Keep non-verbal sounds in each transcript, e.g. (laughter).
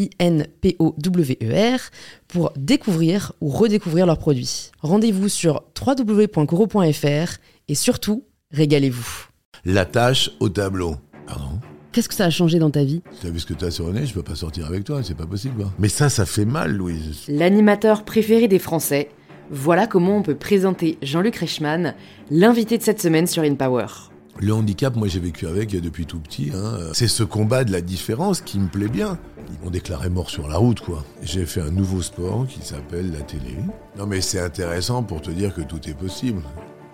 I-N-P-O-W-E-R, pour découvrir ou redécouvrir leurs produits. Rendez-vous sur www.coro.fr et surtout, régalez-vous. La tâche au tableau. Pardon? Qu'est-ce que ça a changé dans ta vie? Tu as vu ce que t'as sur le nez Je peux pas sortir avec toi, c'est pas possible. hein. Mais ça, ça fait mal, Louise. L'animateur préféré des Français, voilà comment on peut présenter Jean-Luc Reichmann, l'invité de cette semaine sur InPower. Le handicap, moi j'ai vécu avec depuis tout petit. hein. C'est ce combat de la différence qui me plaît bien. Ils m'ont déclaré mort sur la route, quoi. J'ai fait un nouveau sport qui s'appelle la télé. Non mais c'est intéressant pour te dire que tout est possible.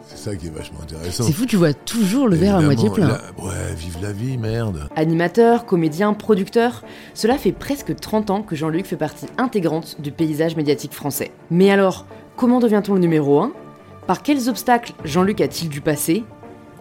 C'est ça qui est vachement intéressant. C'est fou, tu vois toujours le verre à moitié plein. la- Ouais, vive la vie, merde. Animateur, comédien, producteur, cela fait presque 30 ans que Jean-Luc fait partie intégrante du paysage médiatique français. Mais alors, comment devient-on le numéro 1 Par quels obstacles Jean-Luc a-t-il dû passer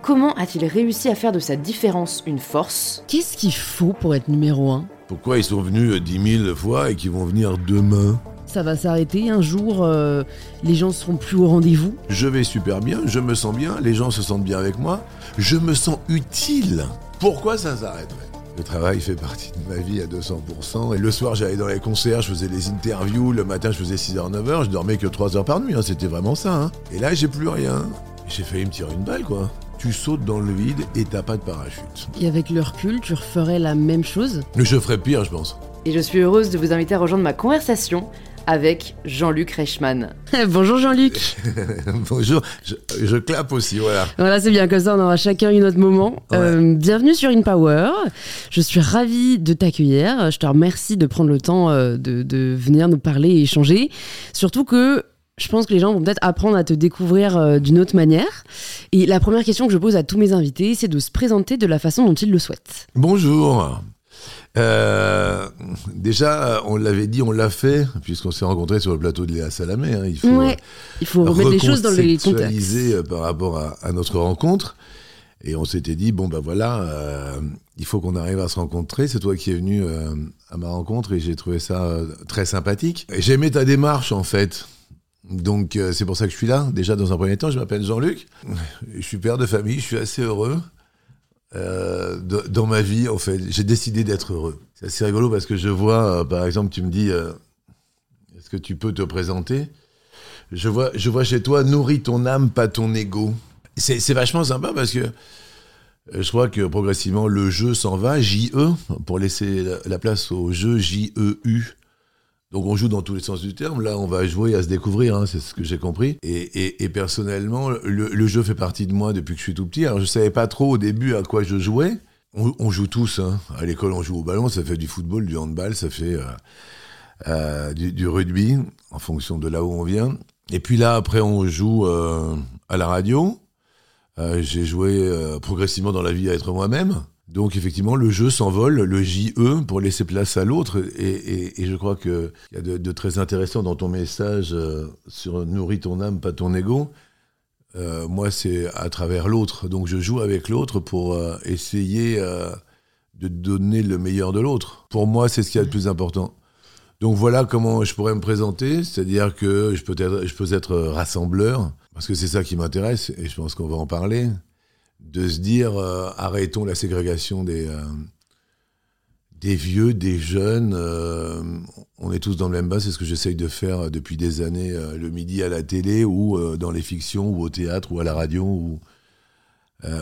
Comment a-t-il réussi à faire de sa différence une force Qu'est-ce qu'il faut pour être numéro 1 Pourquoi ils sont venus euh, 10 000 fois et qu'ils vont venir demain Ça va s'arrêter un jour, euh, les gens seront plus au rendez-vous Je vais super bien, je me sens bien, les gens se sentent bien avec moi, je me sens utile. Pourquoi ça s'arrêterait? Le travail fait partie de ma vie à 200%. Et le soir, j'allais dans les concerts, je faisais des interviews. Le matin, je faisais 6h, 9h. Je dormais que 3 heures par nuit. hein, C'était vraiment ça. hein. Et là, j'ai plus rien. J'ai failli me tirer une balle, quoi. Tu sautes dans le vide et t'as pas de parachute. Et avec le recul, tu referais la même chose? Mais je ferais pire, je pense. Et je suis heureuse de vous inviter à rejoindre ma conversation avec Jean-Luc Reichmann. (laughs) Bonjour Jean-Luc (laughs) Bonjour, je, je clappe aussi, voilà. Voilà, c'est bien, comme ça on aura chacun eu notre moment. Ouais. Euh, bienvenue sur InPower. Je suis ravie de t'accueillir. Je te remercie de prendre le temps euh, de, de venir nous parler et échanger. Surtout que je pense que les gens vont peut-être apprendre à te découvrir euh, d'une autre manière. Et la première question que je pose à tous mes invités, c'est de se présenter de la façon dont ils le souhaitent. Bonjour. Euh, déjà, on l'avait dit, on l'a fait, puisqu'on s'est rencontrés sur le plateau de Léa Salamé. hein, il faut Ouais, il faut remettre les choses dans les contextes. euh, par rapport à, à notre rencontre. Et on s'était dit, bon ben voilà, euh, il faut qu'on arrive à se rencontrer. C'est toi qui es venu à ma rencontre et j'ai trouvé ça très sympathique. Et J'ai aimé ta démarche en fait. Donc euh, c'est pour ça que je suis là. Déjà dans un premier temps, je m'appelle Jean-Luc. Je suis père de famille, je suis assez heureux. Euh, dans ma vie, en fait, j'ai décidé d'être heureux. C'est assez rigolo parce que je vois, euh, par exemple, tu me dis, est-ce que tu peux te présenter? Je vois, je vois chez toi, nourris ton âme, pas ton ego. C'est vachement sympa parce que je crois que progressivement le jeu s'en va, J-E, pour laisser la, la place au jeu J-E-U. Donc on joue dans tous les sens du terme. Là, on va jouer à se découvrir, hein, c'est ce que j'ai compris. Et, personnellement, le, jeu fait partie de moi depuis que je suis tout petit. Alors je savais pas trop au début à quoi je jouais. On, joue tous. Hein. À l'école, on joue au ballon. Ça fait du football, du handball, ça fait euh, euh, du, rugby, en fonction de là où on vient. Et puis là, après, on joue euh, à la radio. J'ai joué progressivement dans la vie à être moi-même. Donc effectivement, le jeu s'envole, le JE, pour laisser place à l'autre. Et, et- je crois qu'il y a de, très intéressant dans ton message euh, sur nourris ton âme, pas ton ego. Euh, moi, c'est à travers l'autre. Donc je joue avec l'autre pour euh, essayer de donner le meilleur de l'autre. Pour moi, c'est ce qu'il y a de plus important. Donc voilà comment je pourrais me présenter, c'est-à-dire que je peux être, je peux être rassembleur, parce que c'est ça qui m'intéresse, et je pense qu'on va en parler, de se dire euh, arrêtons la ségrégation des, euh, vieux, des jeunes, euh, on est tous dans le même bas, c'est ce que j'essaye de faire depuis des années, le midi à la télé, ou dans les fictions, ou au théâtre, ou à la radio,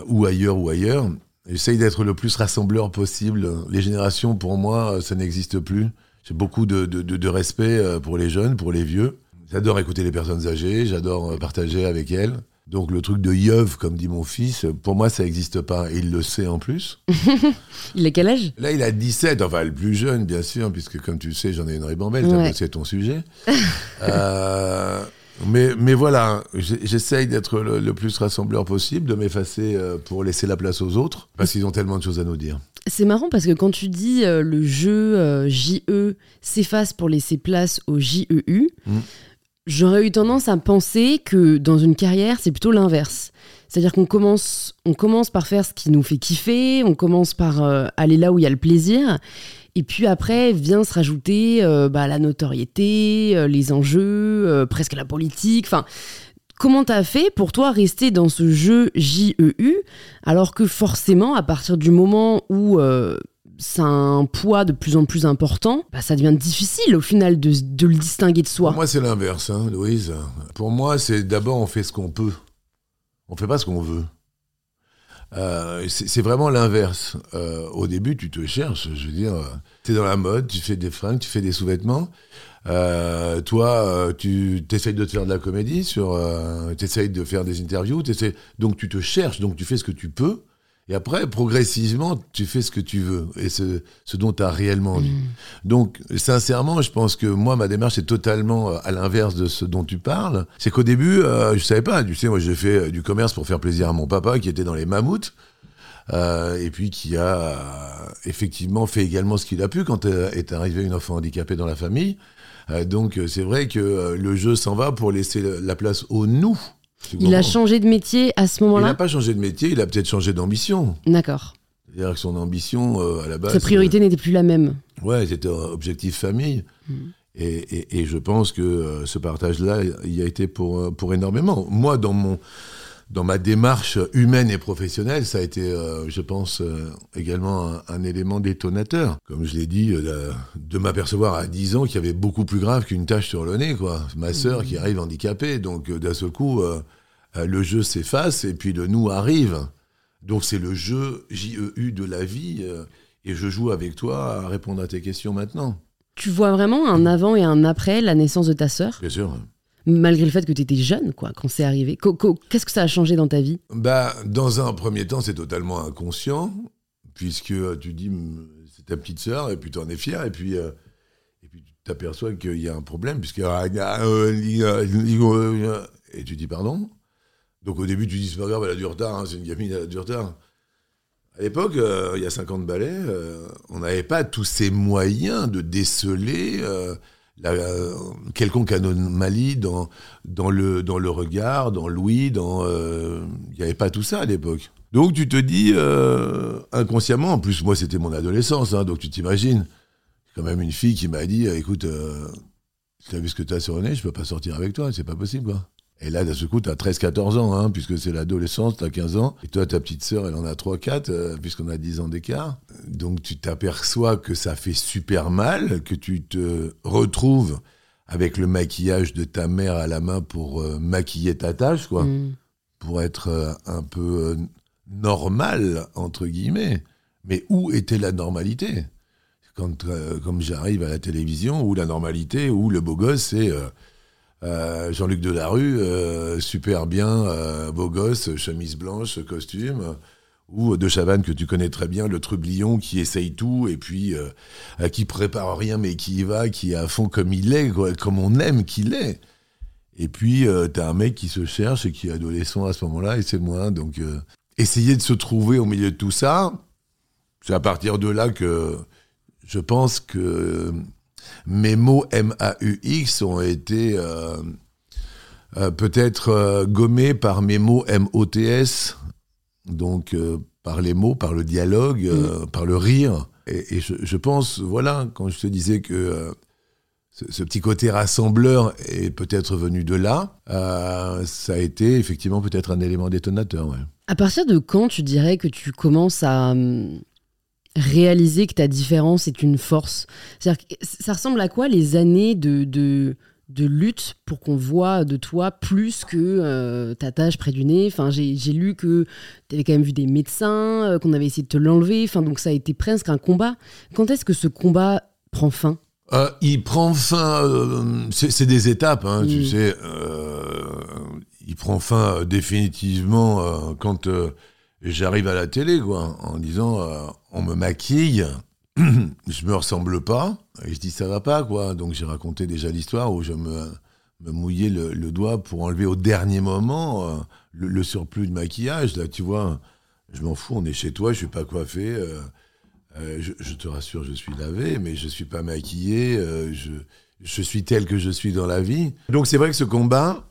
ou, ailleurs, ou ailleurs. J'essaye d'être le plus rassembleur possible. Les générations, pour moi, ça n'existe plus. J'ai beaucoup de, respect pour les jeunes, pour les vieux. J'adore écouter les personnes âgées, j'adore partager avec elles. Donc le truc de yeuve, comme dit mon fils, pour moi ça n'existe pas. Et il le sait en plus. (laughs) il a quel âge? Là il a 17, enfin le plus jeune bien sûr, puisque comme tu sais j'en ai une ribambelle, Ouais. c'est ton sujet. (laughs) Euh, mais, mais voilà, j'essaye d'être le, le plus rassembleur possible, de m'effacer euh, pour laisser la place aux autres, parce qu'ils ont tellement de choses à nous dire. C'est marrant parce que quand tu dis euh, le jeu euh, JE s'efface pour laisser place au JEU, Mm. J'aurais eu tendance à penser que dans une carrière, c'est plutôt l'inverse. C'est-à-dire qu'on commence, on commence par faire ce qui nous fait kiffer, on commence par euh, aller là où il y a le plaisir, et puis après vient se rajouter euh, bah, la notoriété, euh, les enjeux, presque la politique. Enfin, comment t'as fait pour toi rester dans ce jeu JEU alors que forcément, à partir du moment où a un poids de plus en plus important, bah, ça devient difficile au final de, de le distinguer de soi. Pour moi, c'est l'inverse, hein, Louise. Pour moi, c'est d'abord on fait ce qu'on peut. On fait pas ce qu'on veut. Euh, c'est c'est vraiment l'inverse. Euh, au début, tu te cherches. Je veux dire, tu es dans la mode, tu fais des fringues, tu fais des sous-vêtements. Euh, toi, euh, tu essayes de te faire de la comédie, sur, euh, tu essayes de faire des interviews, donc tu te cherches, donc tu fais ce que tu peux. Et après, progressivement, tu fais ce que tu veux et ce, ce dont tu as réellement envie. Donc, sincèrement, je pense que moi, ma démarche est totalement euh, à l'inverse de ce dont tu parles. C'est qu'au début, euh, je savais pas. Tu sais, moi, j'ai fait euh, du commerce pour faire plaisir à mon papa qui était dans les mammouths. euh, et puis qui a effectivement fait également ce qu'il a pu quand est arrivé une enfant handicapée dans la famille. Euh, donc c'est vrai que le jeu s'en va pour laisser la place au nous. Il a changé de métier à ce Il n'a moment-là pas changé de métier, il a peut-être changé d'ambition. D'accord. C'est-à-dire que son ambition, euh, à la base... Sa priorité n'était plus la même. Ouais, c'était objectif famille. Et, et- et je pense que euh, ce partage-là, il a été pour, euh, pour énormément. Moi, dans, mon, dans ma démarche humaine et professionnelle, ça a été, euh, je pense, euh, également un, un élément détonateur. Comme je l'ai dit, euh, de m'apercevoir à 10 ans qu'il y avait beaucoup plus grave qu'une tache sur le nez. Quoi. Ma sœur qui arrive handicapée, donc d'un seul coup, le jeu s'efface et puis le nous arrive. Donc c'est le jeu JEU de la vie. et je joue avec toi à répondre à tes questions maintenant. Tu vois vraiment un avant et un après la naissance de ta sœur, Bien sûr. Malgré le fait que tu étais jeune, quoi, quand c'est arrivé. Qu'est-ce que ça a changé dans ta vie? Bah, dans un premier temps, c'est totalement inconscient, puisque euh, tu dis, mm, c'est ta petite sœur, et puis tu en es fier, et puis, euh, et puis tu t'aperçois qu'il y a un problème, puisque... Et tu dis pardon Donc au début, tu dis, c'est pas grave, elle a du retard, hein, c'est une gamine, elle a du retard. À l'époque, euh, il y a 50 balais, on n'avait pas tous ces moyens de déceler euh, quelconque anomalie dans, le, dans le regard, dans l'ouïe, dans... euh, Il n'y avait pas tout ça à l'époque. Donc tu te dis euh, inconsciemment, en plus moi c'était mon adolescence, hein, donc tu t'imagines, quand même une fille qui m'a dit, écoute, tu as vu ce que tu as sur le nez, je peux pas sortir avec toi, c'est pas possible quoi. Et là, d'un seul coup, tu as 13-14 ans, hein, puisque c'est l'adolescence, tu as 15 ans. Et toi, ta petite sœur, elle en a 3-4, euh, puisqu'on a 10 ans d'écart. Donc, tu t'aperçois que ça fait super mal, que tu te retrouves avec le maquillage de ta mère à la main pour euh, maquiller ta tâche, quoi. Mm. Pour être euh, un peu normal, entre guillemets. Mais où était la normalité? Quand, Comme j'arrive à la télévision, où la normalité, où le beau gosse, c'est... euh, euh, Jean-Luc Delarue, euh, super bien, euh, beau gosse, chemise blanche, costume, euh, ou De Chavannes que tu connais très bien, le trublion qui essaye tout et puis euh, euh, qui prépare rien mais qui y va, qui est à fond comme il est, quoi, comme on aime qu'il est. Et puis euh, t'as un mec qui se cherche et qui est adolescent à ce moment-là et c'est moi. Donc euh, essayer de se trouver au milieu de tout ça, c'est à partir de là que je pense que mes mots M-A-U-X ont été euh, euh, peut-être euh, gommés par mes mots M-O-T-S, donc par les mots, par le dialogue, euh, par le rire. Et, et je, je pense, voilà, quand je te disais que ce, ce petit côté rassembleur est peut-être venu de là, ça a été effectivement peut-être un élément détonateur. Ouais. À partir de quand tu dirais que tu commences à hum, réaliser que ta différence est une force ça ressemble à quoi les années de, de, de lutte pour qu'on voit de toi plus que euh, ta tâche près du nez? Enfin, J'ai j'ai lu que tu avais quand même vu des médecins, euh, qu'on avait essayé de te l'enlever, enfin, donc ça a été presque un combat. Quand est-ce que ce combat prend fin? Euh, il prend fin, euh, c'est des étapes, hein, tu Mm. sais. il prend fin définitivement quand j'arrive à la télé, quoi, en disant euh, on me maquille, (clears throat) je me ressemble pas, et je dis ça va pas, quoi. Donc j'ai raconté déjà l'histoire où je me, me mouillais le, doigt pour enlever au dernier moment euh, le, surplus de maquillage. Là, tu vois, je m'en fous, on est chez toi, je suis pas coiffé. euh, je, je te rassure, je suis lavé, mais je suis pas maquillé. je, je suis tel que je suis dans la vie. Donc c'est vrai que ce combat,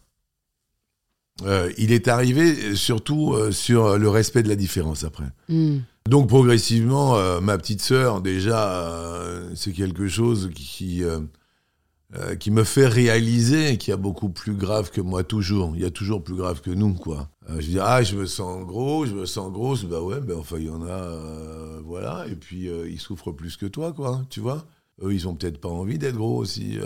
euh, il est arrivé surtout euh, sur le respect de la différence après. Hmm. Donc progressivement, euh, ma petite sœur, déjà, euh, c'est quelque chose qui, euh, euh, qui me fait réaliser qu'il y a beaucoup plus grave que moi toujours. Il y a toujours plus grave que nous, quoi. Euh, je dis, ah, je me sens gros, je me sens grosse. Bah ouais, ben enfin, il y en a, euh, voilà. Et puis, euh, ils souffrent plus que toi, quoi, tu vois. Eux, ils ont peut-être pas envie d'être gros aussi.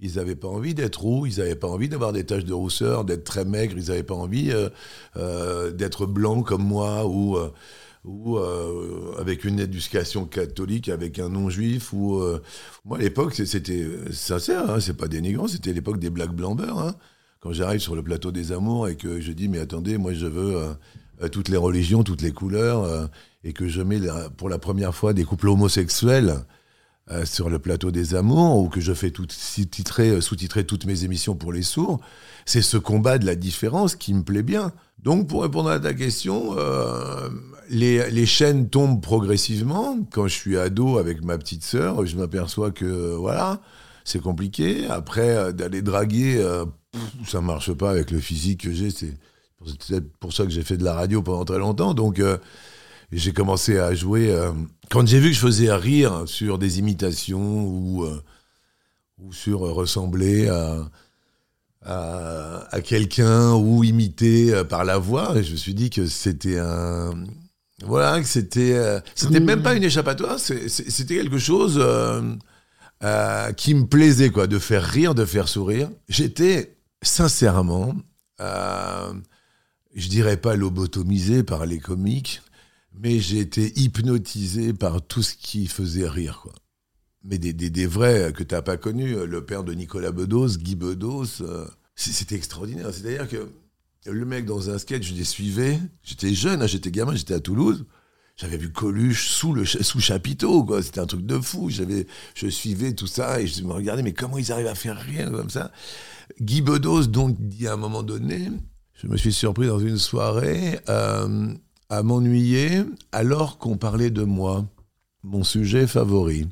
Ils n'avaient pas envie d'être roux, ils n'avaient pas envie d'avoir des taches de rousseur, d'être très maigres, ils n'avaient pas envie euh, euh, d'être blancs comme moi ou, euh, avec une éducation catholique, avec un non-juif. Ou Moi, à l'époque, c'était sincère, hein, c'est pas dénigrant, c'était l'époque des blagues blanc-beurre. hein. Quand j'arrive sur le plateau des amours et que je dis, mais attendez, moi je veux toutes les religions, toutes les couleurs, et que je mets pour la première fois des couples homosexuels euh, sur le plateau des amours, ou que je fais sous-titrer, euh, sous-titrer toutes mes émissions pour les sourds, c'est ce combat de la différence qui me plaît bien. Donc, pour répondre à ta question, euh, les, les chaînes tombent progressivement. Quand je suis ado avec ma petite sœur, je m'aperçois que, voilà, c'est compliqué. Après, euh, d'aller draguer, euh, pff, ça marche pas avec le physique que j'ai. C'est peut-être pour ça que j'ai fait de la radio pendant très longtemps. Donc, j'ai commencé à jouer. euh, quand j'ai vu que je faisais rire sur des imitations ou, euh, sur euh, ressembler à, à, quelqu'un ou imiter euh, par la voix, je me suis dit que c'était un. Voilà, que c'était. c'était même pas une échappatoire, c'était quelque chose. qui me plaisait, quoi, de faire rire, de faire sourire. J'étais, sincèrement, je dirais pas lobotomisé par les comiques, mais j'ai été hypnotisé par tout ce qui faisait rire, quoi. Mais des, des, vrais que t'as pas connus, le père de Nicolas Bedos, Guy Bedos, euh, c'était extraordinaire. C'est-à-dire que le mec dans un sketch, je les suivais, j'étais jeune, hein, j'étais gamin, j'étais à Toulouse, j'avais vu Coluche sous le sous chapiteau, quoi. C'était un truc de fou. J'avais, je suivais tout ça et je me regardais, mais comment ils arrivent à faire rire comme ça? Guy Bedos, donc, dit à un moment donné, je me suis surpris dans une soirée euh, à m'ennuyer alors qu'on parlait de moi, mon sujet favori.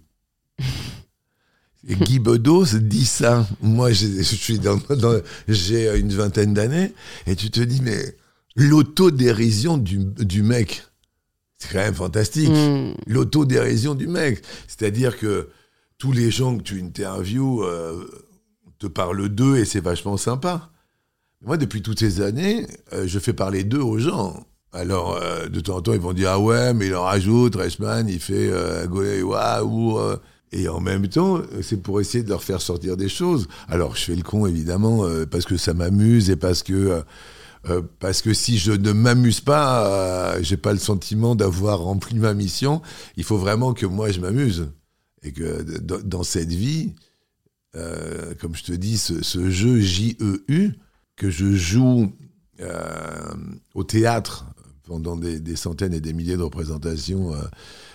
Guy Bedos dit ça. Moi, j'ai- je suis dans, dans- j'ai une vingtaine d'années, et tu te dis, mais l'autodérision du, du mec, c'est quand même fantastique. Hmm. L'autodérision du mec. C'est-à-dire que tous les gens que tu interviews euh, te parlent d'eux et c'est vachement sympa. Moi, depuis toutes ces années, euh, je fais parler d'eux aux gens. Alors, euh, de temps en temps, ils vont dire Ah ouais, mais il en rajoute, Reichmann, il fait euh, Golé, waouh. euh. Et en même temps, c'est pour essayer de leur faire sortir des choses. Alors, je fais le con, évidemment, euh, parce que ça m'amuse et parce que. parce que si je ne m'amuse pas, j'ai pas le sentiment d'avoir rempli ma mission. Il faut vraiment que moi je m'amuse et que dans, cette vie, comme je te dis, ce, jeu JEU que je joue au théâtre pendant des, des centaines et des milliers de représentations, euh,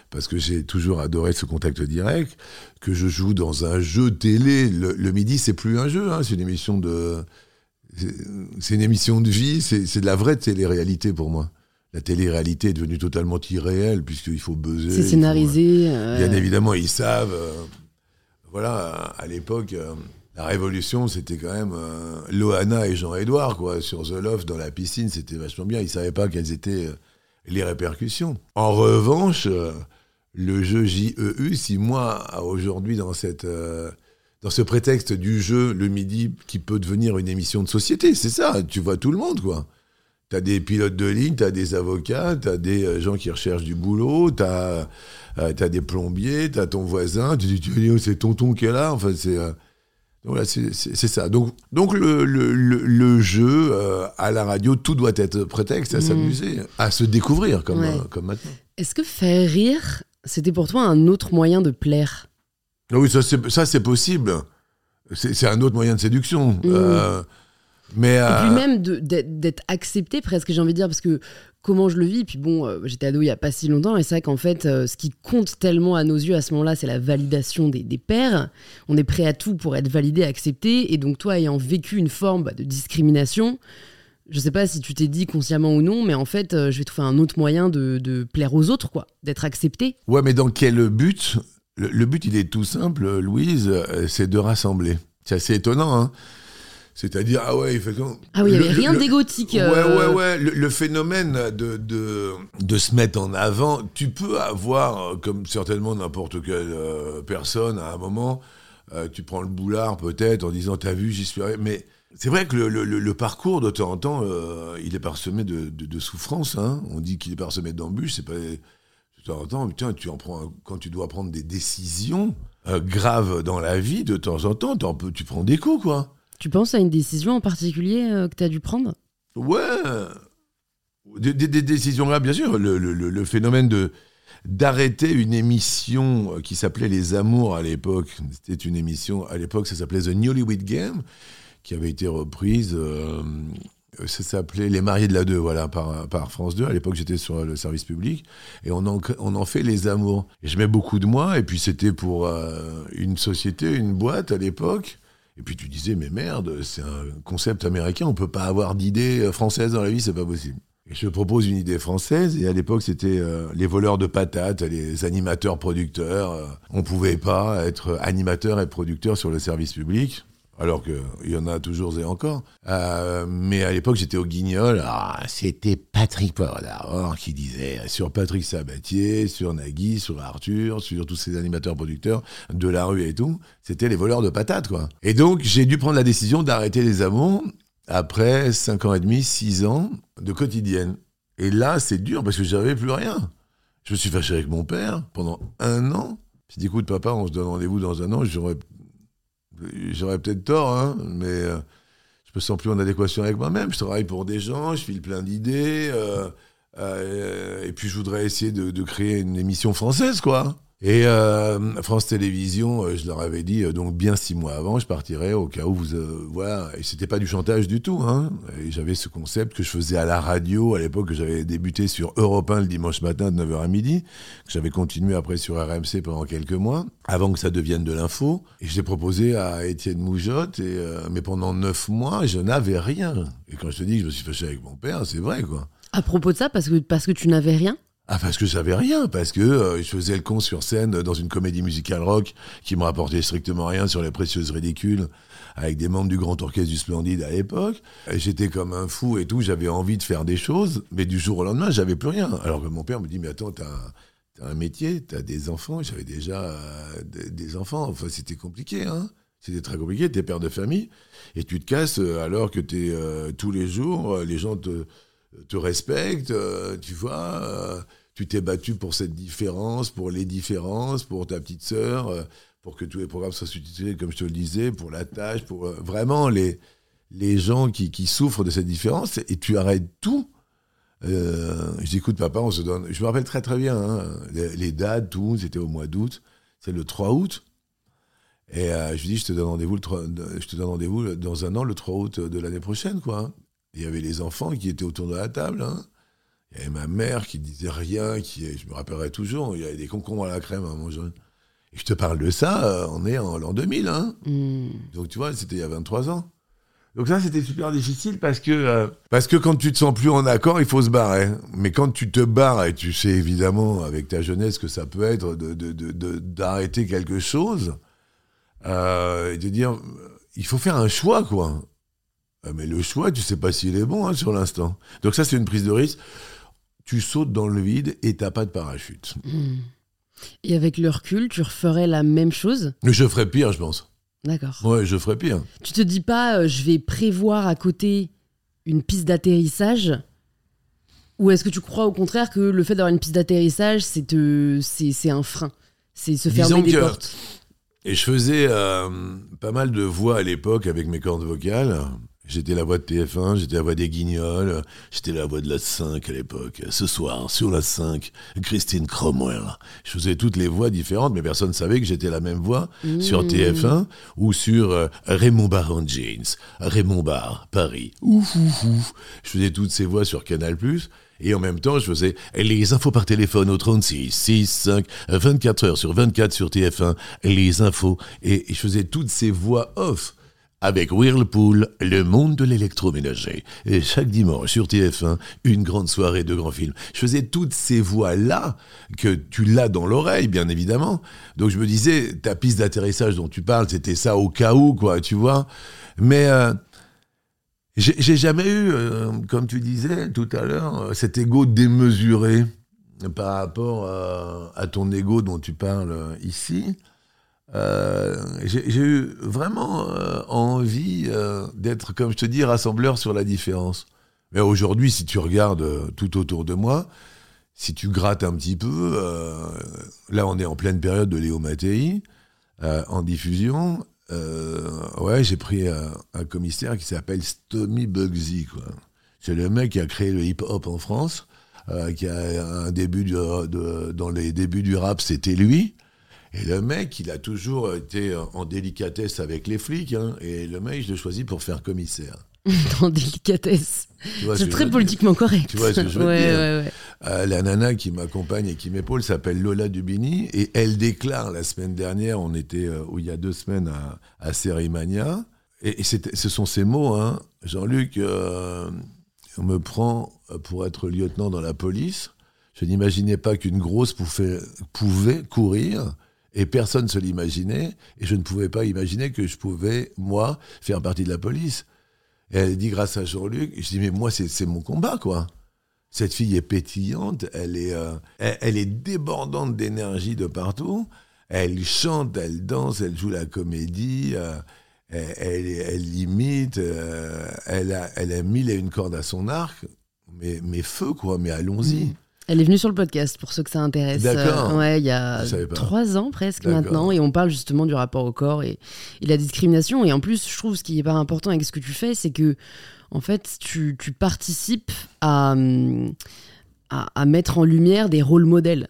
parce que j'ai toujours adoré ce contact direct, que je joue dans un jeu télé. Le, le midi, c'est plus un jeu, hein, c'est une émission de, c'est- une émission de vie, c'est de la vraie télé-réalité pour moi. La télé-réalité est devenue totalement irréelle puisqu'il faut buzzer. C'est faut- scénarisé. euh, Bien évidemment, ils savent. euh, voilà, à l'époque, la Révolution, c'était quand même euh, et Jean-Édouard, quoi, sur The Loft, dans la piscine, c'était vachement bien. Ils savaient pas quelles étaient euh, les répercussions. En revanche, euh, le jeu JEU, si moi, aujourd'hui, dans cette. euh, dans ce prétexte du jeu le midi qui peut devenir une émission de société, c'est ça, tu vois tout le monde quoi. T'as des pilotes de ligne, t'as des avocats, t'as des gens qui recherchent du boulot, t'as t'as des plombiers, t'as ton voisin, tu dis, tu dis, oh, c'est tonton qui est là, enfin c'est... euh, donc voilà, c'est ça. Donc, donc le, le, le, le jeu euh, à la radio, tout doit être prétexte à Mm. s'amuser, à se découvrir comme, Ouais. euh, comme maintenant. Est-ce que faire rire, c'était pour toi un autre moyen de plaire? Ah oui, ça c'est, possible. C'est, un autre moyen de séduction. Euh, mais, Et euh, puis même de- d'être d'être accepté presque, j'ai envie de dire, parce que comment je le vis, puis bon, euh, j'étais ado il y a pas si longtemps, et c'est vrai qu'en fait, euh, ce qui compte tellement à nos yeux à ce moment-là, c'est la validation des, des pairs. On est prêt à tout pour être validé, accepté, et donc toi, ayant vécu une forme bah, de discrimination, je sais pas si tu t'es dit consciemment ou non, mais en fait, euh, je vais trouver un autre moyen de, plaire aux autres, quoi, d'être accepté. Ouais, mais dans quel but? Le, le but, il est tout simple, Louise, c'est de rassembler. C'est assez étonnant, hein. C'est-à-dire, ah ouais, effectivement. Ah oui, il y le- avait rien d'égotique. Ouais, euh, ouais, ouais. Le, le phénomène de, de, de se mettre en avant, tu peux avoir, euh, comme certainement n'importe quelle euh, personne, à un moment, euh, tu prends le boulard peut-être en disant T'as vu, j'y suis arrivé. Mais c'est vrai que le, le- parcours, de temps en temps, il est parsemé de, de, de souffrances. Hein. On dit qu'il est parsemé d'embûches. C'est pas. De temps en temps, putain, tu en prends, quand tu dois prendre des décisions graves dans la vie, de temps en temps, peux- tu prends des coups, quoi. Tu penses à une décision en particulier euh, que tu as dû prendre? Ouais. Des, décisions là, bien sûr. Le, phénomène d'arrêter une émission euh, qui s'appelait Les Amours à l'époque. C'était une émission, à l'époque, ça s'appelait The Newlywed Game, qui avait été reprise. euh, ça s'appelait Les Mariés de la 2, voilà, par, France 2. À l'époque, j'étais sur le service public. Et on en, fait Les Amours. Et je mets beaucoup de moi. Et puis, c'était pour une société, une boîte à l'époque. Et puis tu disais, mais merde, c'est un concept américain, on peut pas avoir d'idée euh, française dans la vie, c'est pas possible. Et je propose une idée française, et à l'époque c'était euh, les voleurs de patates, les animateurs producteurs. euh, on pouvait pas être animateur et producteur sur le service public. Alors qu'il y en a toujours et encore. Euh, mais à l'époque, j'étais au Guignol. Ah, c'était Patrick Poivre qui disait sur Patrick Sabatier, sur Nagui, sur Arthur, sur tous ces animateurs producteurs de la rue et tout. C'était les voleurs de patates, quoi. Et donc, j'ai dû prendre la décision d'arrêter les amours après 5 ans et demi, 6 ans de quotidienne. Et là, c'est dur parce que j'avais plus rien. Je me suis fâché avec mon père pendant un an. J'ai dit, écoute, papa, on se donne rendez-vous dans un an. J'aurais, j'aurais peut-être tort, hein, mais euh, je me sens plus en adéquation avec moi-même. Je travaille pour des gens, je file plein d'idées. euh, euh, et puis, je voudrais essayer de créer une émission française, quoi. Et euh, France Télévisions, euh, je leur avais dit, euh, donc bien six mois avant, je partirais au cas où vous... euh, voilà, et c'était pas du chantage du tout. Hein. Et j'avais ce concept que je faisais à la radio, à l'époque, que j'avais débuté sur Europe 1 le dimanche matin de 9h à midi, que j'avais continué après sur RMC pendant quelques mois, avant que ça devienne de l'info. Et je l'ai proposé à Étienne Moujotte, et, mais pendant neuf mois, je n'avais rien. Et quand je te dis que je me suis fâché avec mon père, c'est vrai, quoi. À propos de ça, parce que, parce que tu n'avais rien? Ah parce que j'avais rien, parce que euh, je faisais le con sur scène dans une comédie musicale rock qui me rapportait strictement rien sur les précieuses ridicules avec des membres du Grand Orchestre du Splendide à l'époque. J'étais comme un fou et tout, j'avais envie de faire des choses, mais du jour au lendemain, j'avais plus rien. Alors que mon père me dit, mais attends, t'as as un métier, t'as des enfants, j'avais déjà euh, des, enfants, enfin c'était compliqué, hein c'était très compliqué, t'es père de famille, et tu te casses euh, alors que t'es euh, tous les jours, les gens te, te respectent, tu vois, tu t'es battu pour cette différence, pour les différences, pour ta petite sœur, euh, pour que tous les programmes soient sous-titrés, comme je te le disais, pour la tâche, pour euh, vraiment les, les gens qui, qui souffrent de cette différence, et tu arrêtes tout. Euh, je dis, écoute, papa, on se donne. Je me rappelle très très bien, hein, les, dates, tout, c'était au mois d'août, c'est le 3 août. Et je lui dis, je te donne rendez-vous le 3 je te donne rendez-vous dans un an, le 3 août de l'année prochaine, quoi. Il y avait les enfants qui étaient autour de la table. hein. Il y avait ma mère qui disait rien, qui, je me rappellerai toujours, il y avait des concombres à la crème à manger. Et je te parle de ça, euh, on est en l'an 2000. Hein. Hmm. Donc tu vois, c'était il y a 23 ans. Donc ça, c'était super difficile parce que, euh, parce que quand tu te sens plus en accord, il faut se barrer. Mais quand tu te barres, et tu sais évidemment avec ta jeunesse que ça peut être de, de- de- de- d'arrêter quelque chose, euh, et de dire, il faut faire un choix, quoi. Euh, Mais le choix, tu sais pas s'il est bon hein, sur l'instant. Donc ça, c'est une prise de risque. Tu sautes dans le vide et t'as pas de parachute. Hmm. Et avec le recul, tu referais la même chose? Mais je ferais pire, je pense. D'accord. Ouais, je ferais pire. Tu te dis pas, euh, je vais prévoir à côté une piste d'atterrissage? Ou est-ce que tu crois au contraire que le fait d'avoir une piste d'atterrissage, c'est te- c'est c'est un frein? C'est se fermer Disons des que- portes? Et je faisais euh, pas mal de voix à l'époque avec mes cordes vocales. J'étais la voix de TF1, j'étais la voix des Guignols, j'étais la voix de la 5 à l'époque. Ce soir, sur la 5, Christine Cromwell. Je faisais toutes les voix différentes, mais personne ne savait que j'étais la même voix sur TF1 ou sur euh, Raymond Barr James, Raymond Barr, Paris. Ouf, ouf, ouf. Je faisais toutes ces voix sur Canal+. Et en même temps, je faisais les infos par téléphone au 36, 6, 5, 24 heures sur 24 sur TF1, les infos. Et, et je faisais toutes ces voix off avec Whirlpool, le monde de l'électroménager. Et chaque dimanche sur TF1, une grande soirée de grands films. Je faisais toutes ces voix-là, que tu l'as dans l'oreille, bien évidemment. Donc je me disais, ta piste d'atterrissage dont tu parles, c'était ça au cas où, quoi, tu vois. Mais euh, j'ai jamais eu, euh, comme tu disais tout à l'heure, euh, cet ego démesuré par rapport à, à ton ego dont tu parles ici. Euh, j'ai eu vraiment euh, envie euh, d'être, comme je te dis, rassembleur sur la différence. Mais aujourd'hui, si tu regardes tout autour de moi, si tu grattes un petit peu, là on est en pleine période de Léo Mattei, en diffusion. ouais, j'ai pris un commissaire qui s'appelle Stomy Bugsy. C'est le mec qui a créé le hip-hop en France, qui a un début de, dans les débuts du rap, c'était lui. Et le mec, il a toujours été en délicatesse avec les flics. Hein, et le mec, je l'ai choisi pour faire commissaire. (laughs) en délicatesse. C'est très politiquement correct. Tu vois ce que je veux dire euh, La nana qui m'accompagne et qui m'épaule s'appelle Lola Dubini. Et elle déclare la semaine dernière, on était, euh, ou il y a deux semaines, à, à. Et, ce sont ces mots, hein, Jean-Luc, euh, on me prend pour être lieutenant dans la police. Je n'imaginais pas qu'une grosse pouvait, pouvait courir et personne ne se l'imaginait. Et je ne pouvais pas imaginer que je pouvais, moi, faire partie de la police. Elle dit grâce à Jean-Luc. Je dis, mais moi, c'est mon combat, quoi. Cette fille est pétillante, elle est, euh, elle, est débordante d'énergie de partout. Elle chante, elle danse, elle joue la comédie, euh, elle, elle, imite, euh, elle, a, elle a mille et une cordes à son arc. Mais, mais feu, quoi, mais allons-y. Mmh. Elle est venue sur le podcast pour ceux que ça intéresse. D'accord. Euh, ouais, il y a trois ans presque maintenant, et on parle justement du rapport au corps et, la discrimination. Et en plus, je trouve ce qui est pas important avec ce que tu fais, c'est que en fait, tu, participes à, à, mettre en lumière des rôles modèles.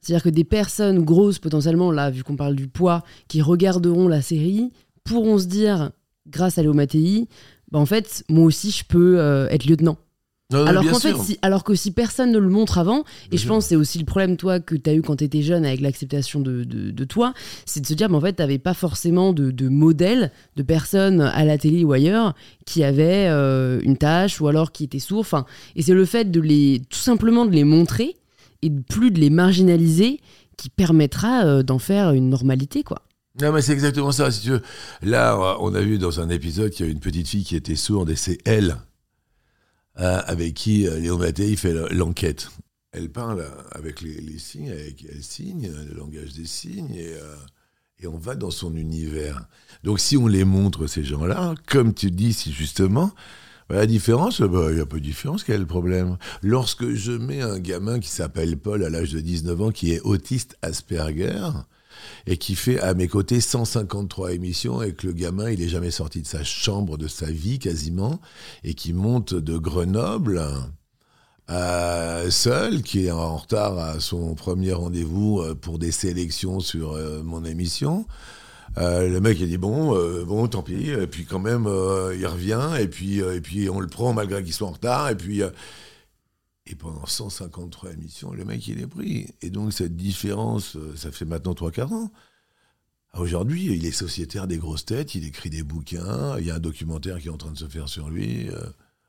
C'est-à-dire que des personnes grosses potentiellement, là, vu qu'on parle du poids, qui regarderont la série, pourront se dire, grâce à Léo Mattei, bah, en fait, moi aussi, je peux euh, être lieutenant alors qu'en fait, si, alors que si personne ne le montre avant, et je pense c'est aussi le problème toi que tu as eu quand tu étais jeune avec l'acceptation de, de, toi, c'est de se dire, mais en fait, tu n'avais pas forcément de, de modèle de personnes à la télé ou ailleurs qui avaient euh, une tâche ou alors qui étaient sourds. Enfin, et c'est le fait de les, tout simplement de les montrer et de plus de les marginaliser qui permettra euh, d'en faire une normalité, quoi. Non, mais c'est exactement ça, si tu veux. Là, on a vu dans un épisode qu'il y a une petite fille qui était sourde et c'est elle avec qui euh, Léo Mattei fait l'enquête. Elle parle avec les, signes, avec, elle signe, le langage des signes, et, euh, on va dans son univers. Donc si on les montre, ces gens-là, comme tu dis si justement, bah, la différence, bah, il y a peu de différence, quel est le problème Lorsque je mets un gamin qui s'appelle Paul à l'âge de 19 ans, qui est autiste Asperger, et qui fait à mes côtés 153 émissions et que le gamin, il est jamais sorti de sa chambre, de sa vie quasiment, et qui monte de Grenoble euh, seul, qui est en retard à son premier rendez-vous euh, pour des sélections sur euh, mon émission. le mec il dit bon bon tant pis et puis quand même il revient et puis et puis on le prend malgré qu'il soit en retard et puis et pendant 153 émissions, le mec, il est pris. Et donc, cette différence, euh, ça fait maintenant 3-4 ans. Aujourd'hui, il est sociétaire des grosses têtes, il écrit des bouquins, il y a un documentaire qui est en train de se faire sur lui. Euh.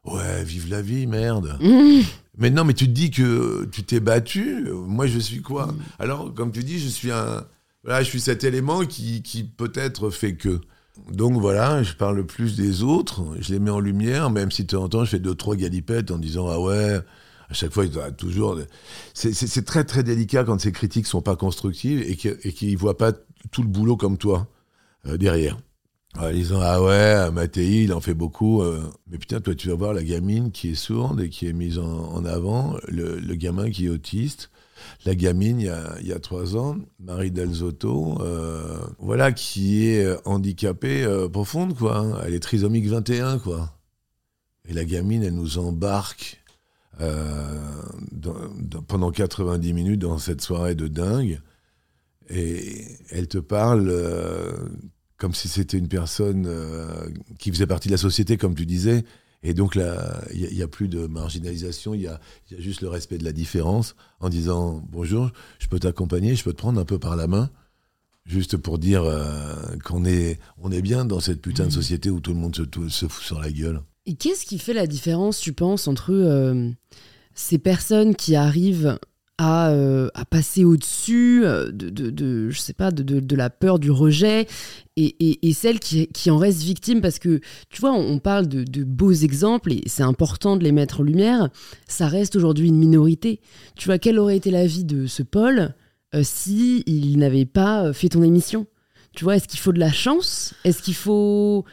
ouais, vive la vie, merde. Mmh. (laughs) Mais non, mais tu te dis que tu t'es battu. Moi, je suis quoi? Mmh. Alors, comme tu dis, je suis un. Voilà, je suis cet élément qui, qui peut-être fait que. Donc voilà, je parle plus des autres, je les mets en lumière, même si de temps en temps je fais deux, trois galipettes en disant Ah ouais, à chaque fois, il doit toujours. C'est très très délicat quand ces critiques sont pas constructives et qu'ils ne voient pas tout le boulot comme toi euh, derrière. En disant ah ouais, Mattei, il en fait beaucoup. Euh. mais putain, toi, tu vas voir la gamine qui est sourde et qui est mise en, avant, le, gamin qui est autiste, la gamine il y a, il y a trois ans, Marie Delzotto, euh, voilà, qui est handicapée profonde, quoi. Hein. Elle est trisomique 21, quoi. Et la gamine, elle nous embarque euh, pendant 90 minutes dans cette soirée de dingue. Et elle te parle euh, comme si c'était une personne euh, qui faisait partie de la société, comme tu disais. Et donc là, il n'y a, plus de marginalisation, il y a, juste le respect de la différence en disant bonjour, je peux t'accompagner, je peux te prendre un peu par la main, juste pour dire qu'on est, on est bien dans cette putain de mmh. société où tout le monde se, se fout sur la gueule. Et qu'est-ce qui fait la différence, tu penses, entre euh, ces personnes qui arrivent à, euh, passer au-dessus euh, de, je sais pas, de, la peur du rejet et, celles qui, en restent victimes? Parce que, tu vois, on, parle de, beaux exemples et c'est important de les mettre en lumière. Ça reste aujourd'hui une minorité. Tu vois, quelle aurait été la vie de ce Paul si il n'avait pas fait ton émission? Tu vois, est-ce qu'il faut de la chance? Est-ce qu'il faut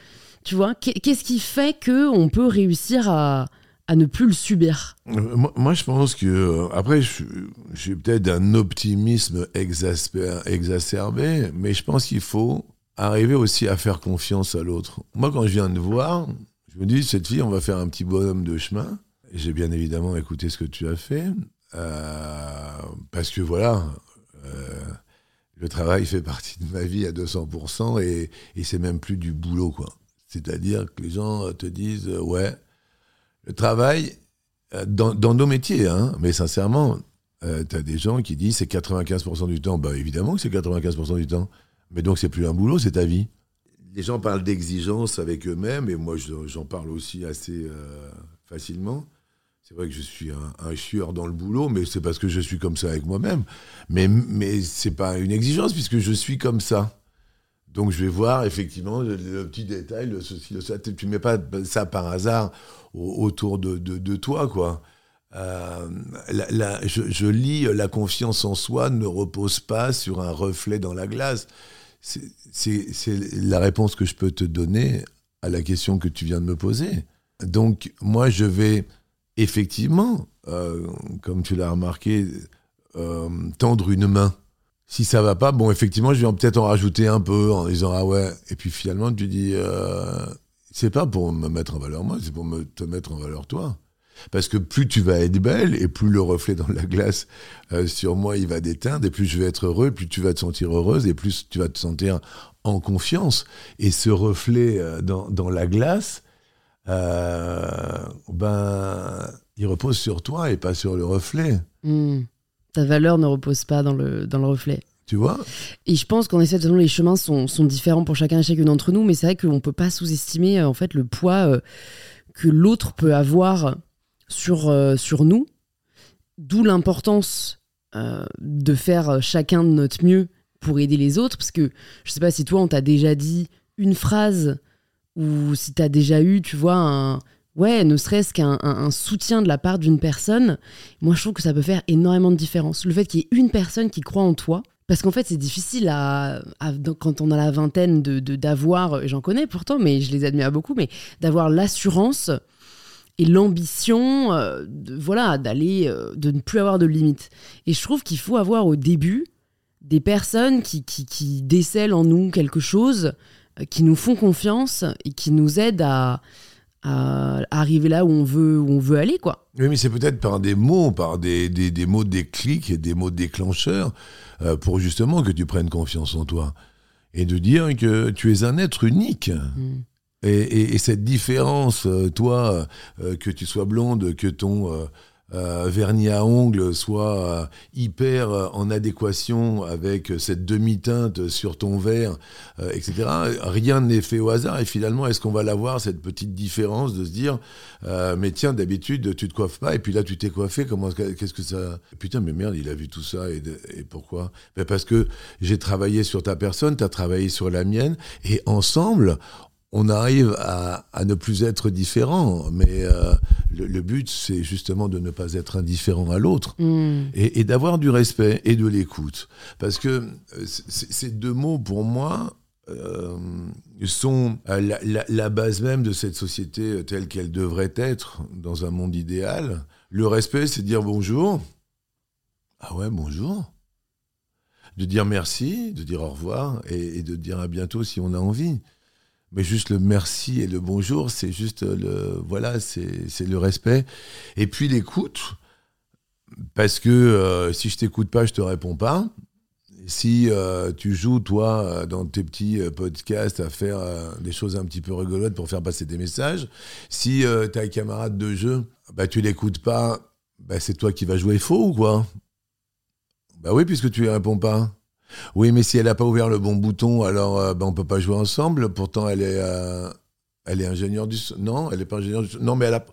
tu vois, qu'est-ce qui fait que on peut réussir à, ne plus le subir? Euh, moi, je pense que euh, après, j'ai peut-être d'un optimisme exacerbé, mais je pense qu'il faut arriver aussi à faire confiance à l'autre. Moi, quand je viens de voir, je me dis cette fille, on va faire un petit bonhomme de chemin. J'ai bien évidemment écouté ce que tu as fait, euh, parce que voilà. le travail fait partie de ma vie à 200% et, et c'est même plus du boulot, quoi. C'est-à-dire que les gens te disent, euh, ouais, le travail, euh, dans, nos métiers, hein, mais sincèrement, euh, tu as des gens qui disent c'est 95% du temps. Bah évidemment que c'est 95% du temps. Mais donc c'est plus un boulot, c'est ta vie. Les gens parlent d'exigence avec eux-mêmes, et moi j'en parle aussi assez facilement. C'est vrai que je suis un, un, chieur dans le boulot, mais c'est parce que je suis comme ça avec moi-même. Mais, mais c'est pas une exigence, puisque je suis comme ça. Donc je vais voir effectivement le, petit détail, le ceci, le ça. Tu mets pas ça par hasard autour de, toi, quoi. Euh, je, lis la confiance en soi ne repose pas sur un reflet dans la glace. C'est la réponse que je peux te donner à la question que tu viens de me poser. Donc moi, je vais effectivement, euh, comme tu l'as remarqué, euh, tendre une main si ça va pas, bon, effectivement, je vais peut-être en rajouter un peu en disant ah ouais. Et puis finalement, tu dis euh, c'est pas pour me mettre en valeur moi, c'est pour me, te mettre en valeur toi. Parce que plus tu vas être belle et plus le reflet dans la glace euh, sur moi il va déteindre et plus je vais être heureux, plus tu vas te sentir heureuse et plus tu vas te sentir en confiance. Et ce reflet euh, dans, la glace, ben, il repose sur toi et pas sur le reflet. Hmm ta valeur ne repose pas dans le, dans le reflet. Tu vois Et je pense qu'en effet, les chemins sont, sont, différents pour chacun et chacune d'entre nous, mais c'est vrai qu'on ne peut pas sous-estimer euh, en fait le poids euh, que l'autre peut avoir sur, euh, sur nous, d'où l'importance de faire chacun de notre mieux pour aider les autres, parce que je sais pas si toi, on t'a déjà dit une phrase ou si tu as déjà eu, tu vois, un, ouais, ne serait-ce qu'un soutien de la part d'une personne, moi je trouve que ça peut faire énormément de différence. Le fait qu'il y ait une personne qui croit en toi, parce qu'en fait c'est difficile quand on a la vingtaine de d'avoir, j'en connais pourtant, mais je les admire beaucoup, mais d'avoir l'assurance et l'ambition, euh, voilà, d'aller, euh, de ne plus avoir de limites. Et je trouve qu'il faut avoir au début des personnes qui, qui, qui décèlent en nous quelque chose, euh, qui nous font confiance et qui nous aident à à arriver là où on veut, où on veut aller, quoi. Oui, mais c'est peut-être par des mots, par des, des, des, mots déclics des mots déclencheurs euh, pour justement que tu prennes confiance en toi et de dire que tu es un être unique. Mm. Et, et, cette différence, euh, toi, euh, que tu sois blonde, que ton euh, vernis à ongles soit euh, hyper euh, en adéquation avec cette demi-teinte sur ton verre, etc. Rien n'est fait au hasard. Et finalement, est-ce qu'on va l'avoir, cette petite différence de se dire, mais tiens, d'habitude, tu te coiffes pas, et puis là, tu t'es coiffé, comment, qu'est-ce que ça... Putain, mais merde, il a vu tout ça, et, et pourquoi? Ben Parce que j'ai travaillé sur ta personne, tu as travaillé sur la mienne, et ensemble, on arrive à, ne plus être différent, mais euh, le, but, c'est justement de ne pas être indifférent à l'autre mm. et, d'avoir du respect et de l'écoute. Parce que euh, ces deux mots, pour moi, euh, sont la, la, base même de cette société telle qu'elle devrait être dans un monde idéal. Le respect, c'est dire bonjour. Ah ouais, bonjour. De dire merci, de dire au revoir et, et de dire à bientôt si on a envie. Mais juste le merci et le bonjour, c'est juste le voilà, c'est le respect. Et puis l'écoute, parce que euh, si je t'écoute pas, je te réponds pas. Si euh, tu joues, toi, euh, dans tes petits podcasts, à faire des choses un petit peu rigolotes pour faire passer des messages, si euh, t'as un camarade de jeu, bah, tu l'écoutes pas, bah, c'est toi qui vas jouer faux ou quoi? Bah oui, puisque tu lui réponds pas. Oui, mais si elle n'a pas ouvert le bon bouton, alors euh, bah, on peut pas jouer ensemble. Pourtant, elle est, euh, ingénieure du son. Non, elle est pas ingénieure du son. Non, mais elle a.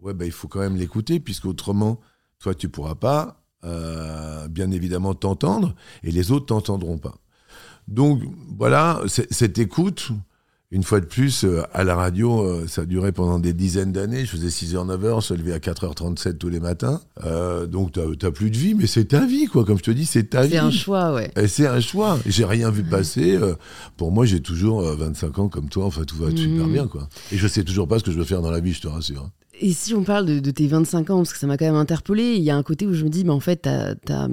Ouais, bah, il faut quand même l'écouter, puisque autrement, toi, tu pourras pas, euh, bien évidemment, t'entendre, et les autres t'entendront pas. Donc, voilà, cette écoute, une fois de plus, euh, à la radio, euh, ça a duré pendant des dizaines d'années. Je faisais 6h, 9h, se lever à 4h37 tous les matins. Euh, donc, t'as plus de vie, mais c'est ta vie, quoi. Comme je te dis, c'est ta vie. C'est un choix, ouais. Et c'est un choix. J'ai rien vu passer. euh, Pour moi, j'ai toujours euh, 25 ans comme toi. Enfin, tout va super Mhm. bien, quoi. Et je sais toujours pas ce que je veux faire dans la vie, je te rassure. Et si on parle de, de tes 25 ans, parce que ça m'a quand même interpellé, il y a un côté où je me dis, mais en fait, t'as,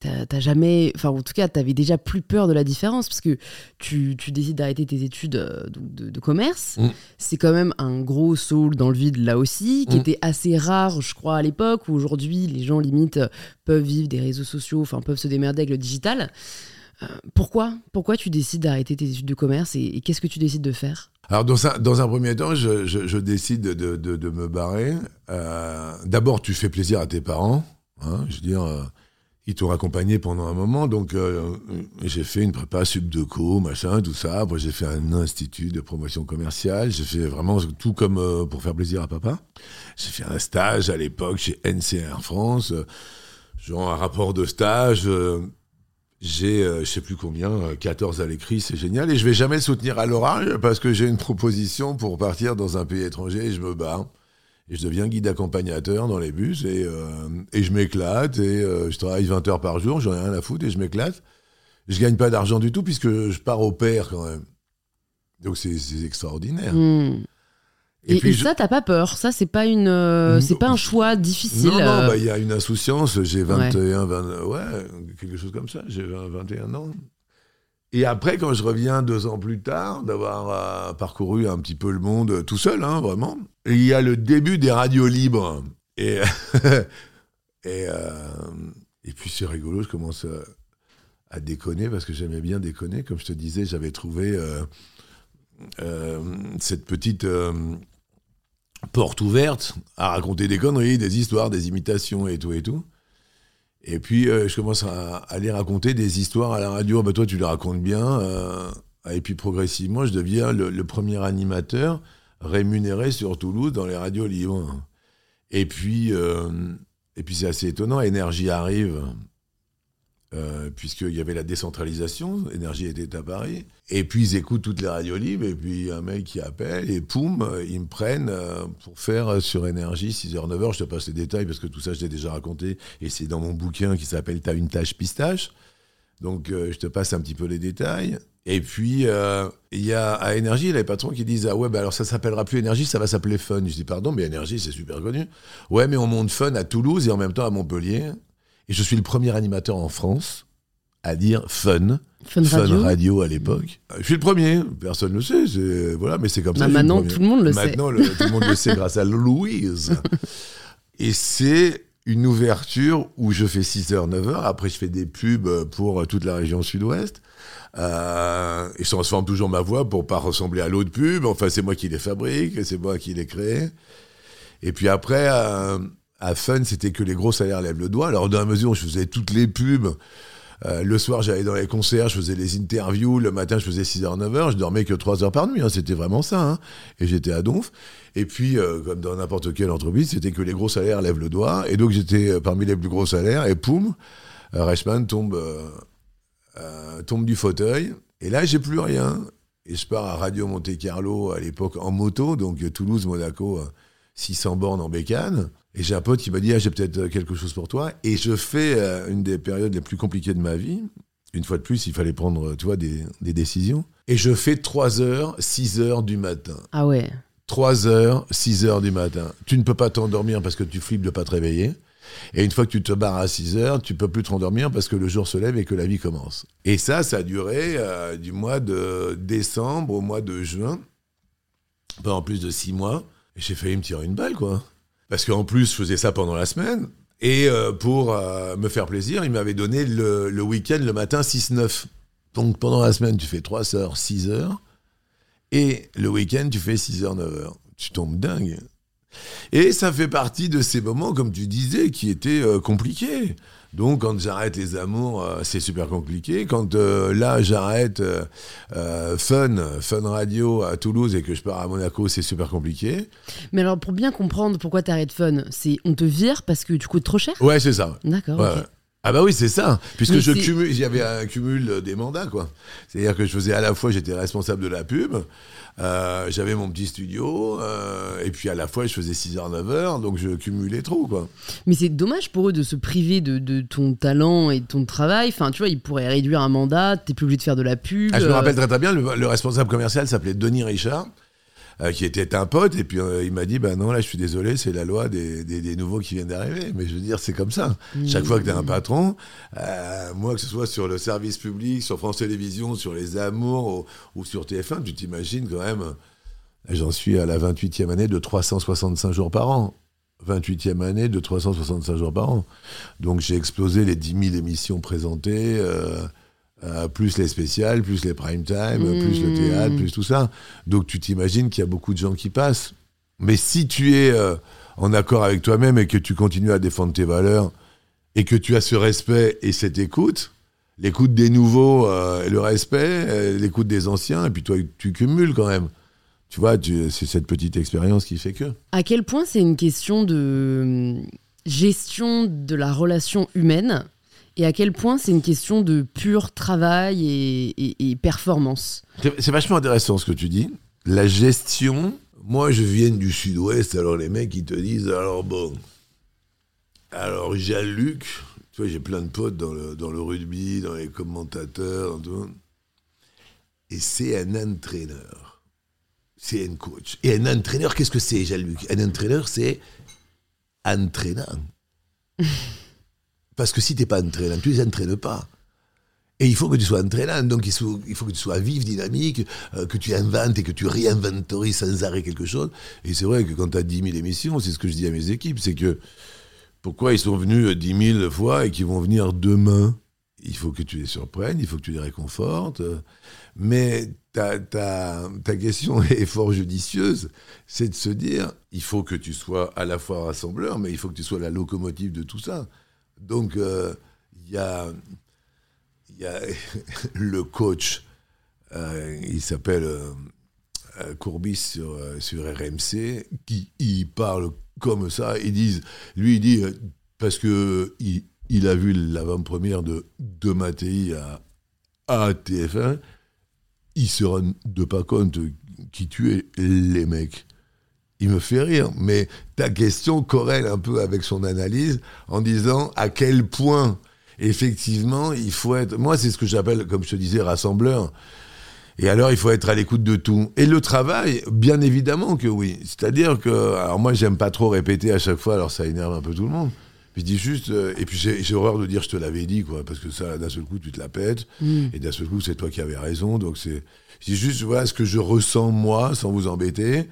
t'as, jamais. Enfin, en tout cas, t'avais déjà plus peur de la différence, parce que tu, tu décides d'arrêter tes études euh, de, de commerce. Mm. C'est quand même un gros saut dans le vide, là aussi, qui Mm. était assez rare, je crois, à l'époque, où aujourd'hui, les gens, limite, peuvent vivre des réseaux sociaux, enfin, peuvent se démerder avec le digital. Euh, pourquoi? Pourquoi tu décides d'arrêter tes études de commerce et, et qu'est-ce que tu décides de faire? Alors, dans un, dans un premier temps, je, je- je décide de, de- de me barrer. Euh, D'abord, tu fais plaisir à tes parents. hein, je veux dire, ils t'ont accompagné pendant un moment. Donc, euh, j'ai fait une prépa sub de co, machin, tout ça. Après, j'ai fait un institut de promotion commerciale. J'ai fait vraiment tout comme euh, pour faire plaisir à papa. J'ai fait un stage à l'époque chez NCR France. euh, genre un rapport de stage. euh, j'ai, je sais plus combien, euh, 14 à l'écrit, c'est génial. Et je vais jamais soutenir à l'oral parce que j'ai une proposition pour partir dans un pays étranger et je me bats. Et je deviens guide accompagnateur dans les bus et, euh, et je m'éclate et euh, je travaille 20 heures par jour, j'en ai rien à foutre et je m'éclate. Je gagne pas d'argent du tout puisque je pars au père quand même. Donc c'est extraordinaire. Hmm. Et, et je- ça, t'as pas peur? Ça, c'est pas une, euh, c'est pas un choix difficile. Non, non, bah, il y a une insouciance. J'ai 21, 20, ouais, quelque chose comme ça. J'ai 20, 21 ans. Et après, quand je reviens deux ans plus tard, d'avoir euh, parcouru un petit peu le monde euh, tout seul, hein, vraiment, il y a le début des radios libres. Et, (laughs) et, euh, et puis c'est rigolo, je commence à, déconner parce que j'aimais bien déconner. Comme je te disais, j'avais trouvé cette petite porte ouverte à raconter des conneries, des histoires, des imitations et tout et tout. Et puis euh, je commence à, à aller raconter des histoires à la radio. Bah, toi, tu les racontes bien. euh, et puis progressivement, je deviens le, le premier animateur rémunéré sur Toulouse dans les radios libres. Et puis, euh, et puis c'est assez étonnant. Énergie arrive. Euh, puisqu'il y avait la décentralisation, Énergie était à Paris. Et puis ils écoutent toutes les radios libres, et puis un mec qui appelle, et poum, ils me prennent euh, pour faire euh, sur Énergie 6h, 9h. Je te passe les détails parce que tout ça, je l'ai déjà raconté, et c'est dans mon bouquin qui s'appelle T'as une tâche pistache. Donc je te passe un petit peu les détails. Et puis, il y a à Énergie, les patrons qui disent Ah ouais, bah alors ça s'appellera plus Énergie, ça va s'appeler Fun. Je dis Pardon, mais Énergie, c'est super connu. Ouais, mais on monte Fun à Toulouse et en même temps à Montpellier. Et je suis le premier animateur en France à dire Fun. Fun Radio. à l'époque. Je suis le premier, personne ne le sait, voilà, mais c'est comme ça. Bah, le maintenant, tout le monde le sait. Maintenant, tout le monde le sait grâce à Louise. (laughs) Et c'est une ouverture où je fais 6h, 9h. Après, je fais des pubs pour toute la région sud-ouest. Euh, et je transforme toujours ma voix pour pas ressembler à l'autre pub. Enfin, c'est moi qui les fabrique, c'est moi qui les crée. Et puis après, euh, à Fun, c'était que les gros salaires lèvent le doigt. Alors, dans la mesure où je faisais toutes les pubs, euh, le soir, j'allais dans les concerts, je faisais les interviews. Le matin, je faisais 6h, 9h. Je dormais que 3 heures par nuit. hein. C'était vraiment ça. hein. Et j'étais à Donf. Et puis, euh, comme dans n'importe quelle entreprise, c'était que les gros salaires lèvent le doigt. Et donc, j'étais euh, parmi les plus gros salaires. Et poum, Reichmann tombe, tombe du fauteuil. Et là, j'ai plus rien. Et je pars à Radio Monte Carlo à l'époque en moto. Donc, Toulouse, Monaco, euh, 600 bornes en bécane. Et j'ai un pote qui m'a dit, ah, j'ai peut-être euh, quelque chose pour toi. Et je fais euh, une des périodes les plus compliquées de ma vie. Une fois de plus, il fallait prendre, tu vois, des, des décisions. Et je fais 3 heures, 6 heures du matin. Ah ouais. 3 heures, 6 heures du matin. Tu ne peux pas t'endormir parce que tu flippes de pas te réveiller. Et une fois que tu te barres à 6 heures, tu peux plus te rendormir parce que le jour se lève et que la vie commence. Et ça, ça a duré euh, du mois de décembre au mois de juin, pendant plus de 6 mois. Et j'ai failli me tirer une balle, quoi. Parce qu'en plus, je faisais ça pendant la semaine. Et euh, pour euh, me faire plaisir, il m'avait donné le, week-end le matin 6-9. Donc pendant la semaine, tu fais 3 heures, 6 heures. Et le week-end, tu fais 6 heures, 9 heures. Tu tombes dingue. Et ça fait partie de ces moments, comme tu disais, qui étaient euh, compliqués. Donc, quand j'arrête les amours, euh, c'est super compliqué. Quand euh, là, j'arrête euh, Fun, Fun Radio à Toulouse et que je pars à Monaco, c'est super compliqué. Mais alors, pour bien comprendre pourquoi t'arrêtes Fun, c'est on te vire parce que tu coûtes trop cher? Ouais, c'est ça. D'accord. Ouais, ok. ouais. Ah bah oui, c'est ça. Puisque Mais je cumule, j'avais un cumul des mandats, quoi. C'est-à-dire que je faisais à la fois, j'étais responsable de la pub, euh, j'avais mon petit studio, euh, et puis à la fois, je faisais 6h, 9h, donc je cumulais trop, quoi. Mais c'est dommage pour eux de se priver de, de ton talent et de ton travail. Enfin, tu vois, ils pourraient réduire un mandat, t'es plus obligé de faire de la pub. Ah, je me euh, rappelle très très bien, le, le responsable commercial s'appelait Denis Richard, euh, qui était un pote, et puis euh, il m'a dit, bah non, là je suis désolé, c'est la loi des, des- des nouveaux qui viennent d'arriver. Mais je veux dire, c'est comme ça. Chaque fois que tu as un patron, euh, moi que ce soit sur le service public, sur France Télévisions, sur les amours ou, ou sur TF1, tu t'imagines quand même, j'en suis à la 28e année de 365 jours par an. 28e année de 365 jours par an. Donc j'ai explosé les 10 000 émissions présentées. euh, euh, plus les spéciales, plus les prime time, Mmh. plus le théâtre, plus tout ça. Donc tu t'imagines qu'il y a beaucoup de gens qui passent. Mais si tu es euh, en accord avec toi-même et que tu continues à défendre tes valeurs et que tu as ce respect et cette écoute, l'écoute des nouveaux, euh, et le respect, l'écoute des anciens, et puis toi tu cumules quand même. Tu vois, c'est cette petite expérience qui fait que. À quel point c'est une question de hum, gestion de la relation humaine et à quel point c'est une question de pur travail et, et- et performance. C'est vachement intéressant ce que tu dis. La gestion, moi je viens du sud-ouest, alors les mecs ils te disent, alors bon, alors Jean-Luc, tu vois j'ai plein de potes dans le, dans le rugby, dans les commentateurs, dans tout. et c'est un entraîneur. C'est un coach. Et un entraîneur, qu'est-ce que c'est Jean-Luc? Un entraîneur c'est entraînant. (laughs) Parce que si t'es pas entraînant, tu les entraînes pas. Et il faut que tu sois entraînant, donc il faut, que tu sois vif, dynamique, euh, que tu inventes et que tu réinventories sans arrêt quelque chose. Et c'est vrai que quand tu as 10 000 émissions, c'est ce que je dis à mes équipes, c'est que pourquoi ils sont venus euh, 10 000 fois et qu'ils vont venir demain? Il faut que tu les surprennes, il faut que tu les réconfortes. euh, Mais ta, ta, ta question (laughs) est fort judicieuse, c'est de se dire, il faut que tu sois à la fois rassembleur, mais il faut que tu sois la locomotive de tout ça. Donc, euh, il y a (laughs) le coach, euh, il s'appelle euh, Courbis sur, RMC, qui il parle comme ça. Ils disent, lui, il dit, parce que il, a vu l'avant-première de, de à, à TF1, il se rend de pas compte qui tuait les mecs. Il me fait rire, mais ta question corrèle un peu avec son analyse en disant à quel point effectivement, il faut être. Moi, c'est ce que j'appelle, comme je te disais, rassembleur. Et alors, il faut être à l'écoute de tout. Et le travail, bien évidemment que oui. C'est-à-dire que. Alors, moi, j'aime pas trop répéter à chaque fois, alors ça énerve un peu tout le monde. Puis je dis juste. euh, et puis j'ai horreur de dire je te l'avais dit, quoi. Parce que ça, d'un seul coup, tu te la pètes. Et d'un seul coup, c'est toi qui avais raison. Donc, c'est. Je dis juste, voilà ce que je ressens, moi, sans vous embêter.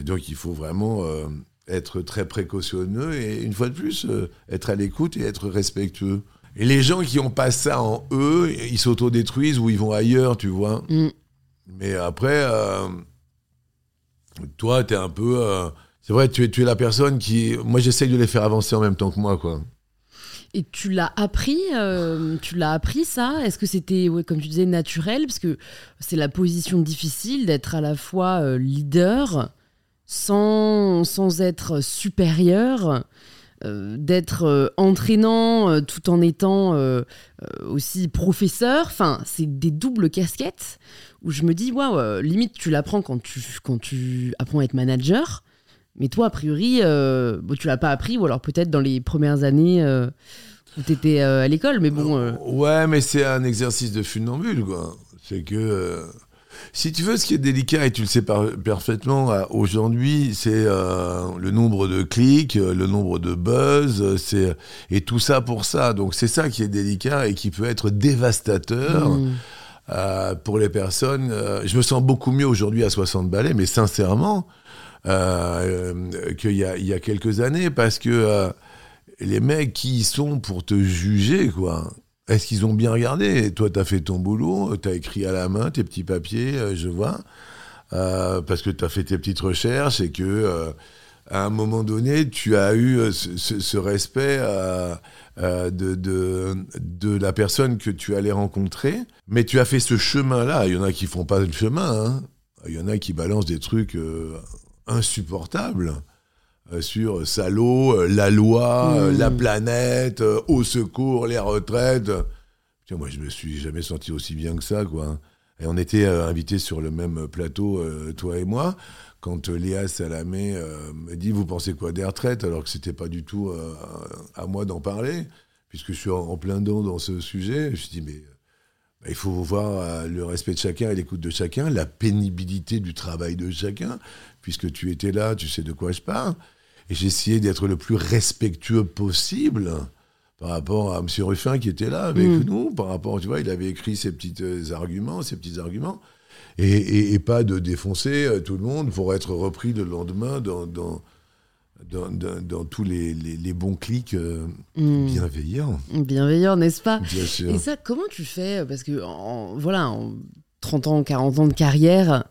Et donc, il faut vraiment. euh, être très précautionneux et une fois de plus, euh, être à l'écoute et être respectueux. Et les gens qui ont pas ça en eux, ils s'autodétruisent ou ils vont ailleurs, tu vois. Mm. Mais après, euh, toi, tu es un peu. c'est vrai, tu es, tu es la personne qui. Moi, j'essaye de les faire avancer en même temps que moi, quoi. Et tu l'as appris, euh, tu l'as appris ça? Est-ce que c'était, ouais, comme tu disais, naturel? Parce que c'est la position difficile d'être à la fois euh, leader sans, sans être supérieur, euh, d'être euh, entraînant euh, tout en étant aussi professeur. Enfin, c'est des doubles casquettes où je me dis, waouh, limite tu l'apprends quand tu, quand tu apprends à être manager. Mais toi, a priori, bon, tu l'as pas appris, ou alors peut-être dans les premières années où tu étais à l'école, mais bon. Ouais, mais c'est un exercice de funambule, quoi. C'est que. Euh, Si tu veux, ce qui est délicat, et tu le sais parfaitement aujourd'hui, c'est le nombre de clics, le nombre de buzz, c'est et tout ça pour ça. Donc c'est ça qui est délicat et qui peut être dévastateur. Mmh. pour les personnes, je me sens beaucoup mieux aujourd'hui à 60 balais, mais sincèrement, qu'il y, y a, quelques années, parce que les mecs qui sont pour te juger, quoi. Est-ce qu'ils ont bien regardé? Toi, tu as fait ton boulot, tu as écrit à la main tes petits papiers, euh, je vois, euh, parce que tu as fait tes petites recherches et que euh, à un moment donné, tu as eu ce, respect de, la personne que tu allais rencontrer. Mais tu as fait ce chemin-là. Il y en a qui font pas le chemin. Hein. Il y en a qui balancent des trucs insupportables. Euh, sur salaud, euh, la loi, euh, la hmm. planète, au secours, les retraites. Tiens, moi, je me suis jamais senti aussi bien que ça, quoi. Et on était invités sur le même plateau, toi et moi, quand Léa Salamé me dit Vous pensez quoi des retraites? Alors que c'était pas du tout à moi d'en parler, puisque je suis en, plein don dans ce sujet. Je me suis dit Mais il faut voir le respect de chacun et l'écoute de chacun, la pénibilité du travail de chacun, puisque tu étais là, tu sais de quoi je parle. Et j'ai essayé d'être le plus respectueux possible par rapport à M. Ruffin qui était là avec mm. nous, par rapport, tu vois, il avait écrit ses petits euh, arguments, ses petits arguments, et, pas de défoncer euh, tout le monde pour être repris le lendemain dans, dans, dans, tous les, les, bons clics euh, mm. bienveillants. Bienveillants, n'est-ce pas? Bien sûr. Et ça, comment tu fais? Parce que, voilà, en 30 ans, 40 ans de carrière,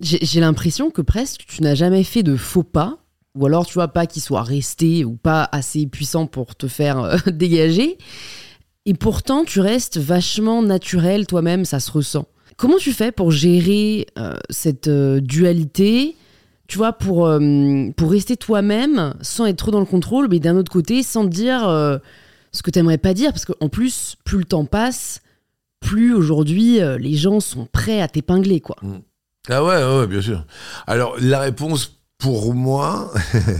j'ai l'impression que presque tu n'as jamais fait de faux pas ou alors tu vois pas qu'il soit resté ou pas assez puissant pour te faire euh, (laughs) dégager. Et pourtant, tu restes vachement naturel toi-même, ça se ressent. Comment tu fais pour gérer euh, cette euh, dualité tu vois, pour, pour rester toi-même sans être trop dans le contrôle, mais d'un autre côté, sans dire ce que tu n'aimerais pas dire, parce qu'en plus, plus le temps passe, plus aujourd'hui les gens sont prêts à t'épingler, quoi. Mmh. Ah ouais, ouais, bien sûr. Alors, la réponse pour moi,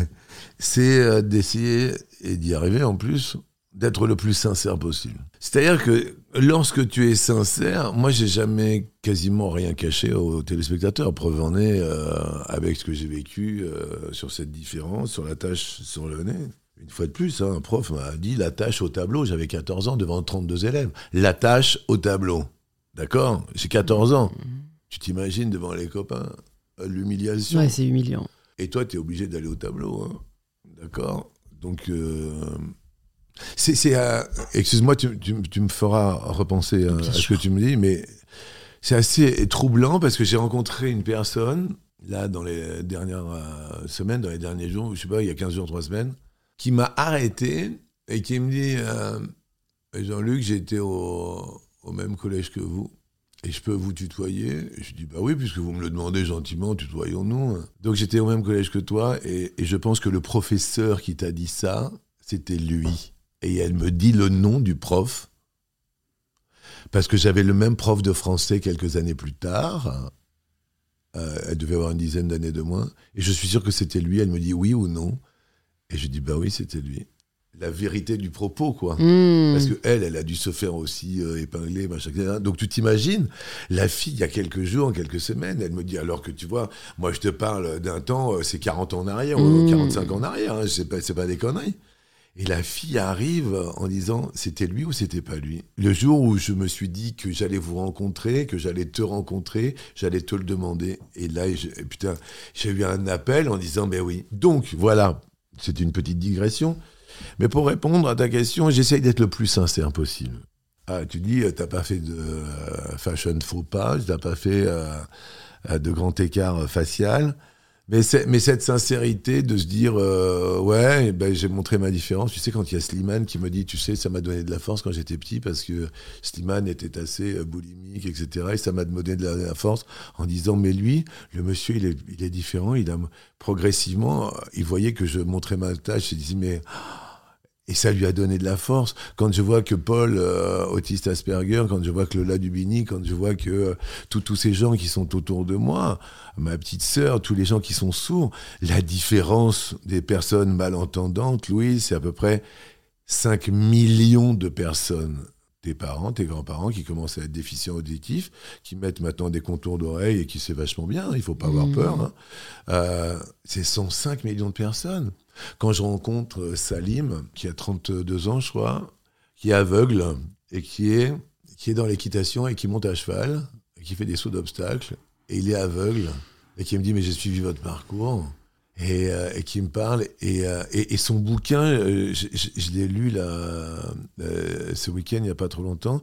(laughs) c'est euh, d'essayer, et d'y arriver en plus, d'être le plus sincère possible. C'est-à-dire que lorsque tu es sincère, moi j'ai jamais quasiment rien caché aux téléspectateurs. Preuve en est euh, avec ce que j'ai vécu euh, sur cette différence, sur la tâche sur le nez. Une fois de plus, hein, un prof m'a dit la tâche au tableau. J'avais 14 ans devant 32 élèves. La tâche au tableau. D'accord? J'ai 14 ans. Mmh. Tu t'imagines devant les copains l'humiliation? Ouais, c'est humiliant. Et toi, tu es obligé d'aller au tableau. Hein. D'accord Donc, euh, c'est. Euh, excuse-moi, tu, me feras repenser à, ce que tu me dis, mais c'est assez troublant parce que j'ai rencontré une personne, là, dans les dernières euh, semaines, dans les derniers jours, je sais pas, il y a 15 jours, 3 semaines, qui m'a arrêté et qui me dit Jean-Luc, j'étais au, au même collège que vous. Et je peux vous tutoyer Je dis, bah oui, puisque vous me le demandez gentiment, tutoyons-nous. Donc j'étais au même collège que toi, et, je pense que le professeur qui t'a dit ça, c'était lui. Et elle me dit le nom du prof, parce que j'avais le même prof de français quelques années plus tard. Euh, elle devait avoir une dizaine d'années de moins. Et je suis sûr que c'était lui. Elle me dit oui ou non. Et je dis, bah oui, c'était lui la vérité du propos, quoi. Hmm. Parce que elle, elle a dû se faire aussi euh, épingler, machin, etc. Donc tu t'imagines, la fille, il y a quelques jours, quelques semaines, elle me dit, alors que tu vois, moi je te parle d'un temps, euh, c'est 40 ans en arrière, 45 hmm. ans en arrière, hein, c'est pas, pas des conneries. Et la fille arrive en disant, c'était lui ou c'était pas lui? Le jour où je me suis dit que j'allais vous rencontrer, que j'allais te rencontrer, j'allais te le demander. Et là, putain, j'ai eu un appel en disant, ben oui. Donc, voilà, c'est une petite digression. Mais pour répondre à ta question, j'essaye d'être le plus sincère possible. Ah, tu dis, euh, t'as pas fait de euh, fashion faux pas, t'as pas fait euh, de grand écart facial. Mais, cette sincérité de se dire, ouais, eh ben, j'ai montré ma différence. Tu sais, quand il y a Slimane qui me dit, tu sais, ça m'a donné de la force quand j'étais petit parce que Slimane était assez boulimique, etc. Et ça m'a donné de la, force en disant, mais lui, le monsieur, il est, différent. Il a progressivement, il voyait que je montrais ma tâche. Il disait, mais et ça lui a donné de la force. Quand je vois que Paul, euh, autiste Asperger, quand je vois que Lola Dubini, quand je vois que euh, tous ces gens qui sont autour de moi, ma petite sœur, tous les gens qui sont sourds, la différence des personnes malentendantes, Louis, c'est à peu près 5 millions de personnes. tes parents, tes grands-parents qui commencent à être déficients auditifs, qui mettent maintenant des contours d'oreilles et qui c'est vachement bien, il faut pas avoir Mmh. peur. hein. Euh, c'est 105 millions de personnes. Quand je rencontre euh, Salim, qui a 32 ans, je crois, qui est aveugle et qui est, qui est dans l'équitation et qui monte à cheval, et qui fait des sauts d'obstacles, et il est aveugle, et qui me dit, mais j'ai suivi votre parcours. Et, euh, qui me parle et, euh, et, son bouquin je, l'ai lu là ce week-end il n'y a pas trop longtemps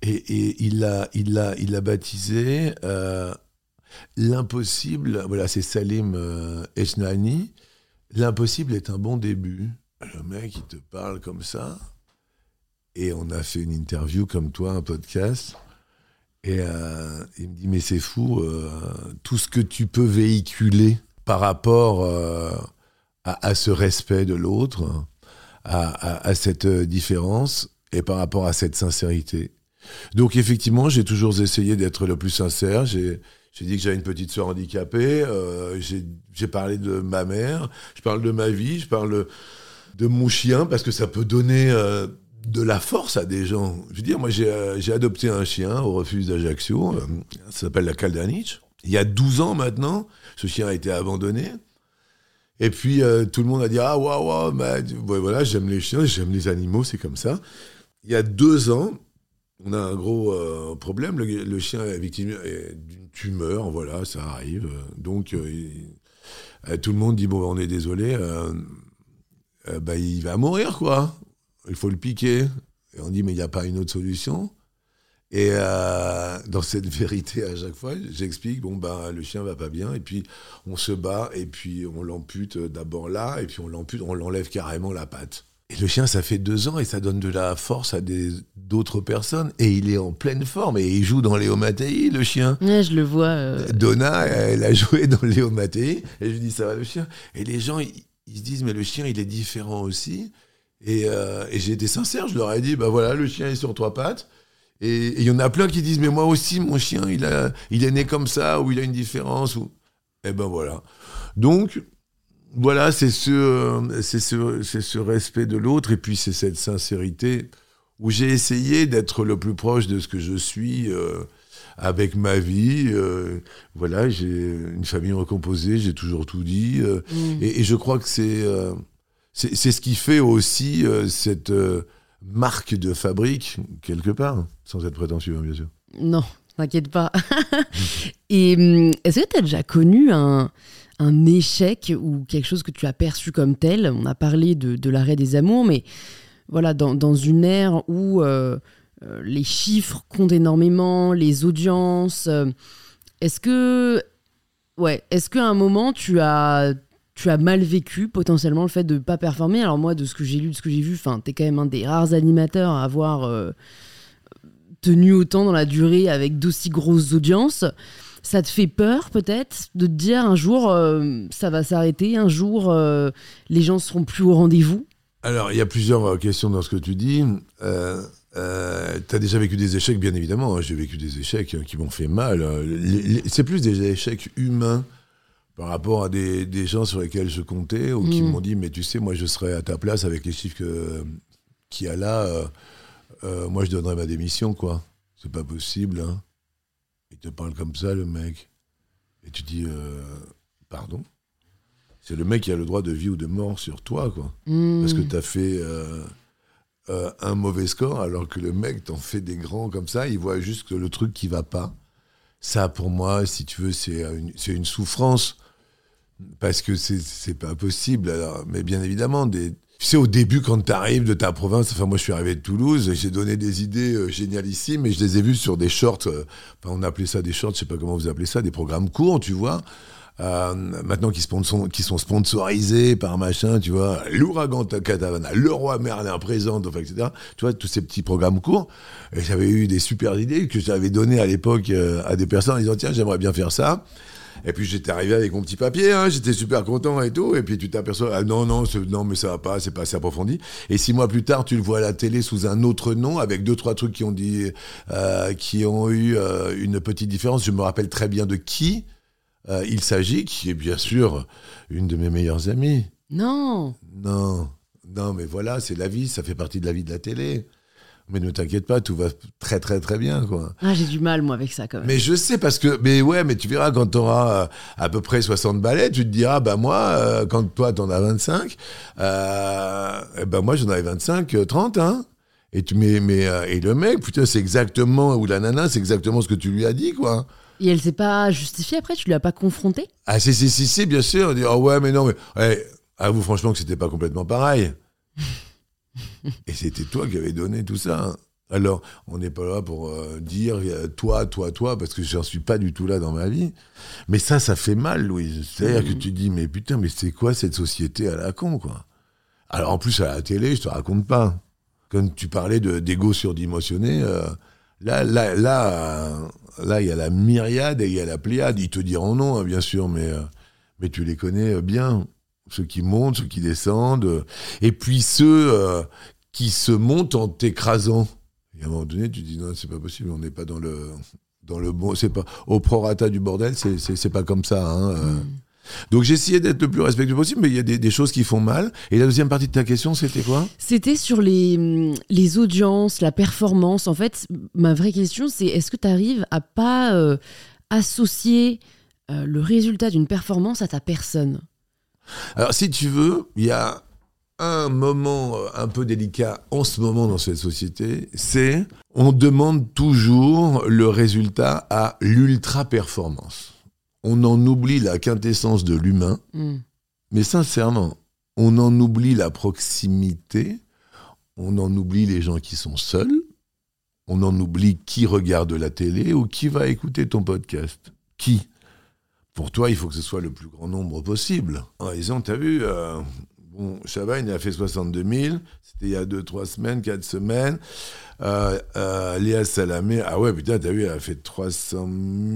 et, il l'a il l'a il l'a baptisé l'impossible voilà c'est Salim Esnani l'impossible est un bon début le mec il te parle comme ça et on a fait une interview comme toi un podcast et euh, il me dit mais c'est fou euh, tout ce que tu peux véhiculer par rapport euh, à, ce respect de l'autre, à, cette différence et par rapport à cette sincérité. Donc effectivement, j'ai toujours essayé d'être le plus sincère. J'ai dit que j'avais une petite soeur handicapée. euh, j'ai parlé de ma mère. Je parle de ma vie. Je parle de, mon chien parce que ça peut donner euh, de la force à des gens. Je veux dire, moi, j'ai euh, adopté un chien au refuge d'Ajaccio. ça s'appelle la Caldanich. Il y a 12 ans maintenant, ce chien a été abandonné. Et puis tout le monde a dit ah waouh waouh voilà j'aime les chiens j'aime les animaux c'est comme ça. Il y a deux ans on a un gros euh, problème. Le, chien est victime d'une tumeur voilà ça arrive. Donc euh, euh, tout le monde dit bon on est désolé bah, il va mourir quoi. Il faut le piquer. Et on dit mais il n'y a pas une autre solution. Et dans cette (laughs) vérité, à chaque fois, j'explique, bon, ben, le chien va pas bien, et puis on se bat, et puis on l'ampute d'abord là, et puis on l'ampute, on l'enlève carrément la patte. Et le chien, ça fait deux ans, et ça donne de la force à des- d'autres personnes, et il est en pleine forme, et il joue dans Léo Mattei, le chien. Ouais, je le vois. euh, Donna, elle a joué dans Léo Mattei, et je lui dis, ça va le chien? Et les gens, ils, ils se disent, mais le chien, il est différent aussi. Et, euh, et j'ai été sincère, je leur ai dit, bah voilà, le chien est sur trois pattes. Et il y en a plein qui disent, mais moi aussi, mon chien, il, a, il est né comme ça, ou il a une différence. Ou... Et ben voilà. Donc, voilà, c'est ce, euh, c'est ce, c'est ce respect de l'autre, et puis c'est cette sincérité où j'ai essayé d'être le plus proche de ce que je suis euh, avec ma vie. euh, voilà, j'ai une famille recomposée, j'ai toujours tout dit. euh, mm. et, et je crois que c'est c'est c'est ce qui fait aussi cette marque de fabrique, quelque part, sans être prétentieux, hein, bien sûr. Non, t'inquiète pas. (laughs) Et hum, est-ce que tu as déjà connu un, un échec ou quelque chose que tu as perçu comme tel On a parlé de, l'arrêt des amours, mais voilà, dans, une ère où euh, euh, les chiffres comptent énormément, les audiences, euh, est-ce que, ouais, est-ce qu'à un moment tu as tu as mal vécu potentiellement le fait de ne pas performer? Alors moi, de ce que j'ai lu, de ce que j'ai vu, enfin, t'es quand même un des rares animateurs à avoir tenu autant dans la durée avec d'aussi grosses audiences. Ça te fait peur peut-être de te dire un jour euh, ça va s'arrêter, un jour euh, les gens seront plus au rendez-vous? Alors, il y a plusieurs euh, questions dans ce que tu dis. Euh, tu as déjà vécu des échecs, bien évidemment. hein. J'ai vécu des échecs euh, qui m'ont fait mal. Les- C'est plus des échecs humains par rapport à des, des gens sur lesquels je comptais ou qui Mm. m'ont dit, mais tu sais, moi, je serais à ta place avec les chiffres que- qu'il y a là. euh, euh, moi, je donnerais ma démission, quoi. C'est pas possible. Hein. Il te parle comme ça, le mec. Et tu dis, euh, pardon C'est le mec qui a le droit de vie ou de mort sur toi, quoi. Parce que Hmm. tu as fait euh, euh, un mauvais score, alors que le mec t'en fait des grands comme ça, il voit juste que le truc qui va pas. Ça, pour moi, si tu veux, c'est une, une souffrance. Parce que c'est- c'est pas possible. Alors, mais bien évidemment, des, tu sais, au début, quand tu arrives de ta province, enfin, moi, je suis arrivé de Toulouse, j'ai donné des idées euh, génialissimes, mais je les ai vues sur des shorts. euh, on appelait ça des shorts, je sais pas comment vous appelez ça, des programmes courts, tu vois. Euh, maintenant qui, sont sponsorisés par machin, tu vois, l'ouragan Katavana, le roi Merlin présente, enfin, etc. Tu vois, tous ces petits programmes courts. Et j'avais eu des super idées que j'avais données à l'époque à des personnes en disant, tiens, j'aimerais bien faire ça. Et puis j'étais arrivé avec mon petit papier, hein, j'étais super content et tout. Et puis tu t'aperçois, ah non, non, non, mais ça va pas, c'est pas assez approfondi. Et six mois plus tard, tu le vois à la télé sous un autre nom, avec deux, trois trucs qui ont dit, euh, qui ont eu euh, une petite différence. Je me rappelle très bien de qui euh, il s'agit, qui est bien sûr une de mes meilleures amies. Non Non, non, mais voilà, c'est la vie, ça fait partie de la vie de la télé. Mais ne t'inquiète pas, tout va très très très bien, quoi. Ah, j'ai du mal, moi, avec ça, quand même. Mais je sais, parce que, mais ouais, mais tu verras, quand tu auras à peu près 60 balais, tu te diras, bah moi, euh, quand toi, t'en as 25, euh, eh ben moi, j'en avais 25, 30, hein. Et, tu, mais, mais, euh, et le mec, putain, c'est exactement, ou la nana, c'est exactement ce que tu lui as dit, quoi. Et elle s'est pas justifiée après Tu lui as pas confronté Ah, si, si, si, si, bien sûr. On dit, oh ouais, mais non, mais. Ouais, avoue franchement que c'était pas complètement pareil. (laughs) (laughs) Et c'était toi qui avais donné tout ça. hein. Alors, on n'est pas là pour euh, dire euh, toi, toi, toi, parce que j'en suis pas du tout là dans ma vie. Mais ça, ça fait mal, Louise. C'est-à-dire que tu dis, mais putain, mais c'est quoi cette société à la con, quoi? Alors, en plus, à la télé, je te raconte pas. Comme tu parlais de- d'ego surdimensionné, euh, là, là, là, là, il y a la myriade et il y a la pléiade. Ils te diront non, hein, bien sûr, mais, euh, mais tu les connais bien. Ceux qui montent, ceux qui descendent. euh, et puis ceux euh, qui se montent en t'écrasant. Et à un moment donné, tu dis non, c'est pas possible, on n'est pas dans le dans le bon, c'est pas au prorata du bordel, c'est pas comme ça. Hein, euh. Donc essayé d'être le plus respectueux possible, mais il y a des, des choses qui font mal. Et la deuxième partie de ta question, c'était quoi? C'était sur les, hum, les audiences, la performance. En fait, ma vraie question, c'est est-ce que tu arrives à pas euh, associer euh, le résultat d'une performance à ta personne? Alors si tu veux, il y a un moment euh, un peu délicat en ce moment dans cette société, c'est on demande toujours le résultat à l'ultra performance. On en oublie la quintessence de l'humain. Hmm. Mais sincèrement, on en oublie la proximité, on en oublie les gens qui sont seuls, on en oublie qui regarde la télé ou qui va écouter ton podcast. Qui? Pour toi, il faut que ce soit le plus grand nombre possible. En disant, t'as vu, euh, bon, Chaban, il a fait 62 000, c'était il y a 2-3 semaines, 4 semaines. Euh, euh, Léa Salamé, ah ouais, putain, t'as vu, elle a fait 300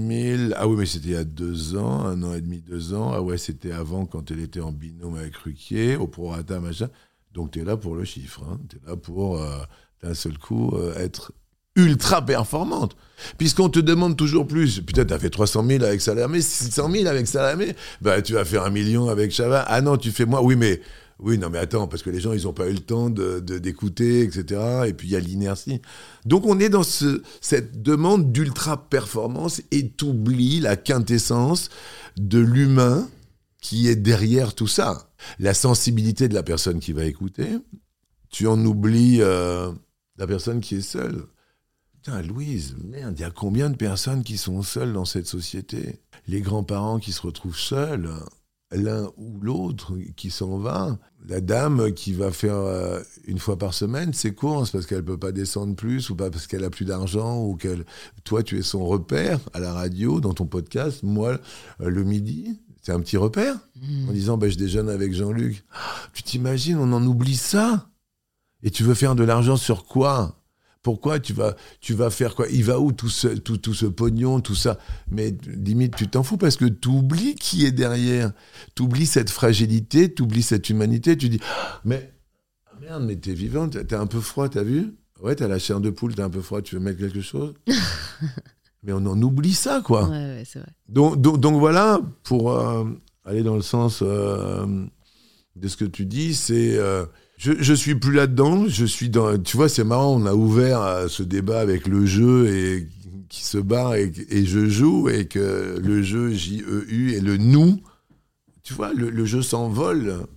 000. Ah oui, mais c'était il y a deux ans, un an et demi, deux ans. Ah ouais, c'était avant quand elle était en binôme avec Ruquier, au prorata, machin. Donc t'es là pour le chiffre, hein. t'es là pour euh, d'un seul coup euh, être ultra performante. Puisqu'on te demande toujours plus. Putain, t'as fait 300 000 avec Salamé, 600 000 avec Salamé. Bah, tu vas faire un million avec Chavat. Ah non, tu fais moins. Oui, mais oui, non, mais attends, parce que les gens, ils n'ont pas eu le temps de, de- d'écouter, etc. Et puis, il y a l'inertie. Donc, on est dans ce, cette demande d'ultra-performance et t'oublies la quintessence de l'humain qui est derrière tout ça. La sensibilité de la personne qui va écouter. Tu en oublies euh, la personne qui est seule. Putain, Louise, merde, il y a combien de personnes qui sont seules dans cette société? Les grands-parents qui se retrouvent seuls, l'un ou l'autre qui s'en va. La dame qui va faire euh, une fois par semaine ses courses parce qu'elle peut pas descendre plus ou pas parce qu'elle a plus d'argent ou qu'elle. Toi, tu es son repère à la radio, dans ton podcast. Moi, euh, le midi, c'est un petit repère en disant bah, je déjeune avec Jean-Luc. Ah, Tu t'imagines, on en oublie ça? Et tu veux faire de l'argent sur quoi? Pourquoi tu vas, tu vas faire quoi? Il va où tout ce, tout, tout ce pognon, tout ça? Mais limite, tu t'en fous parce que tu oublies qui est derrière. Tu oublies cette fragilité, tu oublies cette humanité. Tu dis, Ah, mais ah merde, mais t'es vivante, t'es un peu froid, t'as vu? Ouais, t'as la chair de poule, t'es un peu froid, tu veux mettre quelque chose? (laughs) Mais on en oublie ça, quoi. Ouais, ouais, c'est vrai. Donc, donc, donc voilà, pour euh, aller dans le sens euh, de ce que tu dis, c'est. euh, je, je suis plus là-dedans. Je suis dans. Tu vois, c'est marrant. On a ouvert euh, ce débat avec le jeu et qui se bat et, je joue et que le jeu J-E-U et le nous. Tu vois, le, jeu s'envole.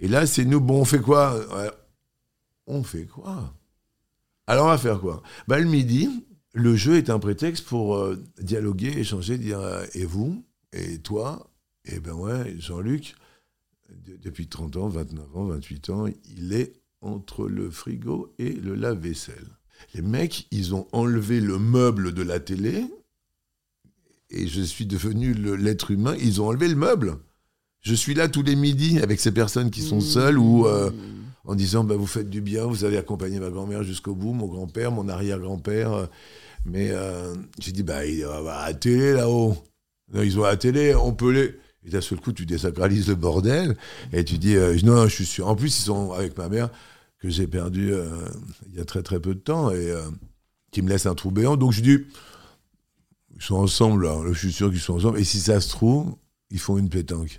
Et là, c'est nous. Bon, on fait quoi? Ouais. On fait quoi? Alors, on va faire quoi? Bah, le midi, le jeu est un prétexte pour euh, dialoguer, échanger, dire euh, et vous Et toi Et ben ouais, Jean-Luc, depuis 30 ans, 29 ans, 28 ans, il est entre le frigo et le lave-vaisselle. Les mecs, ils ont enlevé le meuble de la télé et je suis devenu l'être humain. Ils ont enlevé le meuble. Je suis là tous les midis avec ces personnes qui sont seules ou euh, en disant bah, vous faites du bien, vous allez accompagner ma grand-mère jusqu'au bout, mon grand-père, mon arrière-grand-père. Mais euh, j'ai dit bah il va avoir la télé là-haut. Ils ont la télé, on peut les. Et d'un seul coup, tu désacralises le bordel et tu dis euh, non, non, je suis sûr. En plus, ils sont avec ma mère que j'ai perdu euh, il y a très très peu de temps et euh, qui me laisse un trou béant. Donc je dis ils sont ensemble, là. je suis sûr qu'ils sont ensemble. Et si ça se trouve, ils font une pétanque.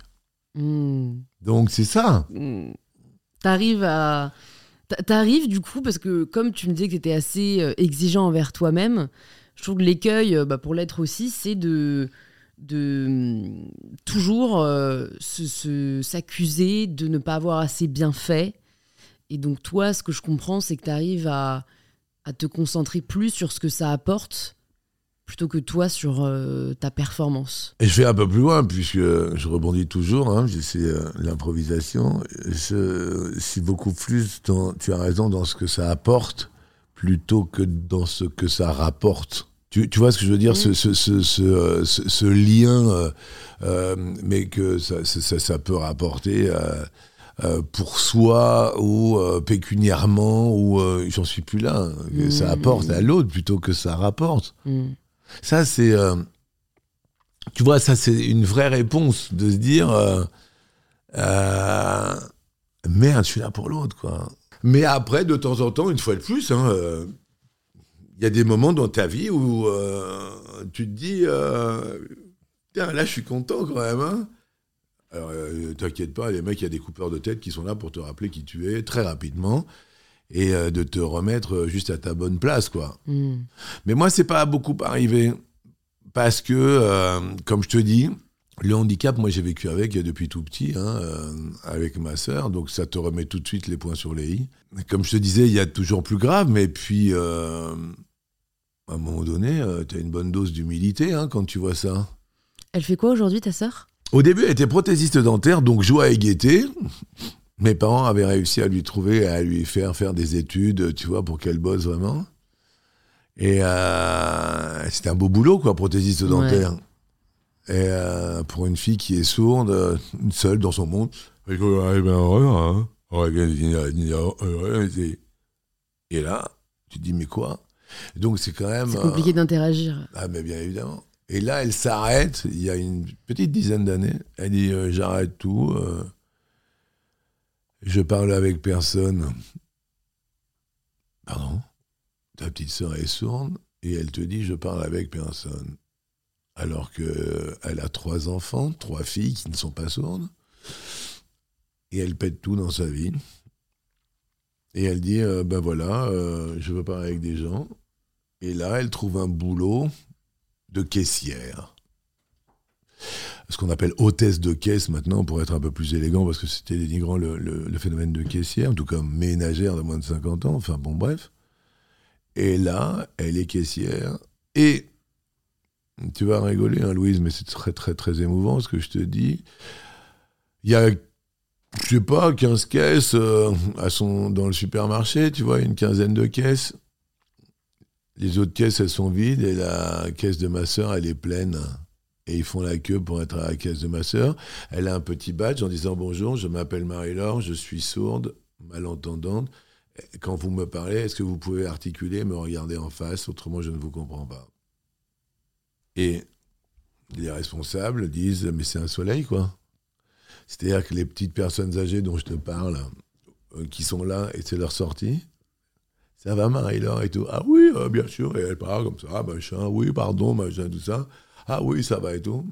Hmm. Donc c'est ça. Hmm. T'arrives à T'arrives du coup, parce que comme tu me disais que tu étais assez exigeant envers toi-même, je trouve que l'écueil, bah, pour l'être aussi, c'est de, de hum, toujours euh, s'accuser de ne pas avoir assez bien fait. Et donc toi, ce que je comprends, c'est que tu arrives à, à te concentrer plus sur ce que ça apporte plutôt que toi sur euh, ta performance. Et je vais un peu plus loin, puisque je rebondis toujours, hein, c'est euh, l'improvisation. C'est beaucoup plus, tu as raison, dans ce que ça apporte, plutôt que dans ce que ça rapporte. Tu, tu vois ce que je veux dire, ce, ce, ce, ce, lien, euh, mais que ça, ça, ça, peut rapporter pour soi ou pécuniairement, ou j'en suis plus là. Ça mmh. apporte à l'autre plutôt que ça rapporte. Mmh. Ça, c'est. Euh, tu vois, ça, c'est une vraie réponse de se dire. Euh, euh, merde, je suis là pour l'autre, quoi. Mais après, de temps en temps, une fois de plus, il y a des moments dans ta vie où tu te dis. Tiens, là, je suis content quand même. Hein. Alors, t'inquiète pas, les mecs, il y a des coupeurs de tête qui sont là pour te rappeler qui tu es très rapidement et euh, de te remettre euh, juste à ta bonne place, quoi. Hmm. Mais moi, c'est pas beaucoup arrivé parce que, euh, comme je te dis, le handicap, moi, j'ai vécu avec depuis tout petit, hein, avec ma sœur, donc ça te remet tout de suite les points sur les i. Comme je te disais, il y a toujours plus grave, mais puis, à un moment donné, tu as une bonne dose d'humilité hein, quand tu vois ça. Elle fait quoi aujourd'hui, ta sœur? Au début, elle était prothésiste dentaire, donc joie et gaieté. Mes parents avaient réussi à lui trouver, à lui faire faire des études, tu vois, pour qu'elle bosse vraiment. Et euh, c'était un beau boulot, quoi, prothésiste dentaire. Et euh, pour une fille qui est sourde, seule dans son monde. Et là, tu te dis, mais quoi? Donc c'est quand même. C'est compliqué euh, d'interagir. Ah, mais bien évidemment. Et là, elle s'arrête, il y a une petite dizaine d'années. Elle dit, j'arrête tout. Je parle avec personne. Pardon? Ta petite sœur est sourde et elle te dit je parle avec personne. Alors qu'elle a trois enfants, trois filles qui ne sont pas sourdes. Et elle pète tout dans sa vie. Et elle dit euh, ben voilà, euh, je veux parler avec des gens. Et là, elle trouve un boulot de caissière ce qu'on appelle hôtesse de caisse maintenant, pour être un peu plus élégant, parce que c'était dénigrant le, le, phénomène de caissière, en tout cas ménagère de moins de 50 ans, enfin bon, bref. Et là, elle est caissière, et tu vas rigoler, hein, Louise, mais c'est très, très, très émouvant ce que je te dis. Il y a, je sais pas, 15 caisses euh, dans le supermarché, tu vois, une quinzaine de caisses. Les autres caisses, elles sont vides, et la caisse de ma sœur, elle est pleine et ils font la queue pour être à la caisse de ma sœur. Elle a un petit badge en disant bonjour, je m'appelle Marie-Laure, je suis sourde, malentendante. Quand vous me parlez, est-ce que vous pouvez articuler, me regarder en face, autrement je ne vous comprends pas. Et les responsables disent mais c'est un soleil quoi. C'est-à-dire que les petites personnes âgées dont je te parle, euh, qui sont là et c'est leur sortie, ça va Marie-Laure et tout. Ah oui, euh, bien sûr, et elle parle comme ça, machin, oui, pardon, machin, tout ça. Ah oui, ça va et tout.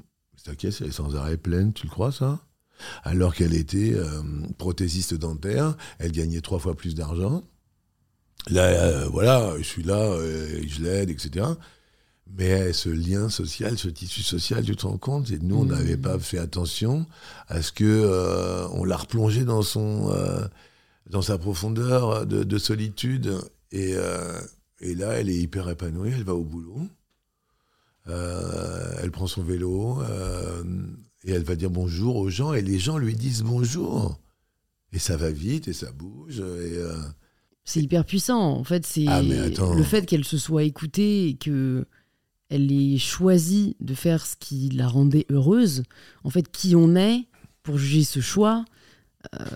Ta caisse, elle est sans arrêt pleine, tu le crois ça? Alors qu'elle était euh, prothésiste dentaire, elle gagnait trois fois plus d'argent. Là, voilà, je suis là, euh, je l'aide, etc. Mais ce lien social, ce tissu social, tu te rends compte? Et nous, on mmh. n'avait pas fait attention à ce que on l'a replongé dans son, dans sa profondeur de, de solitude. Et, et là, elle est hyper épanouie, elle va au boulot. Euh, elle prend son vélo euh, et elle va dire bonjour aux gens et les gens lui disent bonjour. Et ça va vite et ça bouge. Euh, c'est hyper puissant. En fait, c'est ah, le fait qu'elle se soit écoutée et que elle ait choisi de faire ce qui la rendait heureuse. En fait, qui on est pour juger ce choix.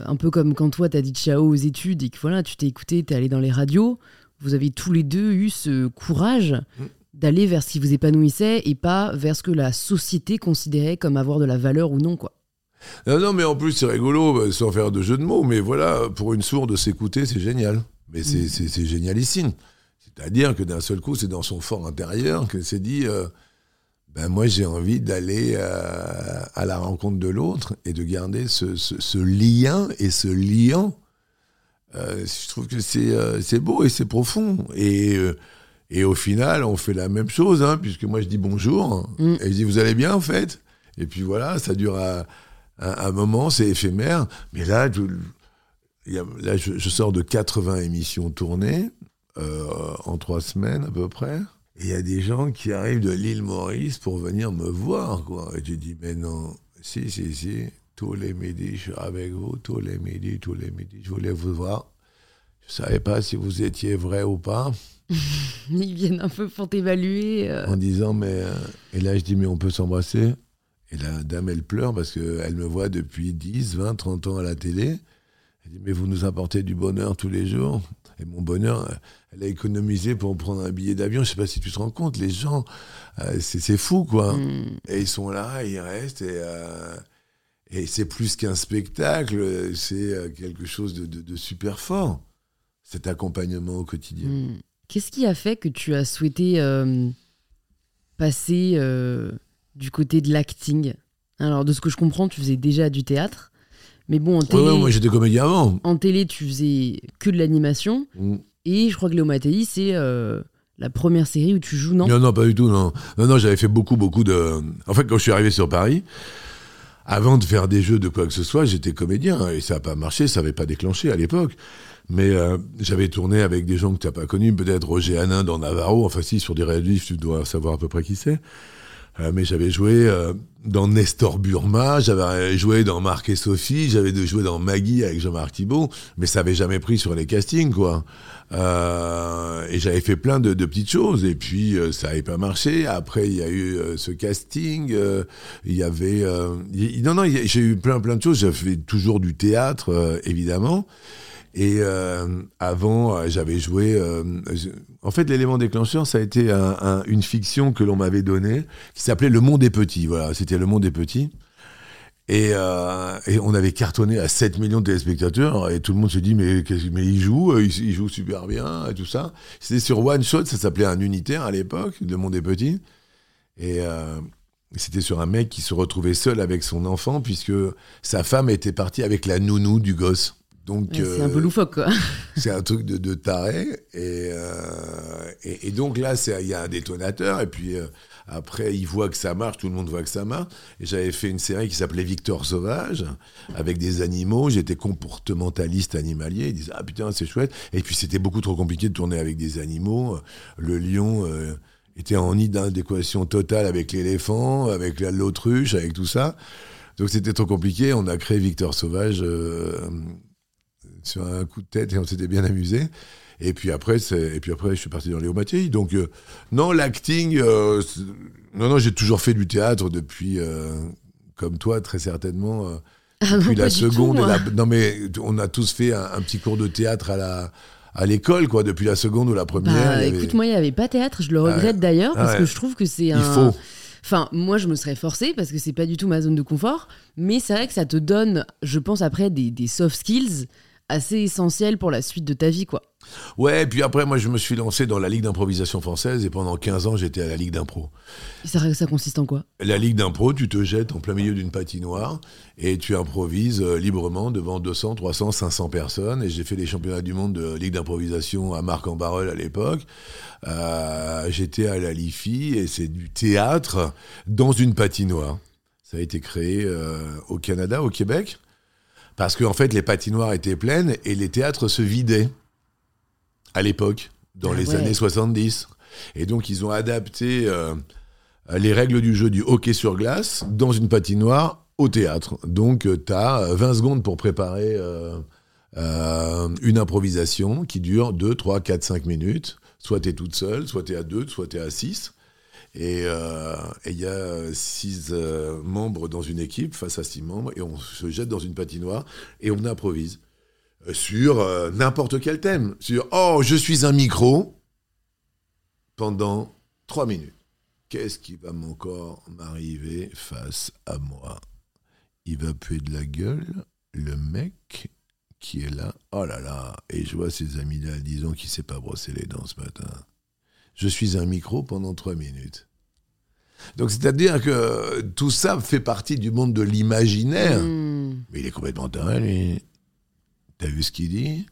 un peu comme quand toi, tu as dit ciao aux études et que voilà, tu t'es écouté, tu es allé dans les radios. Vous avez tous les deux eu ce courage mm d'aller vers ce qui vous épanouissait et pas vers ce que la société considérait comme avoir de la valeur ou non, quoi. Non, non, mais en plus, c'est rigolo, euh, sans faire de jeu de mots, mais voilà, pour une sourde s'écouter, c'est génial. Mais c'est mm. génialissime. C'est-à-dire que d'un seul coup, c'est dans son fort intérieur qu'elle s'est dit euh, ben moi, j'ai envie d'aller euh, à la rencontre de l'autre et de garder ce, ce, lien et ce liant euh, je trouve que c'est beau et c'est profond. Et, et au final, on fait la même chose, hein, puisque moi je dis bonjour, Mm. et je dis vous allez bien en fait? Et puis voilà, ça dure un, un- un moment, c'est éphémère. Mais là, je, là je, je sors de 80 émissions tournées en trois semaines à peu près. Il y a des gens qui arrivent de l'île Maurice pour venir me voir. Quoi. Et je dis mais non, si, si, si. Tous les midis, je suis avec vous. Tous les midis, tous les midis, je voulais vous voir. Je savais pas si vous étiez vrai ou pas. (laughs) Ils viennent un peu pour t'évaluer. euh. en disant mais euh, et là je dis mais on peut s'embrasser et la dame elle pleure parce qu'elle me voit depuis 10, 20, 30 ans à la télé. Elle dit mais vous nous apportez du bonheur tous les jours et mon bonheur euh, elle a économisé pour prendre un billet d'avion, je sais pas si tu te rends compte les gens euh, c'est fou quoi. Mm. Et ils sont là, ils restent et euh, et c'est plus qu'un spectacle, c'est euh, quelque chose de, de- de super fort. Cet accompagnement au quotidien. Mm. Qu'est-ce qui a fait que tu as souhaité euh, passer du côté de l'acting? Alors, de ce que je comprends, tu faisais déjà du théâtre. Mais bon, en Ouais, télé, ouais, moi j'étais comédien avant. en télé tu faisais que de l'animation. Mm. Et je crois que Léo Mattei, c'est euh, la première série où tu joues, non? Non, non, pas du tout, non. Non, non, j'avais fait beaucoup, beaucoup de. En fait, quand je suis arrivé sur Paris, avant de faire des jeux de quoi que ce soit, j'étais comédien et ça n'a pas marché, ça n'avait pas déclenché à l'époque. Mais euh, j'avais tourné avec des gens que tu n'as pas connus, peut-être Roger Hanin dans Navarro, enfin si, sur des réalistes, tu dois savoir à peu près qui c'est. Euh, mais j'avais joué dans Nestor Burma, j'avais joué dans Marc et Sophie, j'avais joué dans Maggie avec Jean-Marc Thibault, mais ça avait jamais pris sur les castings, quoi. Euh, et j'avais fait plein de, petites choses, et puis euh, ça n'avait pas marché. Après, il y a eu euh, ce casting, il y avait... non, non, j'ai eu plein, plein de choses. J'ai fait toujours du théâtre, évidemment. Et avant, j'avais joué. en fait, l'élément déclencheur, ça a été un- un- une fiction que l'on m'avait donnée, qui s'appelait Le Monde des Petits. Voilà, c'était Le Monde des Petits. Et, euh, et on avait cartonné à 7 millions de téléspectateurs, et tout le monde se dit mais, mais il joue, euh, il, il joue super bien, et tout ça. C'était sur One Shot, ça s'appelait un unitaire à l'époque, Le Monde des Petits. Et euh, c'était sur un mec qui se retrouvait seul avec son enfant, puisque sa femme était partie avec la nounou du gosse. Donc, C'est un peu loufoque, quoi. (laughs) c'est un truc de, de taré. Et, et, et donc là, il y a un détonateur. Et puis après, il voit que ça marche, tout le monde voit que ça marche. Et j'avais fait une série qui s'appelait Victor Sauvage, avec des animaux. J'étais comportementaliste animalier. Ils disaient, ah putain, c'est chouette. Et puis c'était beaucoup trop compliqué de tourner avec des animaux. Le lion. euh, était en inadéquation totale avec l'éléphant, avec la- l'autruche, avec tout ça. Donc c'était trop compliqué. On a créé Victor Sauvage euh, sur un coup de tête et on s'était bien amusé. Et puis après, c'est- et puis après, je suis parti dans Léo Mattei. Donc euh, non, l'acting, euh, non, non, j'ai toujours fait du théâtre depuis, euh, comme toi, très certainement. Ah depuis la tout, seconde. et moi. la- non mais on a tous fait un, un petit cours de théâtre à la à l'école, quoi, depuis la seconde ou la première. Bah, avait- écoute, moi, il n'y avait pas théâtre. Je le regrette d'ailleurs Ah parce ouais. que je trouve que c'est un. il faut. Enfin, moi, je me serais forcée parce que c'est pas du tout ma zone de confort. Mais c'est vrai que ça te donne, je pense, après des, des soft skills assez essentiels pour la suite de ta vie, quoi. Ouais, et puis après, moi, je me suis lancé dans la Ligue d'improvisation française et pendant 15 ans, j'étais à la Ligue d'impro. Ça, ça consiste en quoi? La Ligue d'impro, tu te jettes en plein milieu d'une patinoire et tu improvises euh, librement devant 200, 300, 500 personnes. Et j'ai fait les championnats du monde de Ligue d'improvisation à Marc-en-Barœul à l'époque. Euh, J'étais à la LIFI et c'est du théâtre dans une patinoire. Ça a été créé euh, au Canada, au Québec, parce qu'en fait, les patinoires étaient pleines et les théâtres se vidaient à l'époque, dans Ah les ouais. années 70. Et donc, ils ont adapté euh, les règles du jeu du hockey sur glace dans une patinoire au théâtre. Donc, tu as 20 secondes pour préparer euh, euh, une improvisation qui dure 2, 3, 4, 5 minutes. Soit tu es toute seule, soit tu es à 2, soit tu es à 6. Et euh, et il y a 6 membres dans une équipe face à 6 membres et on se jette dans une patinoire et on improvise euh, sur euh, n'importe quel thème. Sur Oh, je suis un micro pendant 3 minutes. Qu'est-ce qui va encore m'arriver face à moi? Il va puer de la gueule, le mec qui est là. Oh là là Et je vois ses amis là, disons qu'il ne s'est pas brossé les dents ce matin. Je suis un micro pendant 3 minutes. Donc c'est-à-dire que tout ça fait partie du monde de l'imaginaire. Hmm. Mais il est complètement dingue, lui. T'as vu ce qu'il dit?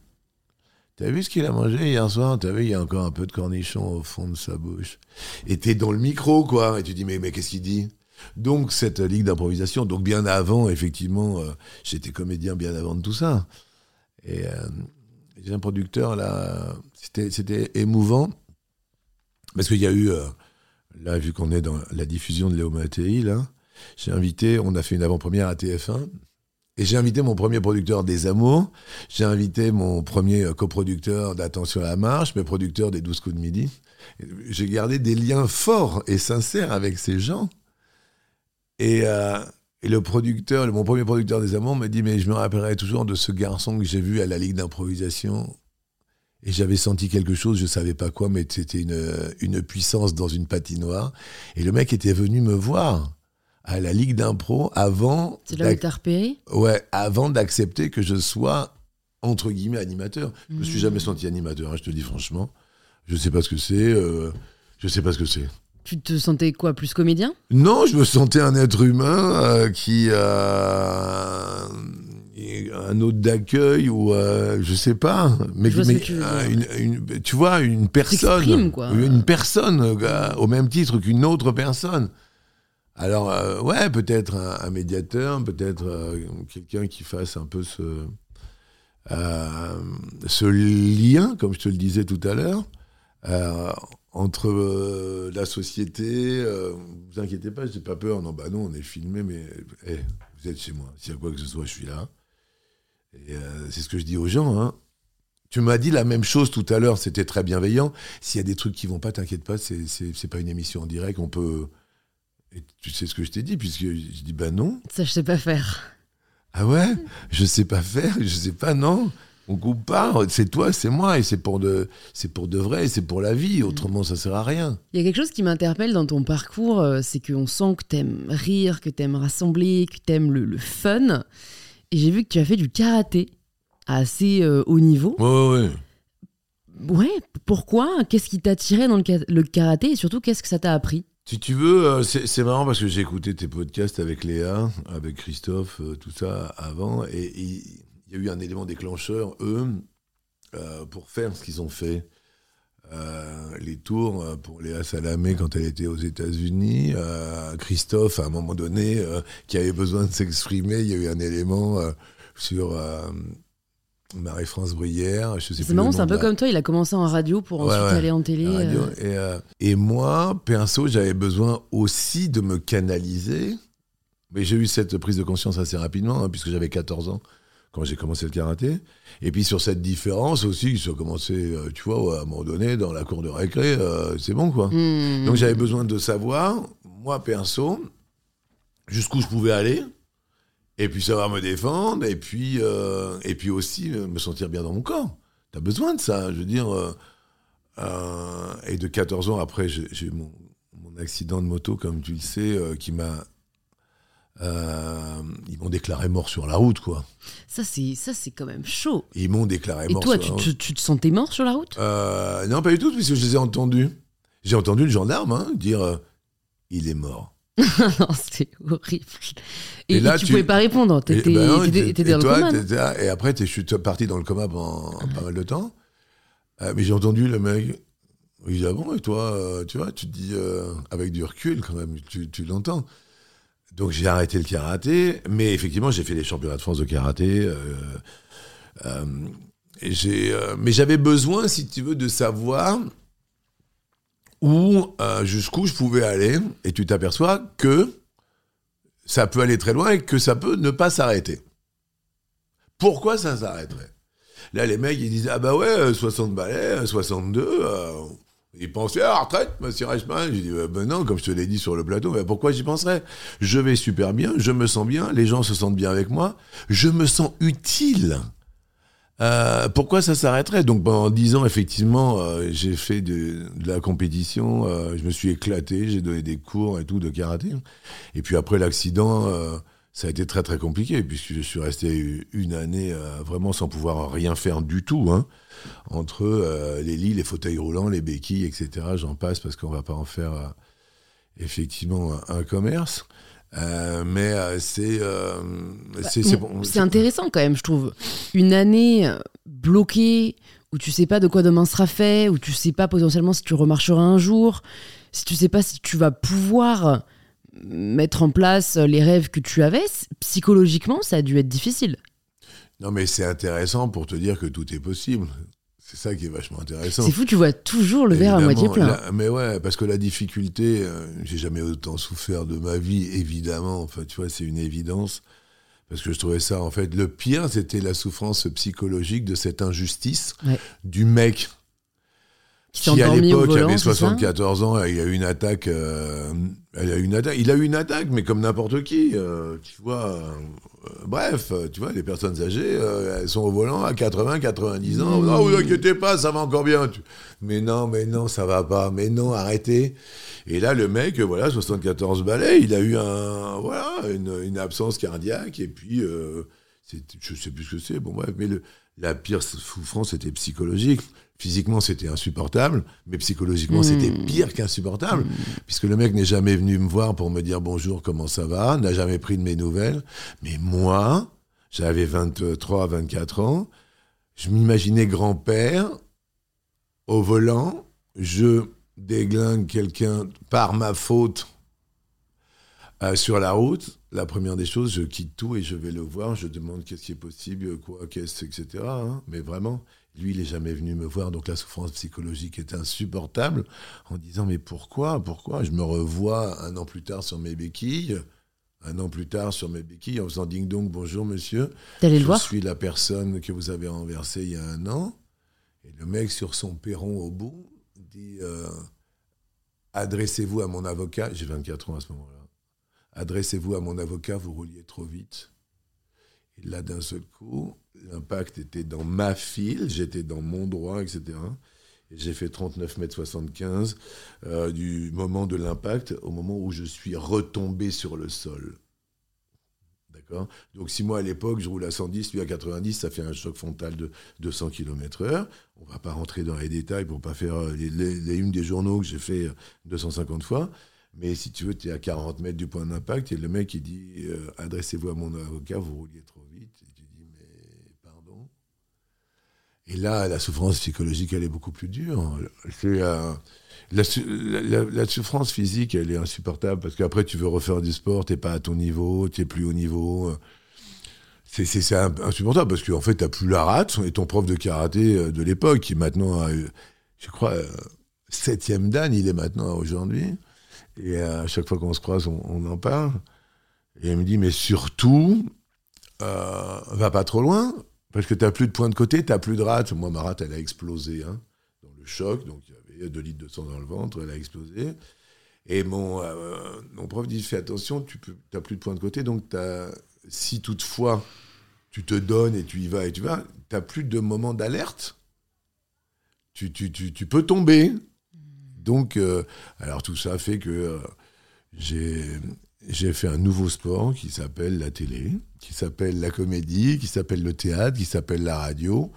T'as vu ce qu'il a mangé hier soir? T'as vu, il y a encore un peu de cornichon au fond de sa bouche. Et t'es dans le micro, quoi. Et tu dis, mais, mais qu'est-ce qu'il dit? Donc, cette ligue d'improvisation, donc bien avant, effectivement, euh, j'étais comédien bien avant de tout ça. Et euh, j'ai un producteur, là, c'était, émouvant. Parce qu'il y a eu, euh, là, vu qu'on est dans la diffusion de Léo Mattei, là, j'ai invité, on a fait une avant-première à TF1. Et j'ai invité mon premier producteur des Amours, j'ai invité mon premier euh, coproducteur d'Attention à la marche, mes producteurs des 12 coups de midi. J'ai gardé des liens forts et sincères avec ces gens. Et, euh, et le producteur, mon premier producteur des Amours me dit, mais je me rappellerai toujours de ce garçon que j'ai vu à la Ligue d'improvisation. Et j'avais senti quelque chose, je savais pas quoi, mais c'était une, une puissance dans une patinoire. Et le mec était venu me voir à la Ligue d'impro avant. C'est là où t'as repéré Ouais, avant d'accepter que je sois entre guillemets animateur. Je me suis Mhm. jamais senti animateur, hein, je te dis franchement. Je sais pas ce que c'est. euh, je sais pas ce que c'est. Tu te sentais quoi Plus comédien? Non, je me sentais un être humain euh, qui a un hôte d'accueil ou euh, je sais pas, mais, Je vois ce mais, tu euh, dire. une- une- tu vois une personne, quoi. une personne euh, au même titre qu'une autre personne. Alors euh, ouais, peut-être un, médiateur, peut-être euh, quelqu'un qui fasse un peu ce euh, ce lien, comme je te le disais tout à l'heure, entre la société. vous inquiétez pas, j'ai pas peur. Non, bah non, on est filmé, mais eh, vous êtes chez moi. S'il y a quoi que ce soit, je suis là. C'est ce que je dis aux gens. Hein. Tu m'as dit la même chose tout à l'heure, c'était très bienveillant. S'il y a des trucs qui vont pas, t'inquiète pas, c'est pas une émission en direct, on peut. Et tu sais ce que je t'ai dit, puisque je dis bah non. Ça, je sais pas faire. Ah ouais? Je sais pas faire, je sais pas, non. On coupe pas, c'est toi, c'est moi, et c'est pour de, c'est pour de vrai, c'est pour la vie, autrement ça sert à rien. Il y a quelque chose qui m'interpelle dans ton parcours, euh, c'est qu'on sent que t'aimes rire, que t'aimes rassembler, que t'aimes le, le fun. Et j'ai vu que tu as fait du karaté à assez euh, haut niveau. Ouais, ouais, ouais. Ouais, pourquoi? Qu'est-ce qui t'a tiré dans le karaté? Et surtout qu'est-ce que ça t'a appris? Si tu veux, euh, c'est marrant parce que j'ai écouté tes podcasts avec Léa, avec Christophe, euh, tout ça avant, et il y a eu un élément déclencheur, eux, euh, pour faire ce qu'ils ont fait. Les tours pour Léa Salamé quand elle était aux États-Unis, Christophe à un moment donné qui avait besoin de s'exprimer, il y a eu un élément sur Marie-France Bruyère. je sais plus C'est c'est un peu comme toi, il a commencé en radio pour ensuite ouais. aller en télé. radio. euh, Et, euh, et moi, perso, j'avais besoin aussi de me canaliser. Mais j'ai eu cette prise de conscience assez rapidement, hein, puisque j'avais 14 ans quand j'ai commencé le karaté. Et puis sur cette différence aussi, j'ai commencé, euh, tu vois, à un moment donné, dans la cour de récré, euh, c'est bon, quoi. hmm. Donc j'avais besoin de savoir, moi perso, jusqu'où je pouvais aller, et puis savoir me défendre, et puis, euh, et puis aussi euh, me sentir bien dans mon corps. T'as besoin de ça, je veux dire. euh, et de 14 ans après, j'ai eu mon, mon accident de moto, comme tu le sais, qui m'a. euh, ils m'ont déclaré mort sur la route, quoi. Ça, c'est ça, c'est quand même chaud. Ils m'ont déclaré Et mort toi, sur tu, la route. te- tu te sentais mort sur la route? Euh, non, pas du tout, puisque je les ai entendus. J'ai entendu le gendarme hein, dire euh, il est mort. (laughs) Non, c'est horrible. Et, Et là, et tu, tu- pouvais pas répondre. Et, T'étais ben t'étais- et- dans le coma. Et après, je suis parti dans le coma pendant pas mal de temps. Euh, mais j'ai entendu le mec. Il dit, ah bon, et toi, euh, tu vois, tu te dis, euh, avec du recul quand même, tu, tu l'entends. Donc j'ai arrêté le karaté, mais effectivement, j'ai fait les championnats de France de karaté. et mais j'avais besoin, si tu veux, de savoir où, euh, jusqu'où je pouvais aller. Et tu t'aperçois que ça peut aller très loin et que ça peut ne pas s'arrêter. Pourquoi ça s'arrêterait? Là, les mecs, ils disent Ah bah ouais, euh, 60 balais, euh, 62. euh, ils pensaient à la retraite, monsieur Reichmann. J'ai dit Ben non, comme je te l'ai dit sur le plateau, mais pourquoi j'y penserais? Je vais super bien, je me sens bien, les gens se sentent bien avec moi, je me sens utile. Euh, pourquoi ça s'arrêterait? Donc pendant 10 ans, effectivement, euh, j'ai fait de, la compétition, euh, je me suis éclaté, j'ai donné des cours et tout de karaté. Et puis après l'accident, ça a été très très compliqué puisque je suis resté une année vraiment sans pouvoir rien faire du tout. hein. entre les lits, les fauteuils roulants, les béquilles, etc. J'en passe parce qu'on va pas en faire effectivement un commerce. Euh, mais euh, c'est euh, c'est c'est Bon, bon. c'est intéressant quand même, je trouve. Une année bloquée où tu sais pas de quoi demain sera fait, où tu sais pas potentiellement si tu remarcheras un jour, si tu sais pas si tu vas pouvoir mettre en place les rêves que tu avais, psychologiquement, ça a dû être difficile. Non, mais c'est intéressant pour te dire que tout est possible. C'est ça qui est vachement intéressant. C'est fou, tu vois toujours le verre à moitié plein. mais ouais, parce que la difficulté, euh, j'ai jamais autant souffert de ma vie, évidemment. Enfin, tu vois, c'est une évidence. Parce que je trouvais ça, en fait, le pire, c'était la souffrance psychologique de cette injustice du mec qui, à l'époque avait 74 ans, il a eu une attaque. Euh, il a eu une attaque. Il a eu une attaque, mais comme n'importe qui. Euh, tu vois. Euh, bref, tu vois, les personnes âgées, elles sont au volant à 80, 90 ans. Mmh. Non, vous inquiétez pas, ça va encore bien. Mais non, mais non, ça va pas. Mais non, arrêtez. Et là, le mec, voilà, 74 balais, il a eu un, voilà, une, absence cardiaque. Et puis, je sais plus ce que c'est. Bon, bref, mais le, la pire souffrance, c'était psychologique. Physiquement, c'était insupportable, mais psychologiquement, hmm. c'était pire qu'insupportable, hmm. puisque le mec n'est jamais venu me voir pour me dire bonjour, comment ça va, n'a jamais pris de mes nouvelles. Mais moi, j'avais 23, 24 ans, je m'imaginais grand-père au volant, je déglingue quelqu'un par ma faute euh, sur la route, la première des choses, je quitte tout et je vais le voir, je demande qu'est-ce qui est possible, quoi, qu'est-ce, etc. Hein. mais vraiment, lui, il n'est jamais venu me voir, donc la souffrance psychologique est insupportable, en disant mais pourquoi, pourquoi? Je me revois un an plus tard sur mes béquilles, un an plus tard sur mes béquilles, en faisant ding dong, bonjour monsieur. Je le suis la personne que vous avez renversée il y a un an. Et le mec sur son perron au bout dit euh, adressez-vous à mon avocat. J'ai 24 ans à ce moment-là. Adressez-vous à mon avocat, vous rouliez trop vite. Et là, d'un seul coup, l'impact était dans ma file, j'étais dans mon droit, etc. Et j'ai fait 39 mètres 75 euh, du moment de l'impact au moment où je suis retombé sur le sol. D'accord? Donc si moi à l'époque je roule à 110, lui à 90, ça fait un choc frontal de 200 km/h. On va pas rentrer dans les détails pour pas faire euh, les, les, unes des journaux que j'ai fait 250 euh, fois. Mais si tu veux, tu es à 40 mètres du point d'impact et le mec, il dit euh, Adressez-vous à mon avocat, vous rouliez trop vite. Et tu dis Mais pardon Et là, la souffrance psychologique, elle est beaucoup plus dure. Euh, la, souffrance physique, elle est insupportable parce qu'après, tu veux refaire du sport, tu n'es pas à ton niveau, tu n'es plus au niveau. C'est insupportable parce qu'en fait, tu n'as plus la rate. Et ton prof de karaté euh, de l'époque, qui maintenant a, je crois, septième dan, il est maintenant aujourd'hui. Et à chaque fois qu'on se croise, on, en parle. Et elle me dit, mais surtout, euh, va pas trop loin, parce que tu n'as plus de point de côté, tu n'as plus de rate. Moi, ma rate, elle a explosé hein, dans le choc, donc il y avait 2 litres de sang dans le ventre, elle a explosé. Et mon, euh, prof dit, fais attention, tu n'as plus de point de côté, donc si toutefois tu te donnes et tu y vas et tu vas, tu n'as plus de moment d'alerte. Tu, peux tomber. Donc, euh, alors tout ça fait que euh, j'ai fait un nouveau sport qui s'appelle la télé, qui s'appelle la comédie, qui s'appelle le théâtre, qui s'appelle la radio,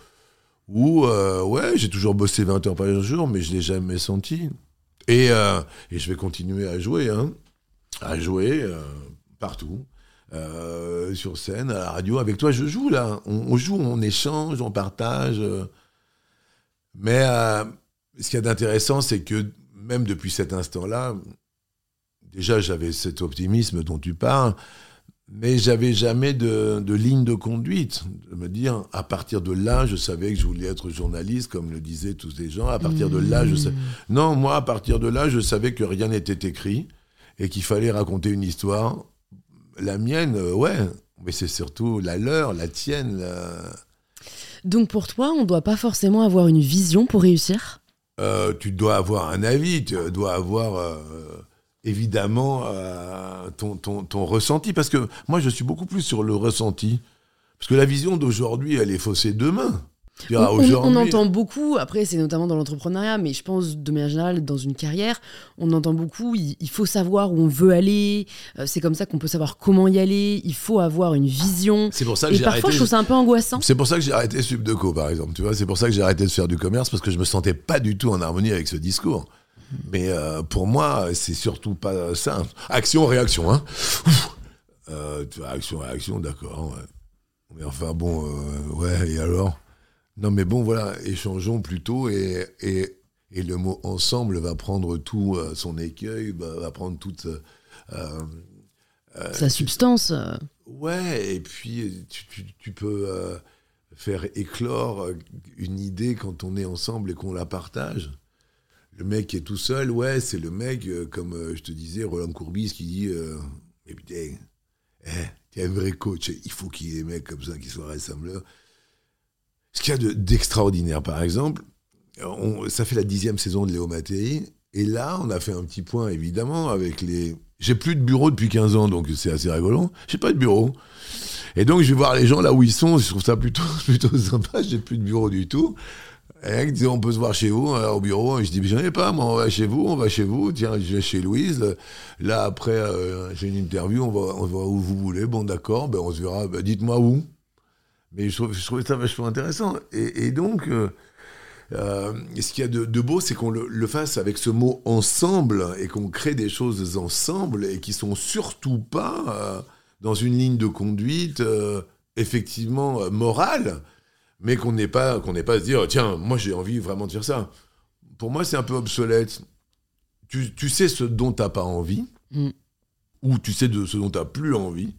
où, euh, ouais, j'ai toujours bossé 20 heures par jour, mais je ne l'ai jamais senti. Et, et, je vais continuer à jouer, hein, à jouer partout. sur scène, à la radio, avec toi, je joue là. On, joue, on échange, on partage. mais ce qu'il y a d'intéressant, c'est que même depuis cet instant-là, déjà j'avais cet optimisme dont tu parles, mais j'avais jamais de, ligne de conduite. De me dire, à partir de là, je savais que je voulais être journaliste, comme le disaient tous les gens. À partir de là, je savais. Mmh. Non, moi, à partir de là, je savais que rien n'était écrit et qu'il fallait raconter une histoire. La mienne, euh, ouais, mais c'est surtout la leur, la tienne. Donc pour toi, on ne doit pas forcément avoir une vision pour réussir? Euh, tu dois avoir un avis, tu dois avoir euh, évidemment euh, ton, ton, ton, ressenti. Parce que moi, je suis beaucoup plus sur le ressenti. Parce que la vision d'aujourd'hui, elle est faussée demain. On, entend beaucoup, après c'est notamment dans l'entrepreneuriat, mais je pense de manière générale dans une carrière, on entend beaucoup, il, faut savoir où on veut aller, euh, c'est comme ça qu'on peut savoir comment y aller, il faut avoir une vision. C'est pour ça que Et parfois je trouve ça un peu angoissant. C'est pour ça que j'ai arrêté Subdeco par exemple, tu vois, c'est pour ça que j'ai arrêté de faire du commerce parce que je me sentais pas du tout en harmonie avec ce discours. Mais euh, pour moi, c'est surtout pas ça. Action, réaction, hein. Euh, action, réaction, d'accord. Mais enfin bon, ouais, et alors? Non, mais bon, voilà, échangeons plutôt et, et, et le mot ensemble va prendre tout euh, son écueil, va, va prendre toute. euh, euh, Sa substance. Ouais, et puis tu, tu- tu peux faire éclore une idée quand on est ensemble et qu'on la partage. Le mec qui est tout seul, ouais, c'est le mec, comme je te disais, Roland Courbis qui dit Mais putain, eh, t'es un vrai coach, il faut qu'il y ait des mecs comme ça qui soient rassembleurs. Ce qu'il y a de- d'extraordinaire, par exemple, ça fait la dixième saison de Léo Mattei, et là, on a fait un petit point, évidemment, avec les. J'ai plus de bureau depuis 15 ans, donc c'est assez rigolo. J'ai pas de bureau. Et donc, je vais voir les gens là où ils sont, je trouve ça plutôt, (laughs) plutôt sympa, j'ai plus de bureau du tout. Et disait, on peut se voir chez vous, alors, au bureau. Et je dis, j'en ai pas, moi, on va chez vous, on va chez vous. Tiens, je vais chez Louise. Là, après, euh, j'ai une interview, on va, on où vous voulez. Bon, d'accord, ben, on se verra. Ben, Dites-moi où. Mais je, trouve, je trouvais ça vachement intéressant. Et, et donc, euh, euh, ce qu'il y a de, de beau, c'est qu'on le, le fasse avec ce mot ensemble et qu'on crée des choses ensemble et qui sont surtout pas euh, dans une ligne de conduite effectivement morale, mais qu'on n'ait pas qu'on n'ait pas à se dire tiens moi j'ai envie vraiment de faire ça. Pour moi c'est un peu obsolète. Tu, tu sais ce dont t'as pas envie Mm. ou tu sais de ce dont t'as plus envie,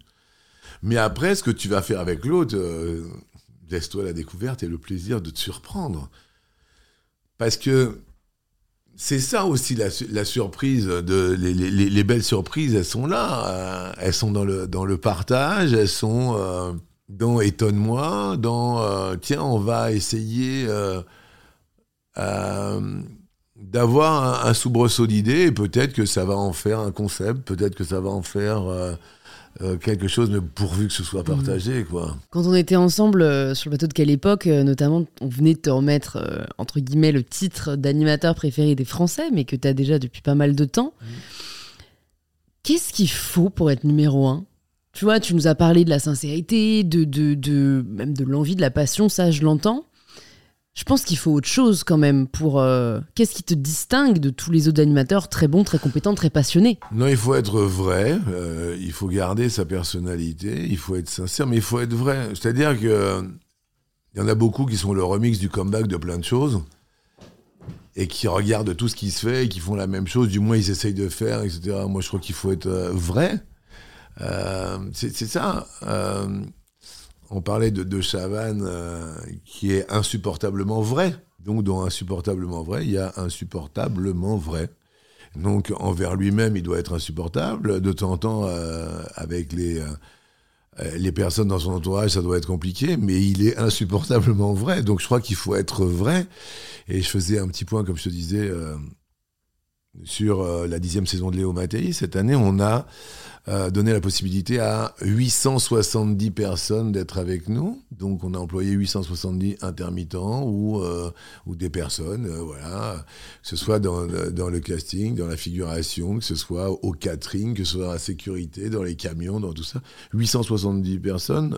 mais après ce que tu vas faire avec l'autre, euh, laisse-toi la découverte et le plaisir de te surprendre. Parce que c'est ça aussi la, su- la surprise, de, les, les- les- les belles surprises, elles sont là. euh, elles sont dans le, dans le partage, elles sont euh, dans étonne-moi, dans tiens, on va essayer d'avoir un, un soubresaut d'idées et peut-être que ça va en faire un concept, peut-être que ça va en faire euh, quelque chose, mais pourvu que ce soit partagé, quoi. Quand on était ensemble euh, sur le bateau de quelle époque, euh, notamment, on venait de te remettre, entre guillemets, le titre d'animateur préféré des Français, mais que tu as déjà depuis pas mal de temps. Qu'est-ce qu'il faut pour être numéro un? Tu vois, tu nous as parlé de la sincérité, de, de, de même de l'envie, de la passion, ça je l'entends. Je pense qu'il faut autre chose quand même pour... euh, Qu'est-ce qui te distingue de tous les autres animateurs très bons, très compétents, très passionnés? Non, il faut être vrai, euh, il faut garder sa personnalité, il faut être sincère, mais il faut être vrai. C'est-à-dire que euh, il y en a beaucoup qui sont le remix du comeback de plein de choses et qui regardent tout ce qui se fait et qui font la même chose, du moins ils essayent de faire, etc. Moi, je crois qu'il faut être vrai. C'est ça. On parlait de, de Chavannes euh, qui est insupportablement vrai. Donc, dans insupportablement vrai, il y a insupportablement vrai. Donc, envers lui-même, il doit être insupportable. De temps en temps, euh, avec les, euh, les personnes dans son entourage, ça doit être compliqué, mais il est insupportablement vrai. Donc, je crois qu'il faut être vrai. Et je faisais un petit point, comme je te disais, sur euh, la dixième saison de Léo Mattei. Cette année, on a euh, donné la possibilité à 870 personnes d'être avec nous. Donc, on a employé 870 intermittents ou, euh, ou des personnes, voilà, que ce soit dans, dans le casting, dans la figuration, que ce soit au catering, que ce soit dans la sécurité, dans les camions, dans tout ça. 870 personnes,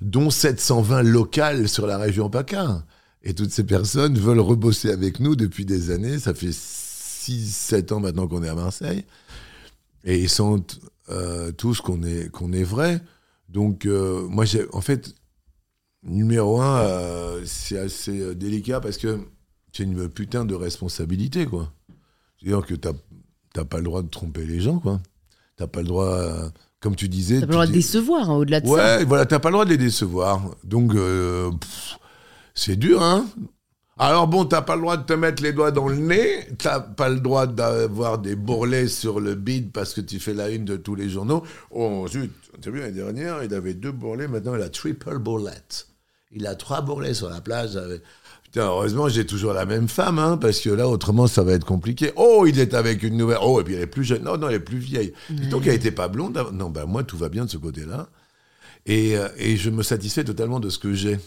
dont 720 locales sur la région PACA. Et toutes ces personnes veulent rebosser avec nous depuis des années. Ça fait 6-7 ans maintenant qu'on est à Marseille. Et ils sentent euh, tous qu'on est, qu'on est vrai. Donc, euh, moi, j'ai, en fait, numéro un, euh, c'est assez délicat parce que c'est une putain de responsabilité, quoi. C'est-à-dire que t'as, t'as pas le droit de tromper les gens, quoi. T'as pas le droit, comme tu disais. T'as pas le droit de décevoir, hein, au-delà de ça. Ouais, voilà, t'as pas le droit de les décevoir. Donc, pff, c'est dur, hein alors bon, t'as pas le droit de te mettre les doigts dans le nez, t'as pas le droit d'avoir des bourrelets sur le bide parce que tu fais la une de tous les journaux. Oh zut, t'as vu l'année dernière, il avait deux bourrelets, maintenant il a triple bourrelet. Il a trois bourrelets sur la plage. avec- Putain, heureusement, j'ai toujours la même femme, hein, parce que là, autrement, ça va être compliqué. Oh, il est avec une nouvelle. Oh, et puis elle est plus jeune. Non, non, elle est plus vieille. Donc, elle était pas blonde. Non, bah, moi, tout va bien de ce côté-là. Et, euh, et je me satisfais totalement de ce que j'ai.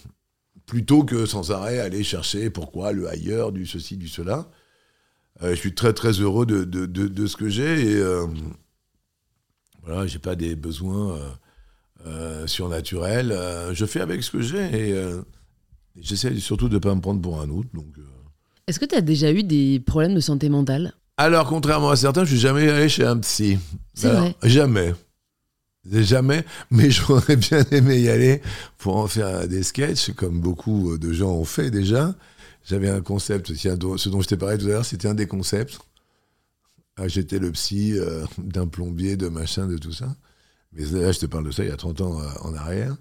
Plutôt que sans arrêt aller chercher pourquoi le ailleurs, du ceci, du cela. Euh, je suis très, très heureux de, de, de, de ce que j'ai. Et euh, voilà, j'ai pas des besoins euh, euh, surnaturels. Je fais avec ce que j'ai. Et j'essaie surtout de ne pas me prendre pour un autre. Donc. Est-ce que tu as déjà eu des problèmes de santé mentale? Alors, contrairement à certains, je suis jamais allé chez un psy. C'est Alors, vrai. Jamais. Jamais, mais (laughs) j'aurais bien aimé y aller pour en faire des sketchs, comme beaucoup de gens ont fait déjà. J'avais un concept, ce dont je t'ai parlé tout à l'heure, c'était un des concepts. Ah, j'étais le psy euh, (laughs) d'un plombier, de machin, de tout ça. Mais là, je te parle de ça il y a 30 ans euh, en arrière.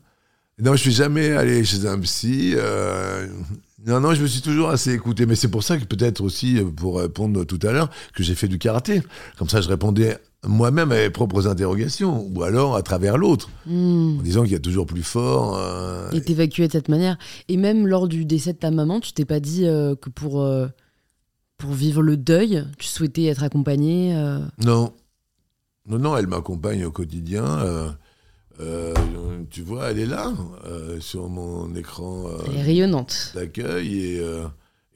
Non, je suis jamais allé chez un psy. Euh, non, non, je me suis toujours assez écouté. Mais c'est pour ça que peut-être aussi, pour répondre tout à l'heure, que j'ai fait du karaté. Comme ça, je répondais moi-même à mes propres interrogations, ou alors à travers l'autre, hmm. en disant qu'il y a toujours plus fort. Euh... Et t'évacuer de cette manière. Et même lors du décès de ta maman, tu t'es pas dit euh, que pour, euh, pour vivre le deuil, tu souhaitais être accompagné euh Non. Non, non, elle m'accompagne au quotidien. tu vois, elle est là, sur mon écran. elle est rayonnante. D'accueil, et,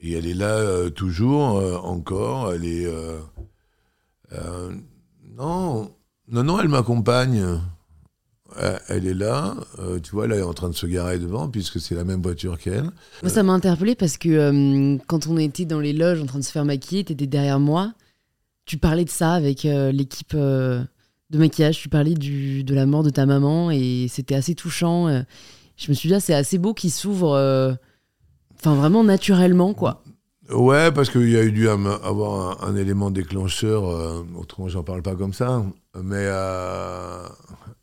et, elle est là toujours, encore. Elle est. Non, non, non, elle m'accompagne. Euh, elle est là, euh, tu vois, là, elle est en train de se garer devant, puisque c'est la même voiture qu'elle. Moi, ça m'a interpellé parce que euh, quand on était dans les loges en train de se faire maquiller, tu étais derrière moi, tu parlais de ça avec l'équipe de maquillage, tu parlais de la mort de ta maman, et c'était assez touchant. je me suis dit, ah, c'est assez beau qu'il s'ouvre, enfin, vraiment naturellement, quoi. Ouais, parce qu'il y a eu dû avoir un, élément déclencheur, euh, autrement j'en parle pas comme ça, mais euh,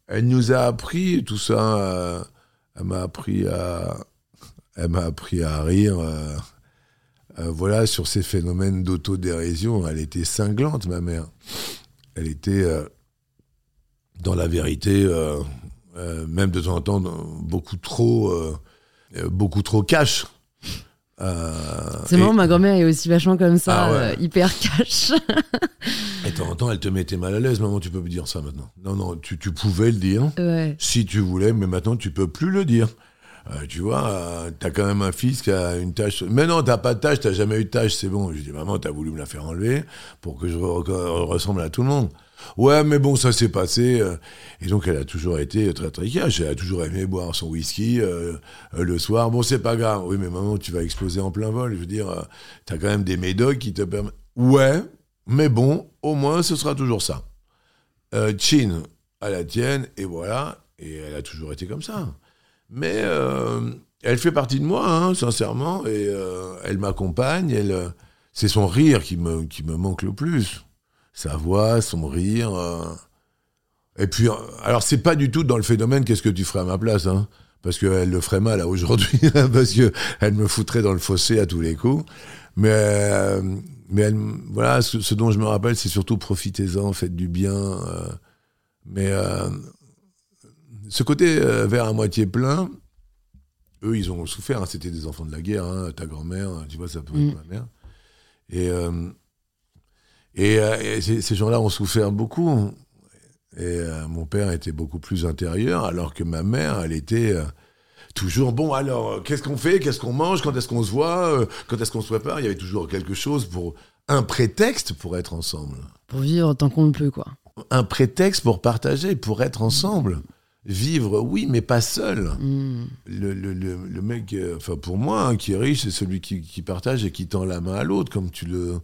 elle nous a appris tout ça, euh, elle m'a appris à, elle m'a appris à rire, voilà, sur ces phénomènes d'autodérision, elle était cinglante, ma mère. Elle était dans la vérité, même de temps en temps, beaucoup trop, beaucoup trop cash. Euh, c'est marrant, ma grand-mère est aussi vachement comme ça, ah euh, hyper cash. et de temps en temps, elle te mettait mal à l'aise. Maman, tu peux plus dire ça maintenant. Non, non, tu, tu pouvais le dire si tu voulais, mais maintenant, tu peux plus le dire. Euh, tu vois, t'as quand même un fils qui a une tâche. Mais non, t'as pas de tâche, t'as jamais eu de tâche, c'est bon. Je dis, maman, t'as voulu me la faire enlever pour que je ressemble à tout le monde. Ouais, mais bon, ça s'est passé. Euh, et donc, elle a toujours été très, très cash. Elle a toujours aimé boire son whisky euh, euh, le soir. Bon, c'est pas grave. Oui, mais maman, tu vas exploser en plein vol. Je veux dire, t'as quand même des médocs qui te permettent. Ouais, mais bon, au moins, ce sera toujours ça. Chin à la tienne, et voilà. Et elle a toujours été comme ça. Mais elle fait partie de moi, hein, sincèrement, et elle m'accompagne. Elle, c'est son rire qui me, qui me manque le plus sa voix, son rire. Euh. Et puis, euh, alors c'est pas du tout dans le phénomène qu'est-ce que tu ferais à ma place, hein, parce qu'elle le ferait mal aujourd'hui, (laughs) parce que elle me foutrait dans le fossé à tous les coups. Mais, euh, mais elle, voilà, ce, dont je me rappelle, c'est surtout profitez-en, faites du bien. mais ce côté verre à moitié plein, eux, ils ont souffert. Hein, C'était des enfants de la guerre. Hein, ta grand-mère, tu vois, ça peut être mm. ma mère. Et et, euh, ces gens-là ont souffert beaucoup. Et euh, mon père était beaucoup plus intérieur, alors que ma mère, elle était euh, toujours bon. Alors, qu'est-ce qu'on fait? Qu'est-ce qu'on mange? Quand est-ce qu'on se voit? Quand est-ce qu'on se prépare? Il y avait toujours quelque chose pour un prétexte pour être ensemble. Pour vivre tant qu'on le peut, quoi. Un prétexte pour partager, pour être ensemble. Vivre, oui, mais pas seul. Mm. Le, le, le, mec, enfin pour moi, hein, qui est riche, c'est celui qui, qui, partage et qui tend la main à l'autre, comme tu le,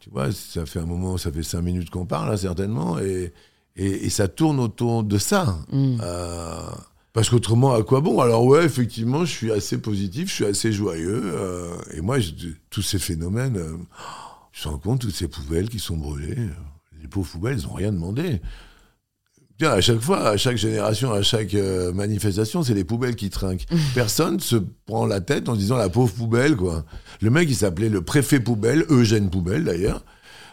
tu vois, ça fait un moment, ça fait cinq minutes qu'on parle, là, certainement, et, et, ça tourne autour de ça. Mm. Euh, parce qu'autrement, à quoi bon? Alors ouais, effectivement, je suis assez positif, je suis assez joyeux, euh, et moi, tous ces phénomènes, euh, je me rends compte, toutes ces poubelles qui sont brûlées, les pauvres poubelles, elles n'ont rien demandé à chaque fois, à chaque génération, à chaque euh, manifestation, c'est les poubelles qui trinquent. (laughs) Personne se prend la tête en disant la pauvre poubelle, quoi. Le mec, il s'appelait le préfet poubelle, Eugène Poubelle d'ailleurs.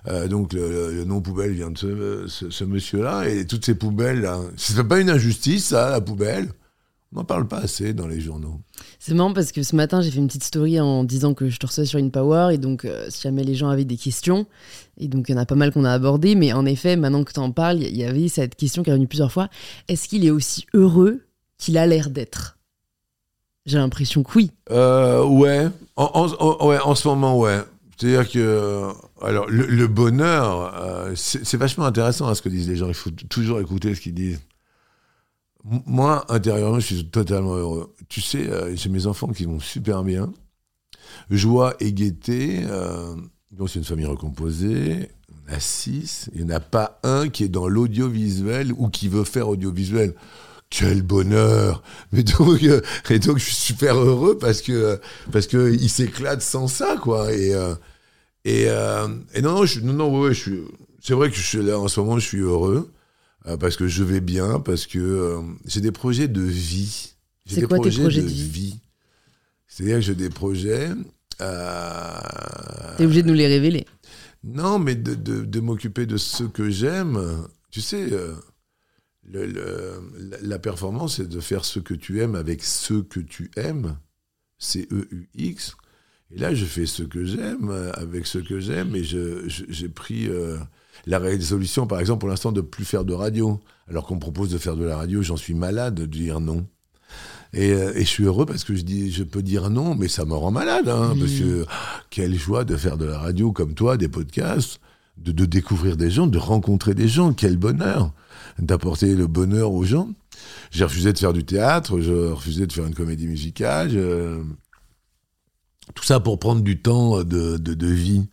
Euh, donc le, nom poubelle vient de ce, monsieur-là. Et toutes ces poubelles-là, c'est pas une injustice, ça, la poubelle on n'en parle pas assez dans les journaux. C'est marrant parce que ce matin, j'ai fait une petite story en disant que je te recevais sur une Power et donc euh, si jamais les gens avaient des questions, et donc il y en a pas mal qu'on a abordé, mais en effet, maintenant que tu en parles, il y avait cette question qui est revenue plusieurs fois. Est-ce qu'il est aussi heureux qu'il a l'air d'être? J'ai l'impression que oui. Euh, ouais. En, ouais, en ce moment, ouais. C'est-à-dire que alors le, bonheur, euh, c'est vachement intéressant à hein, ce que disent les gens. Il faut toujours écouter ce qu'ils disent. Moi, intérieurement, je suis totalement heureux. Tu sais, euh, j'ai mes enfants qui vont super bien. Joie et gaieté. Euh, donc, c'est une famille recomposée. On a six. Il n'y en a pas un qui est dans l'audiovisuel ou qui veut faire audiovisuel. Quel bonheur Mais donc, euh, et donc je suis super heureux parce que parce que il s'éclate sans ça, quoi. Et euh, et, non, non, je, non, non, ouais. C'est vrai que je là en ce moment, je suis heureux parce que je vais bien, parce que euh, j'ai des projets de vie. J'ai C'est des quoi tes projets projets de de vie vie. C'est-à-dire que j'ai des projets. euh, T'es obligé de nous les révéler. non, mais de, de, de m'occuper de ce que j'aime. Tu sais, euh, le- le- la, performance, c'est de faire ce que tu aimes avec ce que tu aimes. C-E-U-X. Et là, je fais ce que j'aime euh, avec ce que j'aime. Et je- je- j'ai pris euh, la résolution, par exemple, pour l'instant, de plus faire de radio. Alors qu'on me propose de faire de la radio, j'en suis malade de dire non. Et, euh, et je suis heureux parce que je, dis, je peux dire non, mais ça me rend malade. hein, Parce que ah, quelle joie de faire de la radio comme toi, des podcasts, de, de découvrir des gens, de rencontrer des gens. Quel bonheur d'apporter le bonheur aux gens. J'ai refusé de faire du théâtre, je refusé de faire une comédie musicale. je- Tout ça pour prendre du temps de, de, de vie.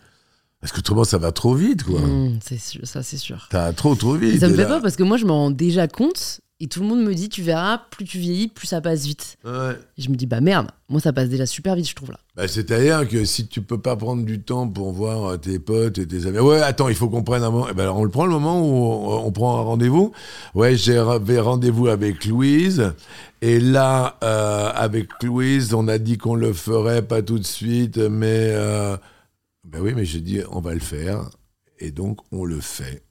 Parce que autrement, ça va trop vite, quoi. Mmh, sûr, ça, c'est sûr. Ça va trop, trop vite. Et ça me fait là- peur parce que moi, je m'en rends déjà compte et tout le monde me dit, tu verras, plus tu vieillis, plus ça passe vite. Ouais. Et je me dis, bah merde, moi, ça passe déjà super vite, je trouve là. Bah, C'est-à-dire que si tu peux pas prendre du temps pour voir euh, tes potes et tes amis, ouais, attends, il faut qu'on prenne un moment. Eh ben, alors on le prend le moment où on, on prend un rendez-vous. Ouais, j'ai ra- rendez-vous avec Louise. Et là, euh, avec Louise, on a dit qu'on le ferait pas tout de suite, mais euh, ben oui, mais j'ai dit on va le faire. Et donc on le fait.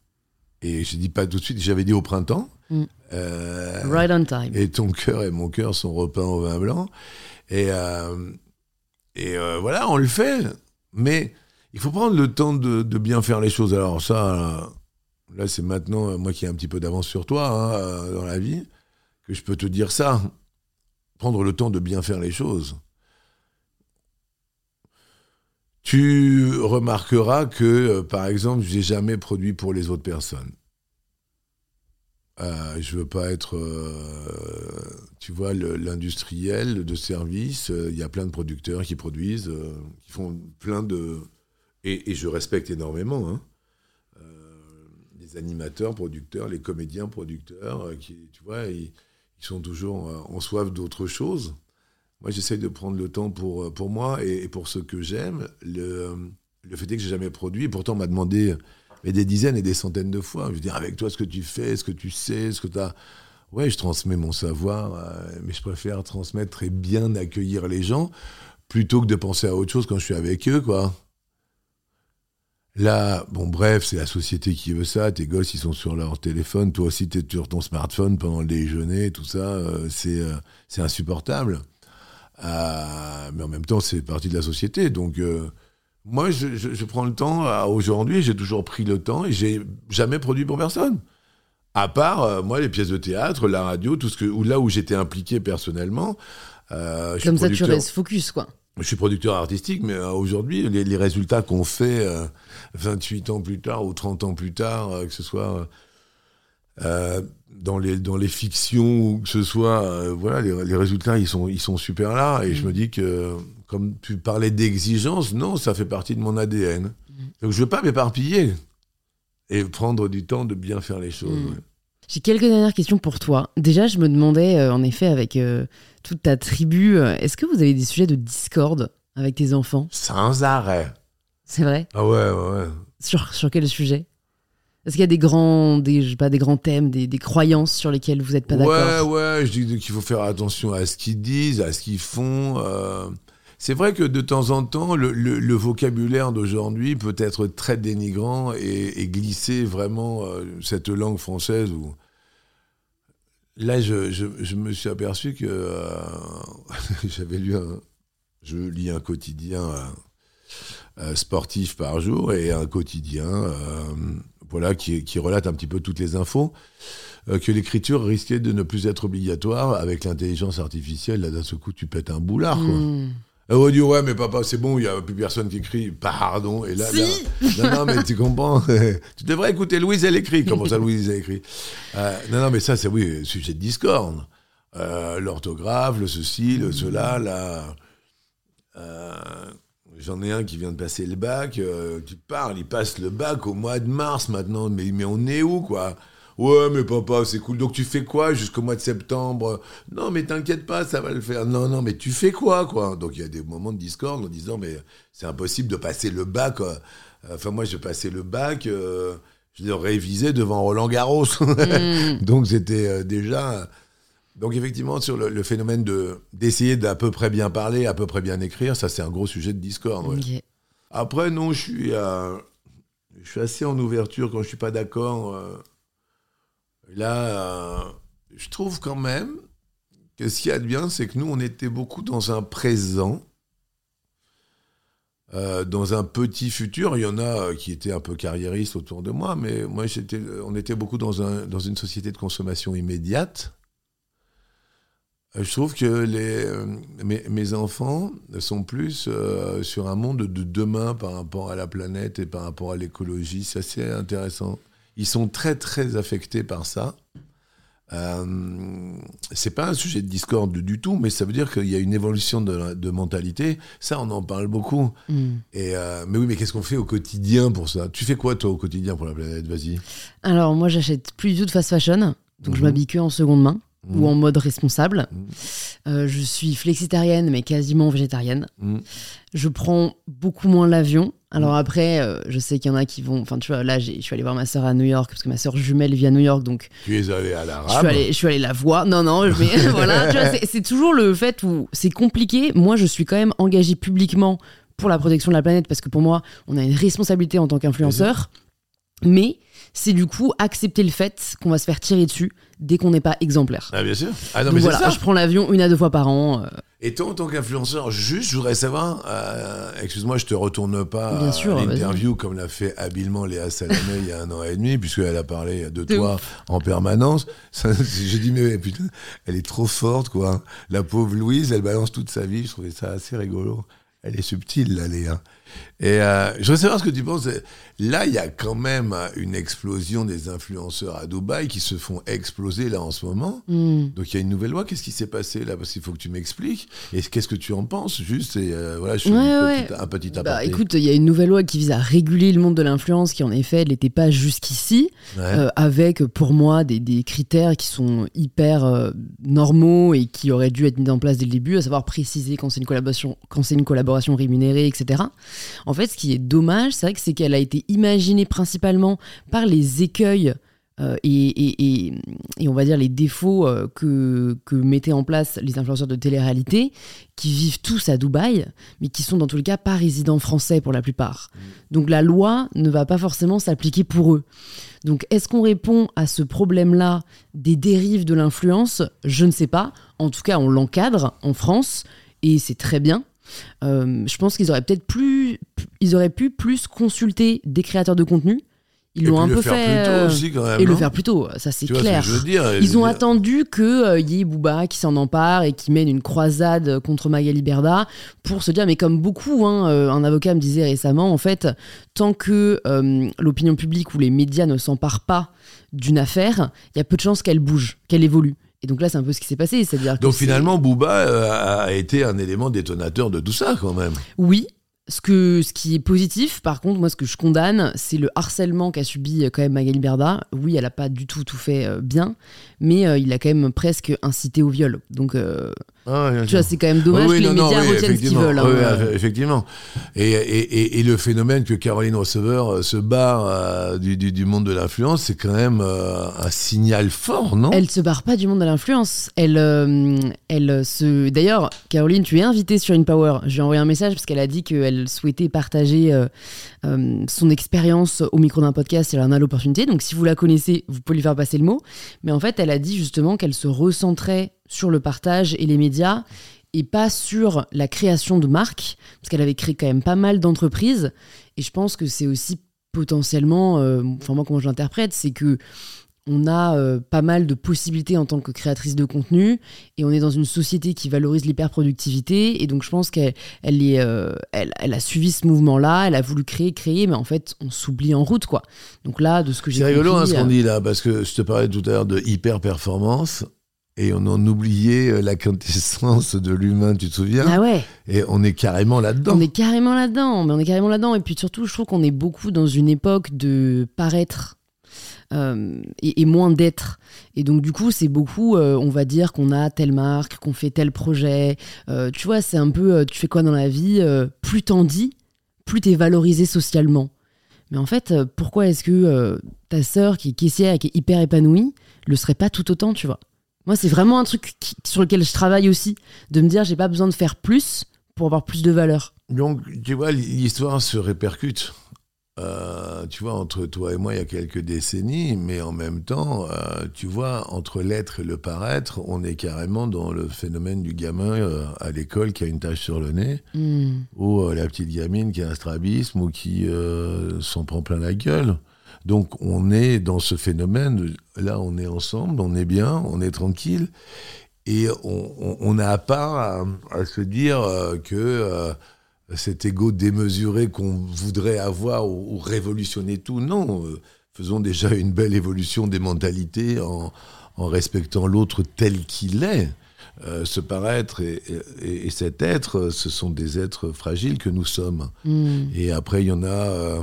Et j'ai dit pas tout de suite. J'avais dit au printemps. Mm. Euh, Right on time. et ton cœur et mon cœur sont repeints au vin blanc. Et, euh, et euh, voilà, on le fait. Mais il faut prendre le temps de, de bien faire les choses. Alors ça, là, c'est maintenant, moi qui ai un petit peu d'avance sur toi hein, dans la vie, que je peux te dire ça. Prendre le temps de bien faire les choses. Tu remarqueras que, euh, par exemple, j'ai jamais produit pour les autres personnes. Euh, je veux pas être, euh, tu vois, l'industriel de service. euh, Il y a plein de producteurs qui produisent, qui font plein de, et, je respecte énormément. Hein. Les animateurs, producteurs, les comédiens, producteurs, qui, tu vois, ils, ils sont toujours en soif d'autre chose. Moi, j'essaye de prendre le temps pour, euh, pour moi et, pour ce que j'aime. Le, le fait est que j'ai jamais produit. Pourtant, on m'a demandé des dizaines et des centaines de fois. Je veux dire, avec toi, ce que tu fais, ce que tu sais, ce que tu as. Ouais, je transmets mon savoir, euh, mais je préfère transmettre et bien accueillir les gens plutôt que de penser à autre chose quand je suis avec eux, quoi. Là, bon, bref, c'est la société qui veut ça. Tes gosses, ils sont sur leur téléphone. Toi aussi, tu es sur ton smartphone pendant le déjeuner, tout ça. euh, euh, c'est insupportable. Euh, mais en même temps, c'est partie de la société. Donc, euh, moi, je, je- je prends le temps. à Aujourd'hui, j'ai toujours pris le temps et j'ai jamais produit pour personne. À part, euh, moi, les pièces de théâtre, la radio, tout ce que, ou là où j'étais impliqué personnellement. je suis Comme ça, tu restes focus, quoi. je suis producteur artistique, mais aujourd'hui, les, les résultats qu'on fait euh, 28 ans plus tard ou 30 ans plus tard, que ce soit euh, dans, les, dans les fictions ou que ce soit, euh, voilà, les, les résultats, ils sont, ils sont super là. Et je me dis que, comme tu parlais d'exigence, non, ça fait partie de mon ADN. Donc je veux pas m'éparpiller et prendre du temps de bien faire les choses. Mm. ouais. J'ai quelques dernières questions pour toi. Déjà, je me demandais, euh, en effet, avec euh, toute ta tribu, euh, est-ce que vous avez des sujets de discorde avec tes enfants? Sans arrêt. C'est vrai? Ah ouais, ouais, ouais. sur, sur quel sujet? Est-ce qu'il y a des grands, des, je sais pas, des grands thèmes, des, des croyances sur lesquelles vous n'êtes pas Ouais, d'accord? ouais, je dis qu'il faut faire attention à ce qu'ils disent, à ce qu'ils font. euh. C'est vrai que de temps en temps, le, le- le vocabulaire d'aujourd'hui peut être très dénigrant et, et glisser vraiment euh, cette langue française où. Là, je, je- je me suis aperçu que euh, (laughs) j'avais lu un. Je lis un quotidien sportif par jour et un quotidien voilà, qui, qui relate un petit peu toutes les infos euh, que l'écriture risquait de ne plus être obligatoire avec l'intelligence artificielle. Là, d'un seul coup, tu pètes un boulard, quoi. Et on dire, ouais, mais papa, c'est bon, il n'y a plus personne qui écrit. Pardon. Et là, Si. là- non, non, mais tu comprends. (laughs) tu devrais écouter Louise, elle écrit. Comment ça, Louise, elle écrit? Euh, Non, non, mais ça, c'est, oui, sujet de discorde. Euh, l'orthographe, le ceci, le cela, la. euh, J'en ai un qui vient de passer le bac, euh, tu parles, il passe le bac au mois de mars maintenant, mais, mais on est où quoi? Ouais, mais papa, c'est cool. Donc tu fais quoi jusqu'au mois de septembre? Non, mais t'inquiète pas, ça va le faire. Non, non, mais tu fais quoi, quoi? Donc il y a des moments de discorde en disant, mais c'est impossible de passer le bac. quoi. Enfin, moi, j'ai passé le bac, euh, je l'ai révisé devant Roland Garros. (laughs) Mm. Donc c'était euh, déjà. Donc effectivement, sur le, le phénomène de d'essayer d'à peu près bien parler, à peu près bien écrire, ça c'est un gros sujet de discorde. ouais. Après, non, je suis, euh, je suis assez en ouverture quand je suis pas d'accord. euh. là, euh, je trouve quand même que ce qu'il y a de bien, c'est que nous, on était beaucoup dans un présent, euh, dans un petit futur. Il y en a qui étaient un peu carriéristes autour de moi, mais moi, on était beaucoup dans, un, dans une société de consommation immédiate. Euh, Je trouve que les, euh, mes, mes enfants sont plus euh, sur un monde de demain par rapport à la planète et par rapport à l'écologie. C'est assez intéressant. Ils sont très très affectés par ça. Euh, c'est pas un sujet de discorde du tout, mais ça veut dire qu'il y a une évolution de, de mentalité. Ça, on en parle beaucoup. Mm. Et euh, mais oui, mais qu'est-ce qu'on fait au quotidien pour ça? Tu fais quoi toi au quotidien pour la planète? Vas-y. Alors moi j'achète plus du tout de fast fashion, donc je Mhm. m'habille que en seconde main Mhm. ou en mode responsable. Mhm. Euh, je suis flexitarienne mais quasiment végétarienne. Mhm. Je prends beaucoup moins l'avion. Alors après, euh, je sais qu'il y en a qui vont. Enfin, tu vois, là, je suis allée voir ma sœur à New York parce que ma sœur jumelle vit à New York, donc Tu es allé à je l'arabe. suis, allée, je suis allée la voir. Non, non, mais (laughs) voilà, c'est toujours le fait où c'est compliqué. Moi, je suis quand même engagée publiquement pour la protection de la planète parce que pour moi, on a une responsabilité en tant qu'influenceur. Mais c'est du coup accepter le fait qu'on va se faire tirer dessus dès qu'on n'est pas exemplaire. Ah bien sûr. Ah non Donc mais voilà, ça. je prends l'avion une à deux fois par an. euh, Et toi, en tant qu'influenceur, juste, je voudrais savoir, euh, excuse-moi, je te retourne pas Bien à sûr, l'interview comme l'a fait habilement Léa Salamé il y a un an et demi, puisqu'elle a parlé de toi en permanence. (laughs) J'ai dit, mais putain, elle est trop forte, quoi. La pauvre Louise, elle balance toute sa vie. Je trouvais ça assez rigolo. Elle est subtile, là, Léa. Et euh, je voudrais savoir ce que tu penses. Là, il y a quand même une explosion des influenceurs à Dubaï qui se font exploser, là, en ce moment. hmm. Donc il y a une nouvelle loi. Qu'est-ce qui s'est passé là? Parce qu'il faut que tu m'expliques. Et qu'est-ce que tu en penses? Juste, et euh, voilà, je Ouais, une ouais. petite- un petit Bah, aparté. écoute, il y a une nouvelle loi qui vise à réguler le monde de l'influence qui, en effet, n'était pas jusqu'ici. Ouais. euh, avec pour moi des, des critères qui sont hyper normaux et qui auraient dû être mis en place dès le début, à savoir préciser quand c'est une collaboration, quand c'est une collaboration rémunérée, etc. En fait, ce qui est dommage, c'est vrai que c'est qu'elle a été imaginée principalement par les écueils euh, et, et- et- et on va dire les défauts euh, que, que mettaient en place les influenceurs de télé-réalité, qui vivent tous à Dubaï, mais qui sont dans tous les cas pas résidents français pour la plupart. Donc la loi ne va pas forcément s'appliquer pour eux. Donc, est-ce qu'on répond à ce problème-là des dérives de l'influence? Je ne sais pas. En tout cas, on l'encadre en France et c'est très bien. Euh, je pense qu'ils auraient peut-être plus, ils auraient pu plus consulter des créateurs de contenu. Ils l'ont un peu fait plus tôt euh, aussi, quand même, et le faire plus tôt. Ça c'est vois clair. ce que je veux dire Ils ont dire- attendu que y ait Booba qui s'en empare et qui mène une croisade contre Magali Berda pour se dire, mais comme beaucoup, hein, euh, un avocat me disait récemment, en fait, tant que euh, l'opinion publique ou les médias ne s'emparent pas d'une affaire, il y a peu de chances qu'elle bouge, qu'elle évolue. Et donc là, c'est un peu ce qui s'est passé. C'est-à-dire que Donc finalement, Booba euh, a été un élément détonateur de tout ça, quand même. Oui. Ce, que, ce qui est positif, par contre, moi, ce que je condamne, c'est le harcèlement qu'a subi euh, quand même Magali Berda. Oui, elle a pas du tout tout fait euh, bien, mais il a quand même presque incité au viol. Donc, euh, tu vois, c'est quand même dommage Oui, oui, que les non, médias oui, retiennent ce qu'ils veulent. hein. Oui, oui, effectivement. Et, et, et, le phénomène que Caroline Receveur euh, se barre euh, du, du, du monde de l'influence, c'est quand même euh, un signal fort, non? Elle se barre pas du monde de l'influence. Elle, euh, elle se. D'ailleurs, Caroline, tu es invitée sur InPower. Je lui ai envoyé un message parce qu'elle a dit qu'elle souhaitait partager euh, euh, son expérience au micro d'un podcast. Elle en a l'opportunité. Donc, si vous la connaissez, vous pouvez lui faire passer le mot. Mais en fait, elle a dit justement qu'elle se recentrait sur le partage et les médias et pas sur la création de marques, parce qu'elle avait créé quand même pas mal d'entreprises. Et je pense que c'est aussi potentiellement, euh, enfin moi comment je l'interprète, c'est que on a euh, pas mal de possibilités en tant que créatrice de contenu et on est dans une société qui valorise l'hyperproductivité et donc je pense qu'elle elle est, euh, elle, elle a suivi ce mouvement-là, elle a voulu créer, créer, mais en fait on s'oublie en route quoi. Donc là, de ce que j'ai C'est rigolo hein, ce qu'on dit là, parce que je te parlais tout à l'heure de hyper performance. Et on en oubliait euh, la quintessence de l'humain, tu te souviens Ah ouais. Et on est carrément là-dedans. On est carrément là-dedans, mais on est carrément là-dedans. Et puis surtout, je trouve qu'on est beaucoup dans une époque de paraître euh, et, et moins d'être. Et donc du coup, c'est beaucoup, euh, on va dire qu'on a telle marque, qu'on fait tel projet. Euh, tu vois, c'est un peu, tu fais quoi dans la vie Plus t'en dis, plus t'es valorisé socialement. Mais en fait, pourquoi est-ce que ta sœur qui est caissière et qui est hyper épanouie le serait pas tout autant, tu vois? Moi, c'est vraiment un truc qui- sur lequel je travaille aussi, de me dire j'ai pas besoin de faire plus pour avoir plus de valeur. Donc, tu vois, l'histoire se répercute. Euh, tu vois, entre toi et moi, il y a quelques décennies, mais en même temps, euh, tu vois, entre l'être et le paraître, on est carrément dans le phénomène du gamin euh, à l'école qui a une tache sur le nez, Hmm. ou la petite gamine qui a un strabisme ou qui s'en prend plein la gueule. Donc, on est dans ce phénomène, là, on est ensemble, on est bien, on est tranquille, et on- n'a pas à, à se dire euh, que euh, cet ego démesuré qu'on voudrait avoir ou, ou révolutionner tout. Non, euh, faisons déjà une belle évolution des mentalités en, en respectant l'autre tel qu'il est. Euh, ce paraître et, et- et cet être, ce sont des êtres fragiles que nous sommes. Hmm. Et après, il y en a euh,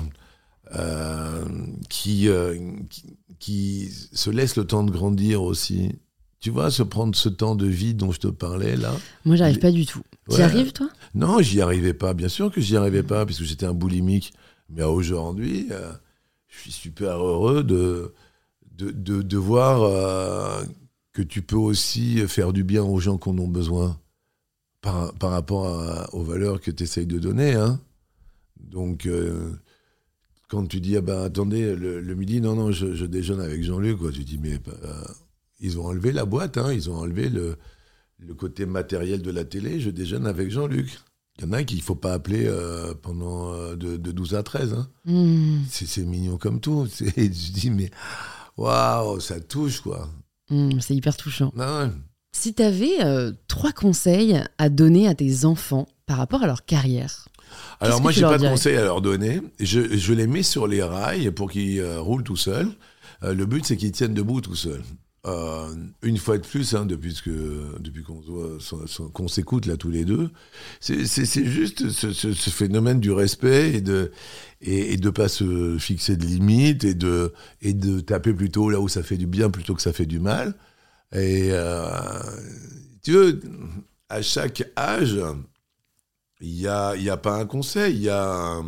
euh, qui, euh, qui, qui se laissent le temps de grandir aussi. Tu vois, se prendre ce temps de vie dont je te parlais là. Moi, j'arrive pas du tout. T'y Ouais. arrives, toi? Non, j'y arrivais pas. Bien sûr que j'y arrivais pas, puisque j'étais un boulimique. Mais aujourd'hui, euh, je suis super heureux de, de, de, de voir que tu peux aussi faire du bien aux gens qui en ont besoin par, par rapport à- aux valeurs que tu essayes de donner. Hein. Donc, euh, quand tu dis, ah ben attendez, le, le midi, non, non, je, je déjeune avec Jean-Luc, quoi. tu dis, mais euh, ils ont enlevé la boîte, hein, ils ont enlevé le, le côté matériel de la télé, je déjeune avec Jean-Luc. Il y en a qu'il ne faut pas appeler euh, pendant euh, de, de 12 à 13. hein. Hmm. C'est mignon comme tout. (laughs) C'est- Je dis, mais waouh, ça touche, quoi. Hmm, C'est hyper touchant. Ouais. Si t'avais euh, trois conseils à donner à tes enfants par rapport à leur carrière, Alors moi, j'ai pas de conseils à leur donner. Je, je les mets sur les rails pour qu'ils euh, roulent tout seuls. Euh, le but, c'est qu'ils tiennent debout tout seuls. Euh, une fois de plus, hein, depuis, que, depuis qu'on s'écoute là tous les deux, c'est juste ce, ce- ce phénomène du respect et de et, et de pas se fixer de limites et de et de taper plutôt là où ça fait du bien plutôt que ça fait du mal. Et tu veux, à chaque âge, il n'y a, il y a pas un conseil, il y a,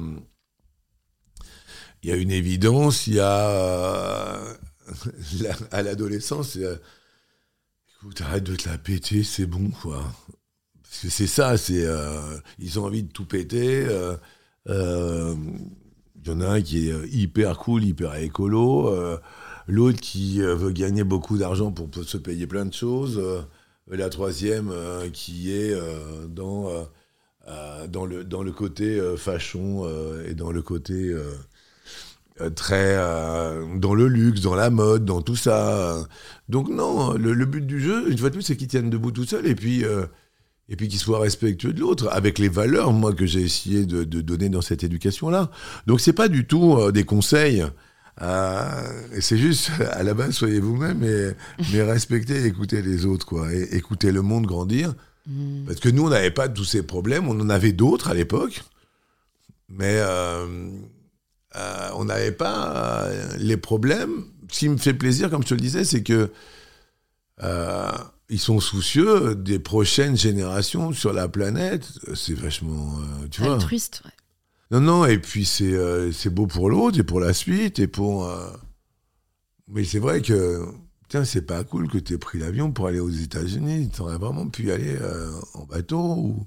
il y a une évidence, il y a euh, (laughs) à l'adolescence, il écoute, arrête de te la péter, c'est bon quoi. Parce que c'est ça, c'est euh, ils ont envie de tout péter. euh, euh, Il y en a un qui est hyper cool, hyper écolo. L'autre qui veut gagner beaucoup d'argent pour, se payer plein de choses. la troisième qui est dans, dans, le, dans le côté euh, fashion euh, et dans le côté euh, euh, très. euh, dans le luxe, dans la mode, dans tout ça. Donc, non, le, but du jeu, une fois de plus, c'est qu'ils tiennent debout tout seuls et puis. euh, et puis qu'ils soient respectueux de l'autre, avec les valeurs, moi, que j'ai essayé de, donner dans cette éducation-là. Donc, c'est pas du tout euh, des conseils. Euh, c'est juste, (laughs) à la base, soyez vous-même, et, mais respectez et écoutez les autres, quoi. Et écoutez le monde grandir. Hmm. Parce que nous, on n'avait pas tous ces problèmes. On en avait d'autres à l'époque. Mais euh, euh, on n'avait pas euh, les problèmes. Ce qui me fait plaisir, comme je te le disais, c'est que ils sont soucieux des prochaines générations sur la planète. C'est vachement, tu vois. altruiste, ouais. Non, non, et puis c'est euh, beau pour l'autre et pour la suite et pour. euh, Mais c'est vrai que. Tiens, c'est pas cool que tu aies pris l'avion pour aller aux États-Unis. Tu aurais vraiment pu aller euh, en bateau ou.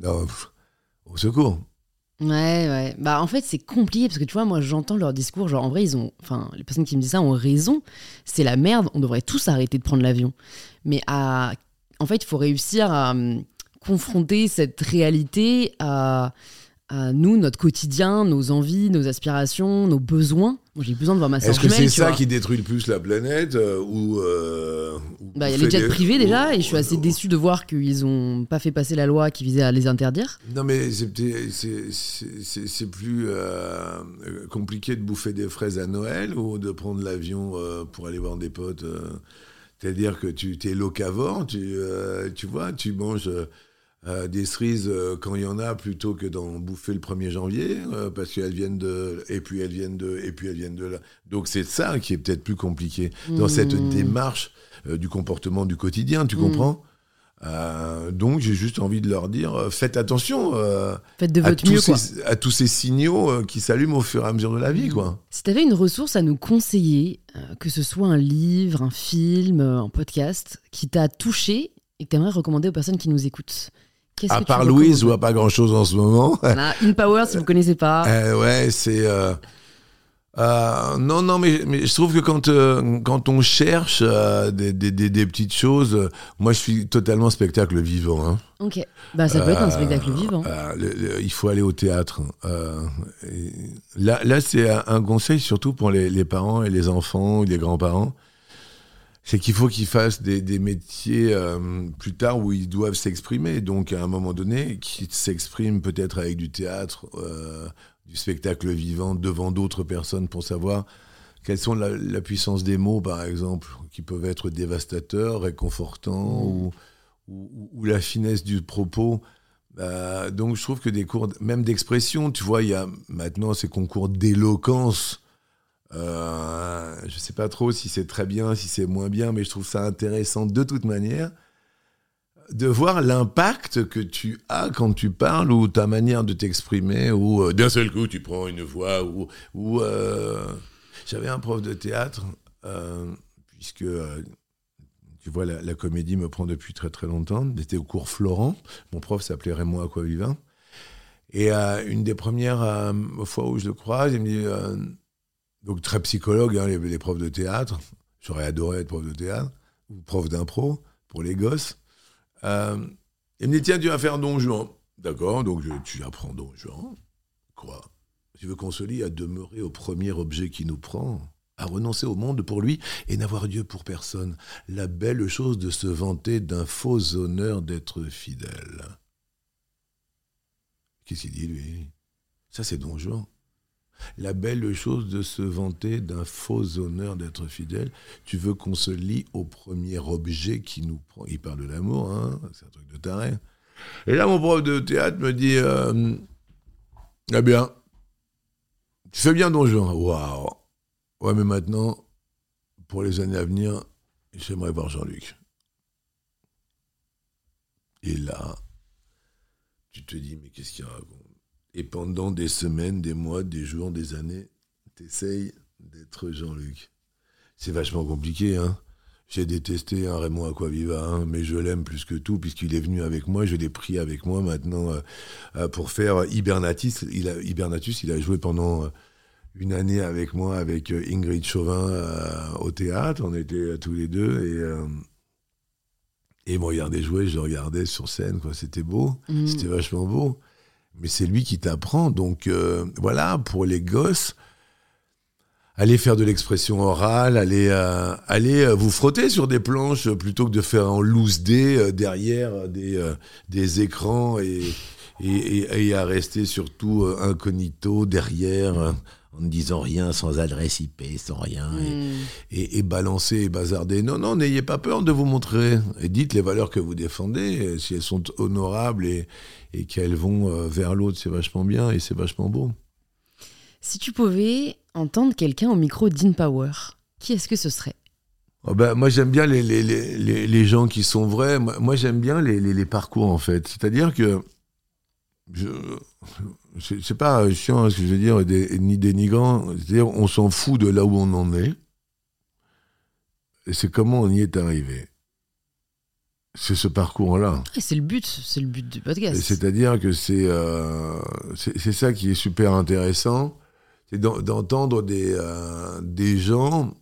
Non, au secours. Ouais, ouais. Bah, en fait, c'est compliqué parce que tu vois, moi, j'entends leur discours. Genre, en vrai, ils ont. Enfin, les personnes qui me disent ça ont raison. C'est la merde. On devrait tous arrêter de prendre l'avion. Mais à. En fait, il faut réussir à hum, confronter cette réalité à, à nous, notre quotidien, nos envies, nos aspirations, nos besoins. Moi, j'ai besoin de voir ma sœur Est-ce que c'est ça vois. qui détruit le plus la planète euh, ou, euh, Bah, il y a les jets des- privés déjà, ou- et je suis assez ou- déçu de voir qu'ils ont pas fait passer la loi qui visait à les interdire. Non, mais c'est plus euh, compliqué de bouffer des fraises à Noël ou de prendre l'avion euh, pour aller voir des potes. euh. C'est-à-dire que tu es locavore, tu, euh, tu vois, tu manges euh, des cerises euh, quand il y en a plutôt que d'en bouffer le 1er janvier, parce qu'elles viennent de. Et puis elles viennent de. Et puis elles viennent de là. Donc c'est ça qui est peut-être plus compliqué dans cette Mmh. démarche du comportement du quotidien, tu Mm. comprends? Euh, donc j'ai juste envie de leur dire euh, faites attention euh, Faites de à, tous mieux, quoi. ces, à tous ces signaux euh, qui s'allument au fur et à mesure de la vie, quoi. Si tu avais une ressource à nous conseiller, euh, que ce soit un livre, un film, euh, un podcast, qui t'a touché et que tu aimerais recommander aux personnes qui nous écoutent, À part Louise, recommandes vois pas grand-chose en ce moment. (laughs) Voilà, In Power, si vous connaissez pas. (laughs) Euh, ouais, c'est. euh, euh, non, non, mais, mais je trouve que quand, euh, quand on cherche des, des, des- des petites choses, moi je suis totalement spectacle vivant. hein. Ok. Bah, ça peut être un spectacle vivant. le- le- il faut aller au théâtre. Et là, là c'est un, un conseil surtout pour les, les parents et les enfants ou les grands-parents. C'est qu'il faut qu'ils fassent des, des métiers euh, plus tard où ils doivent s'exprimer. Donc, à un moment donné, qu'ils s'expriment peut-être avec du théâtre, euh, du spectacle vivant devant d'autres personnes pour savoir quelles sont la, la puissance des mots, par exemple, qui peuvent être dévastateurs, réconfortants, ou, ou, ou la finesse du propos. Euh, donc, je trouve que des cours, même d'expression, tu vois, il y a maintenant ces concours d'éloquence. Euh, je sais pas trop si c'est très bien, si c'est moins bien, mais je trouve ça intéressant de toute manière de voir l'impact que tu as quand tu parles ou ta manière de t'exprimer ou euh, d'un seul coup tu prends une voix ou, euh, j'avais un prof de théâtre euh, puisque tu vois la, comédie me prend depuis très très longtemps. J'étais au cours Florent. Mon prof s'appelait Raymond Aquaviva et une des premières fois où je le croise il me dit donc très psychologue hein, les, les profs de théâtre j'aurais adoré être prof de théâtre ou prof d'impro pour les gosses euh, il me dit, tiens, tu vas faire Don. D'accord, donc tu apprends Don Juan. Quoi? Tu veux qu'on se lie à demeurer au premier objet qui nous prend? À renoncer au monde pour lui et n'avoir Dieu pour personne. La belle chose de se vanter d'un faux honneur d'être fidèle. Qu'est-ce qu'il dit, lui? Ça, c'est Don Juan. La belle chose de se vanter d'un faux honneur d'être fidèle. Tu veux qu'on se lie au premier objet qui nous prend. Il parle de l'amour, hein c'est un truc de taré. Et là, mon prof de théâtre me dit euh, Eh bien, tu fais bien Don Juan. Waouh Ouais, mais maintenant, pour les années à venir, j'aimerais voir Jean-Luc. Et là, tu te dis Mais qu'est-ce qu'il raconte? Et pendant des semaines, des mois, des jours, des années, t'essayes d'être Jean-Luc. C'est vachement compliqué, hein. J'ai détesté un Raymond Aquaviva, hein, mais je l'aime plus que tout, puisqu'il est venu avec moi, je l'ai pris avec moi maintenant euh, euh, pour faire Hibernatus. Il a, Hibernatus, il a joué pendant euh, une année avec moi, avec Ingrid Chauvin euh, au théâtre. On était tous les deux et, euh, et il me jouer, je le regardais sur scène, quoi. C'était beau, Mm. c'était vachement beau. Mais c'est lui qui t'apprend, donc euh, voilà, pour les gosses allez faire de l'expression orale, allez, euh, allez euh, vous frotter sur des planches plutôt que de faire en loose dé derrière des, écrans et, à rester surtout incognito derrière en ne disant rien, sans adresse IP, sans rien, et, Mm. et, et balancer et bazarder. Non, non, n'ayez pas peur de vous montrer. Et dites les valeurs que vous défendez, si elles sont honorables et, et qu'elles vont euh, vers l'autre, c'est vachement bien et c'est vachement beau. Si tu pouvais entendre quelqu'un au micro d'InPower, qui est-ce que ce serait? Oh ben, moi, j'aime bien les, les, les, les- gens qui sont vrais. Moi, moi, j'aime bien les, parcours, en fait. C'est-à-dire que. Je, c'est c'est pas chiant ce que je veux dire, des- ni dénigrant. C'est-à-dire, on s'en fout de là où on en est. Et c'est comment on y est arrivé. C'est ce parcours-là. Et C'est le but, c'est le but du Et podcast. C'est-à-dire que c'est euh, c'est c'est ça qui est super intéressant, c'est d'en- d'entendre des, euh, des gens.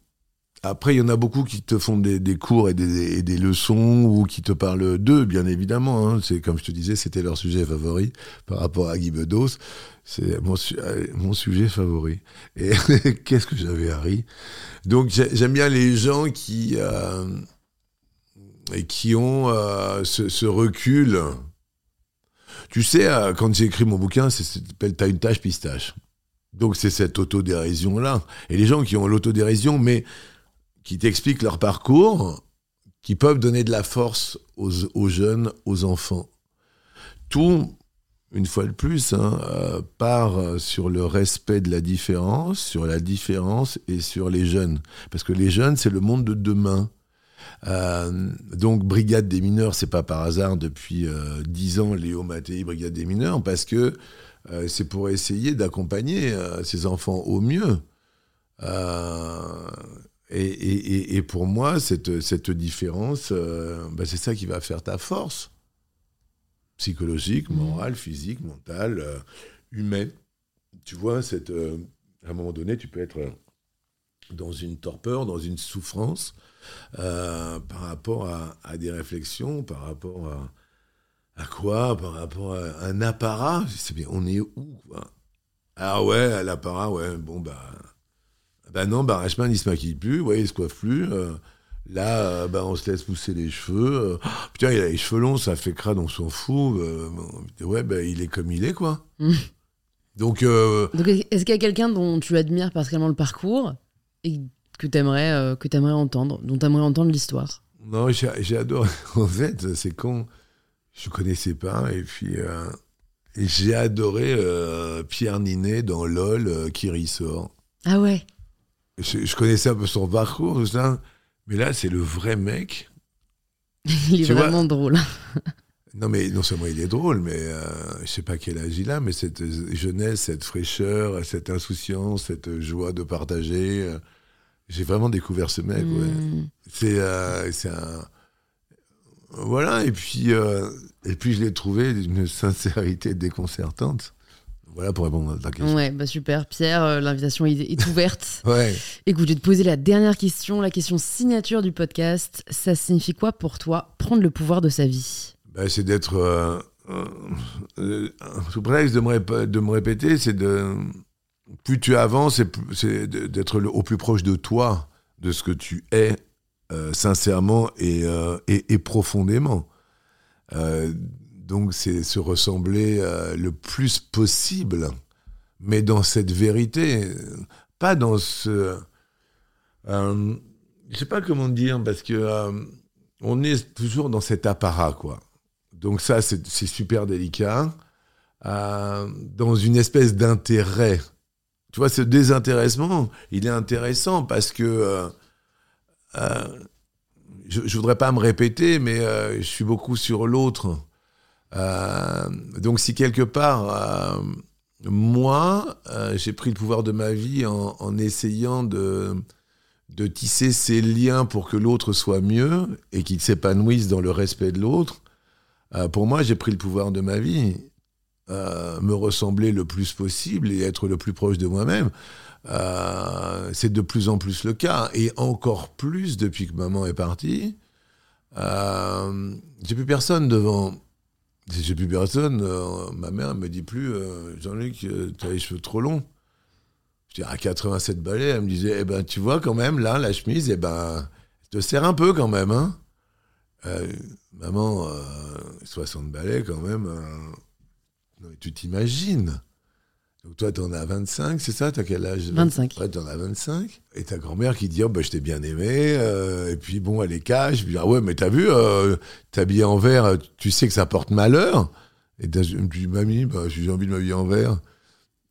Après, il y en a beaucoup qui te font des, cours et des, leçons ou qui te parlent d'eux, bien évidemment. hein. C'est comme je te disais, c'était leur sujet favori par rapport à Guy Bedos. C'est mon, euh, sujet favori. Et (laughs) qu'est-ce que j'avais à rire. Donc j'ai- j'aime bien les gens qui euh, qui ont euh, ce, recul. Tu sais, euh, quand j'ai écrit mon bouquin, s'appelle T'as une tâche pistache. Donc c'est cette autodérision-là. Et les gens qui ont l'autodérision, mais qui t'expliquent leur parcours, qui peuvent donner de la force aux, jeunes, aux enfants. Tout, une fois de plus, hein, euh, part sur le respect de la différence, sur la différence et sur les jeunes. Parce que les jeunes, c'est le monde de demain. Euh, donc, Brigade des mineurs, c'est pas par hasard depuis euh, dix ans, Léo Mattei, Brigade des mineurs, parce que euh, c'est pour essayer d'accompagner euh, ces enfants au mieux. Et, et- et pour moi, cette, cette différence, euh, bah, c'est ça qui va faire ta force psychologique, morale, physique, mentale, euh, humaine. Tu vois, cette, euh, à un moment donné, tu peux être dans une torpeur, dans une souffrance par rapport à, à des réflexions, par rapport à, à quoi Par rapport à un apparat C'est bien, on est où quoi? Ah ouais, à l'apparat, ouais, bon bah. Bah non, bah Reichmann, il se maquille plus, ouais, il se coiffe plus. euh, là, bah, on se laisse pousser les cheveux. euh, oh, putain, il a les cheveux longs, ça fait crade, on s'en fout. ouais, bah, il est comme il est, quoi. Mm. Donc, euh, Donc, est-ce qu'il y a quelqu'un dont tu admires particulièrement le parcours et que t'aimerais euh, que t'aimerais entendre, dont t'aimerais entendre l'histoire? Non, j'ai adoré. (laughs) En fait, c'est con. Je connaissais pas. Et puis, j'ai adoré Pierre Ninet dans LOL qui ressort. Ah ouais? Je, je connaissais un peu son parcours, tout ça. Mais là, c'est le vrai mec. (laughs) Il est Tu vraiment drôle. (laughs) Non, mais non seulement il est drôle, mais euh, je sais pas quel âge il a, mais cette jeunesse, cette fraîcheur, cette insouciance, cette joie de partager. euh, j'ai vraiment découvert ce mec, ouais. C'est euh, c'est un. Voilà, et puis, euh, et puis je l'ai trouvé d'une sincérité déconcertante. Voilà pour répondre à ta question. Ouais, bah super. Pierre, euh, l'invitation est, est ouverte. (laughs) Ouais. Écoute, je vais te poser la dernière question, la question signature du podcast. Ça signifie quoi pour toi prendre le pouvoir de sa vie? Bah, c'est d'être. Euh, euh, euh, sous prétexte de me, de me répéter, c'est de. Plus tu avances, c'est d'être au plus proche de toi, de ce que tu es, euh, sincèrement et, et, et profondément. Donc, c'est se ressembler euh, le plus possible, mais dans cette vérité, pas dans ce. Euh, je sais pas comment dire, parce que. euh, on est toujours dans cet apparat, quoi. Donc ça, c'est super délicat. Euh, dans une espèce d'intérêt. Tu vois, ce désintéressement, il est intéressant parce que je, je voudrais pas me répéter, mais je suis beaucoup sur l'autre. Euh, donc si quelque part, euh, moi, euh, j'ai pris le pouvoir de ma vie en, en essayant de de tisser ces liens pour que l'autre soit mieux et qu'il s'épanouisse dans le respect de l'autre, euh, pour moi, j'ai pris le pouvoir de ma vie. Euh, me ressembler le plus possible et être le plus proche de moi-même, c'est de plus en plus le cas. Et encore plus depuis que maman est partie. J'ai plus personne devant. J'ai plus personne. euh, ma mère me dit plus euh, Jean-Luc, euh, tu as les cheveux trop longs. Je dis, à 87 balais, elle me disait, eh ben, tu vois, quand même, là, la chemise, eh ben, je te serre un peu quand même, hein. Maman, euh, 60 balais quand même. tu t'imagines. Donc toi, t'en as 25, c'est ça? T'as quel âge? 25. Ouais, t'en as 25. Et ta grand-mère qui dit, oh, bah, je t'ai bien aimé. euh, et puis bon, elle est cash. Puis, ah ouais, mais t'as vu, euh, t'habiller en vert, euh, tu sais que ça porte malheur. Et me dis, mamie, bah, j'ai envie de m'habiller en vert.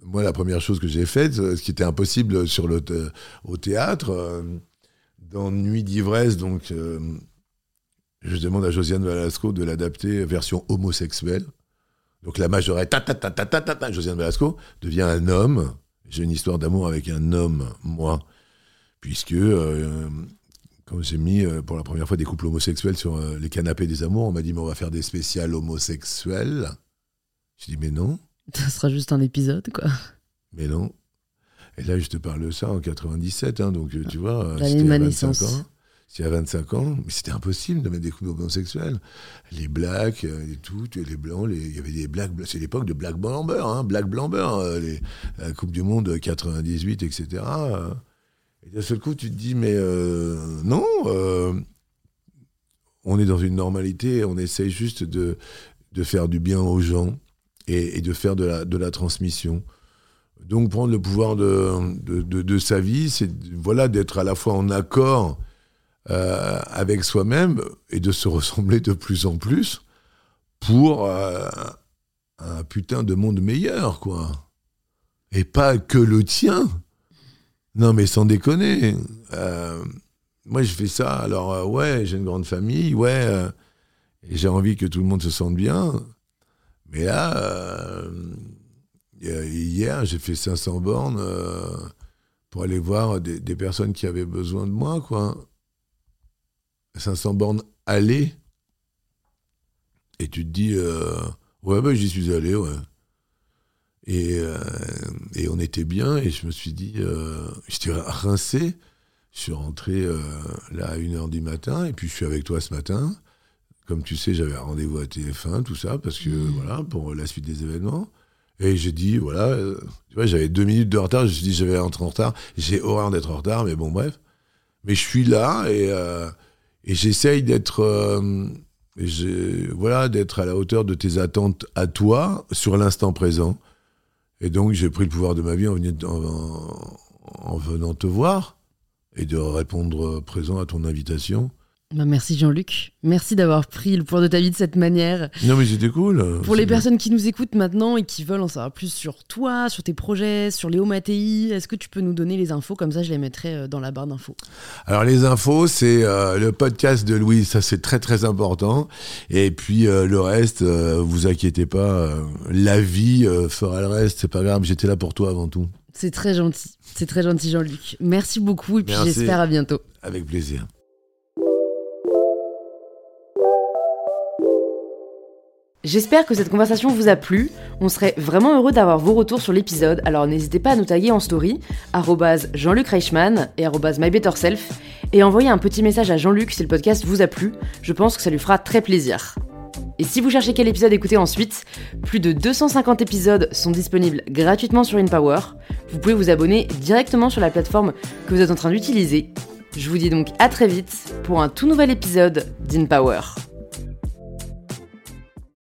Moi, la première chose que j'ai faite, euh, ce qui était impossible sur le au théâtre, euh, dans Nuit d'ivresse, donc, je demande à Josiane Velasco de l'adapter version homosexuelle. Donc la majorette, ta ta ta ta ta ta, ta, Josiane Velasco devient un homme. J'ai une histoire d'amour avec un homme, moi, puisque euh, quand j'ai mis euh, pour la première fois des couples homosexuels sur euh, les canapés des amours, on m'a dit mais on va faire des spéciales homosexuels. Je dis mais non. Ça sera juste un épisode, quoi. Mais non. Et là, je te parle de ça en 97, hein, donc tu vois, L'année de ma à 25 naissance. ans. C'était à 25 ans, mais c'était impossible de mettre des couples homosexuels. Les blacks euh, et tout, les blancs, il y avait des blacks, c'est l'époque de Black Blamber, hein, Black Blamber, euh, la Coupe du Monde 98, etc. euh. Et d'un seul coup, tu te dis, mais euh, non, euh, on est dans une normalité, on essaye juste de, de faire du bien aux gens et, de faire de la, de la transmission. Donc prendre le pouvoir de, de, de- de sa vie, c'est voilà, d'être à la fois en accord euh, avec soi-même et de se ressembler de plus en plus pour euh, un putain de monde meilleur, quoi. Et pas que le tien. Non, mais sans déconner. Euh, moi, je fais ça. Alors, ouais, j'ai une grande famille, ouais, et j'ai envie que tout le monde se sente bien. Mais là, hier, j'ai fait 500 bornes pour aller voir des, des personnes qui avaient besoin de moi, quoi. 500 bornes aller. Et tu te dis, euh, ouais, bah, j'y suis allé, ouais. Et, euh, et on était bien, et je me suis dit, euh, j'étais rincé. Je suis rentré euh, là à 1h du matin, et puis je suis avec toi ce matin. Comme tu sais, j'avais un rendez-vous à TF1, tout ça, parce que voilà, pour la suite des événements. Et j'ai dit, voilà, tu vois, j'avais deux minutes de retard, je me suis dit, j'avais rentré en retard. J'ai horreur d'être en retard, mais bon, bref. Mais je suis là, et, et j'essaye d'être. euh, voilà, d'être à la hauteur de tes attentes à toi sur l'instant présent. Et donc, j'ai pris le pouvoir de ma vie en venant te voir et de répondre présent à ton invitation. Bah, merci Jean-Luc. Merci d'avoir pris le pouvoir de ta vie de cette manière. Non, mais c'était cool. Pour les bien. personnes qui nous écoutent maintenant et qui veulent en savoir plus sur toi, sur tes projets, sur Léo Mattei, est-ce que tu peux nous donner les infos? Comme ça, je les mettrai euh, dans la barre d'infos. Alors, les infos, c'est euh, le podcast de Louise, ça c'est très très important. Et puis, euh, le reste, euh, vous inquiétez pas, la vie fera le reste, c'est pas grave, j'étais là pour toi avant tout. C'est très gentil. C'est très gentil Jean-Luc. Merci beaucoup et puis j'espère à bientôt. Avec plaisir. J'espère que cette conversation vous a plu. On serait vraiment heureux d'avoir vos retours sur l'épisode, alors n'hésitez pas à nous taguer en story, Jean-Luc Reichmann et MyBetterSelf, et envoyer un petit message à Jean-Luc si le podcast vous a plu. Je pense que ça lui fera très plaisir. Et si vous cherchez quel épisode écouter ensuite, plus de 250 épisodes sont disponibles gratuitement sur InPower. Vous pouvez vous abonner directement sur la plateforme que vous êtes en train d'utiliser. Je vous dis donc à très vite pour un tout nouvel épisode d'InPower.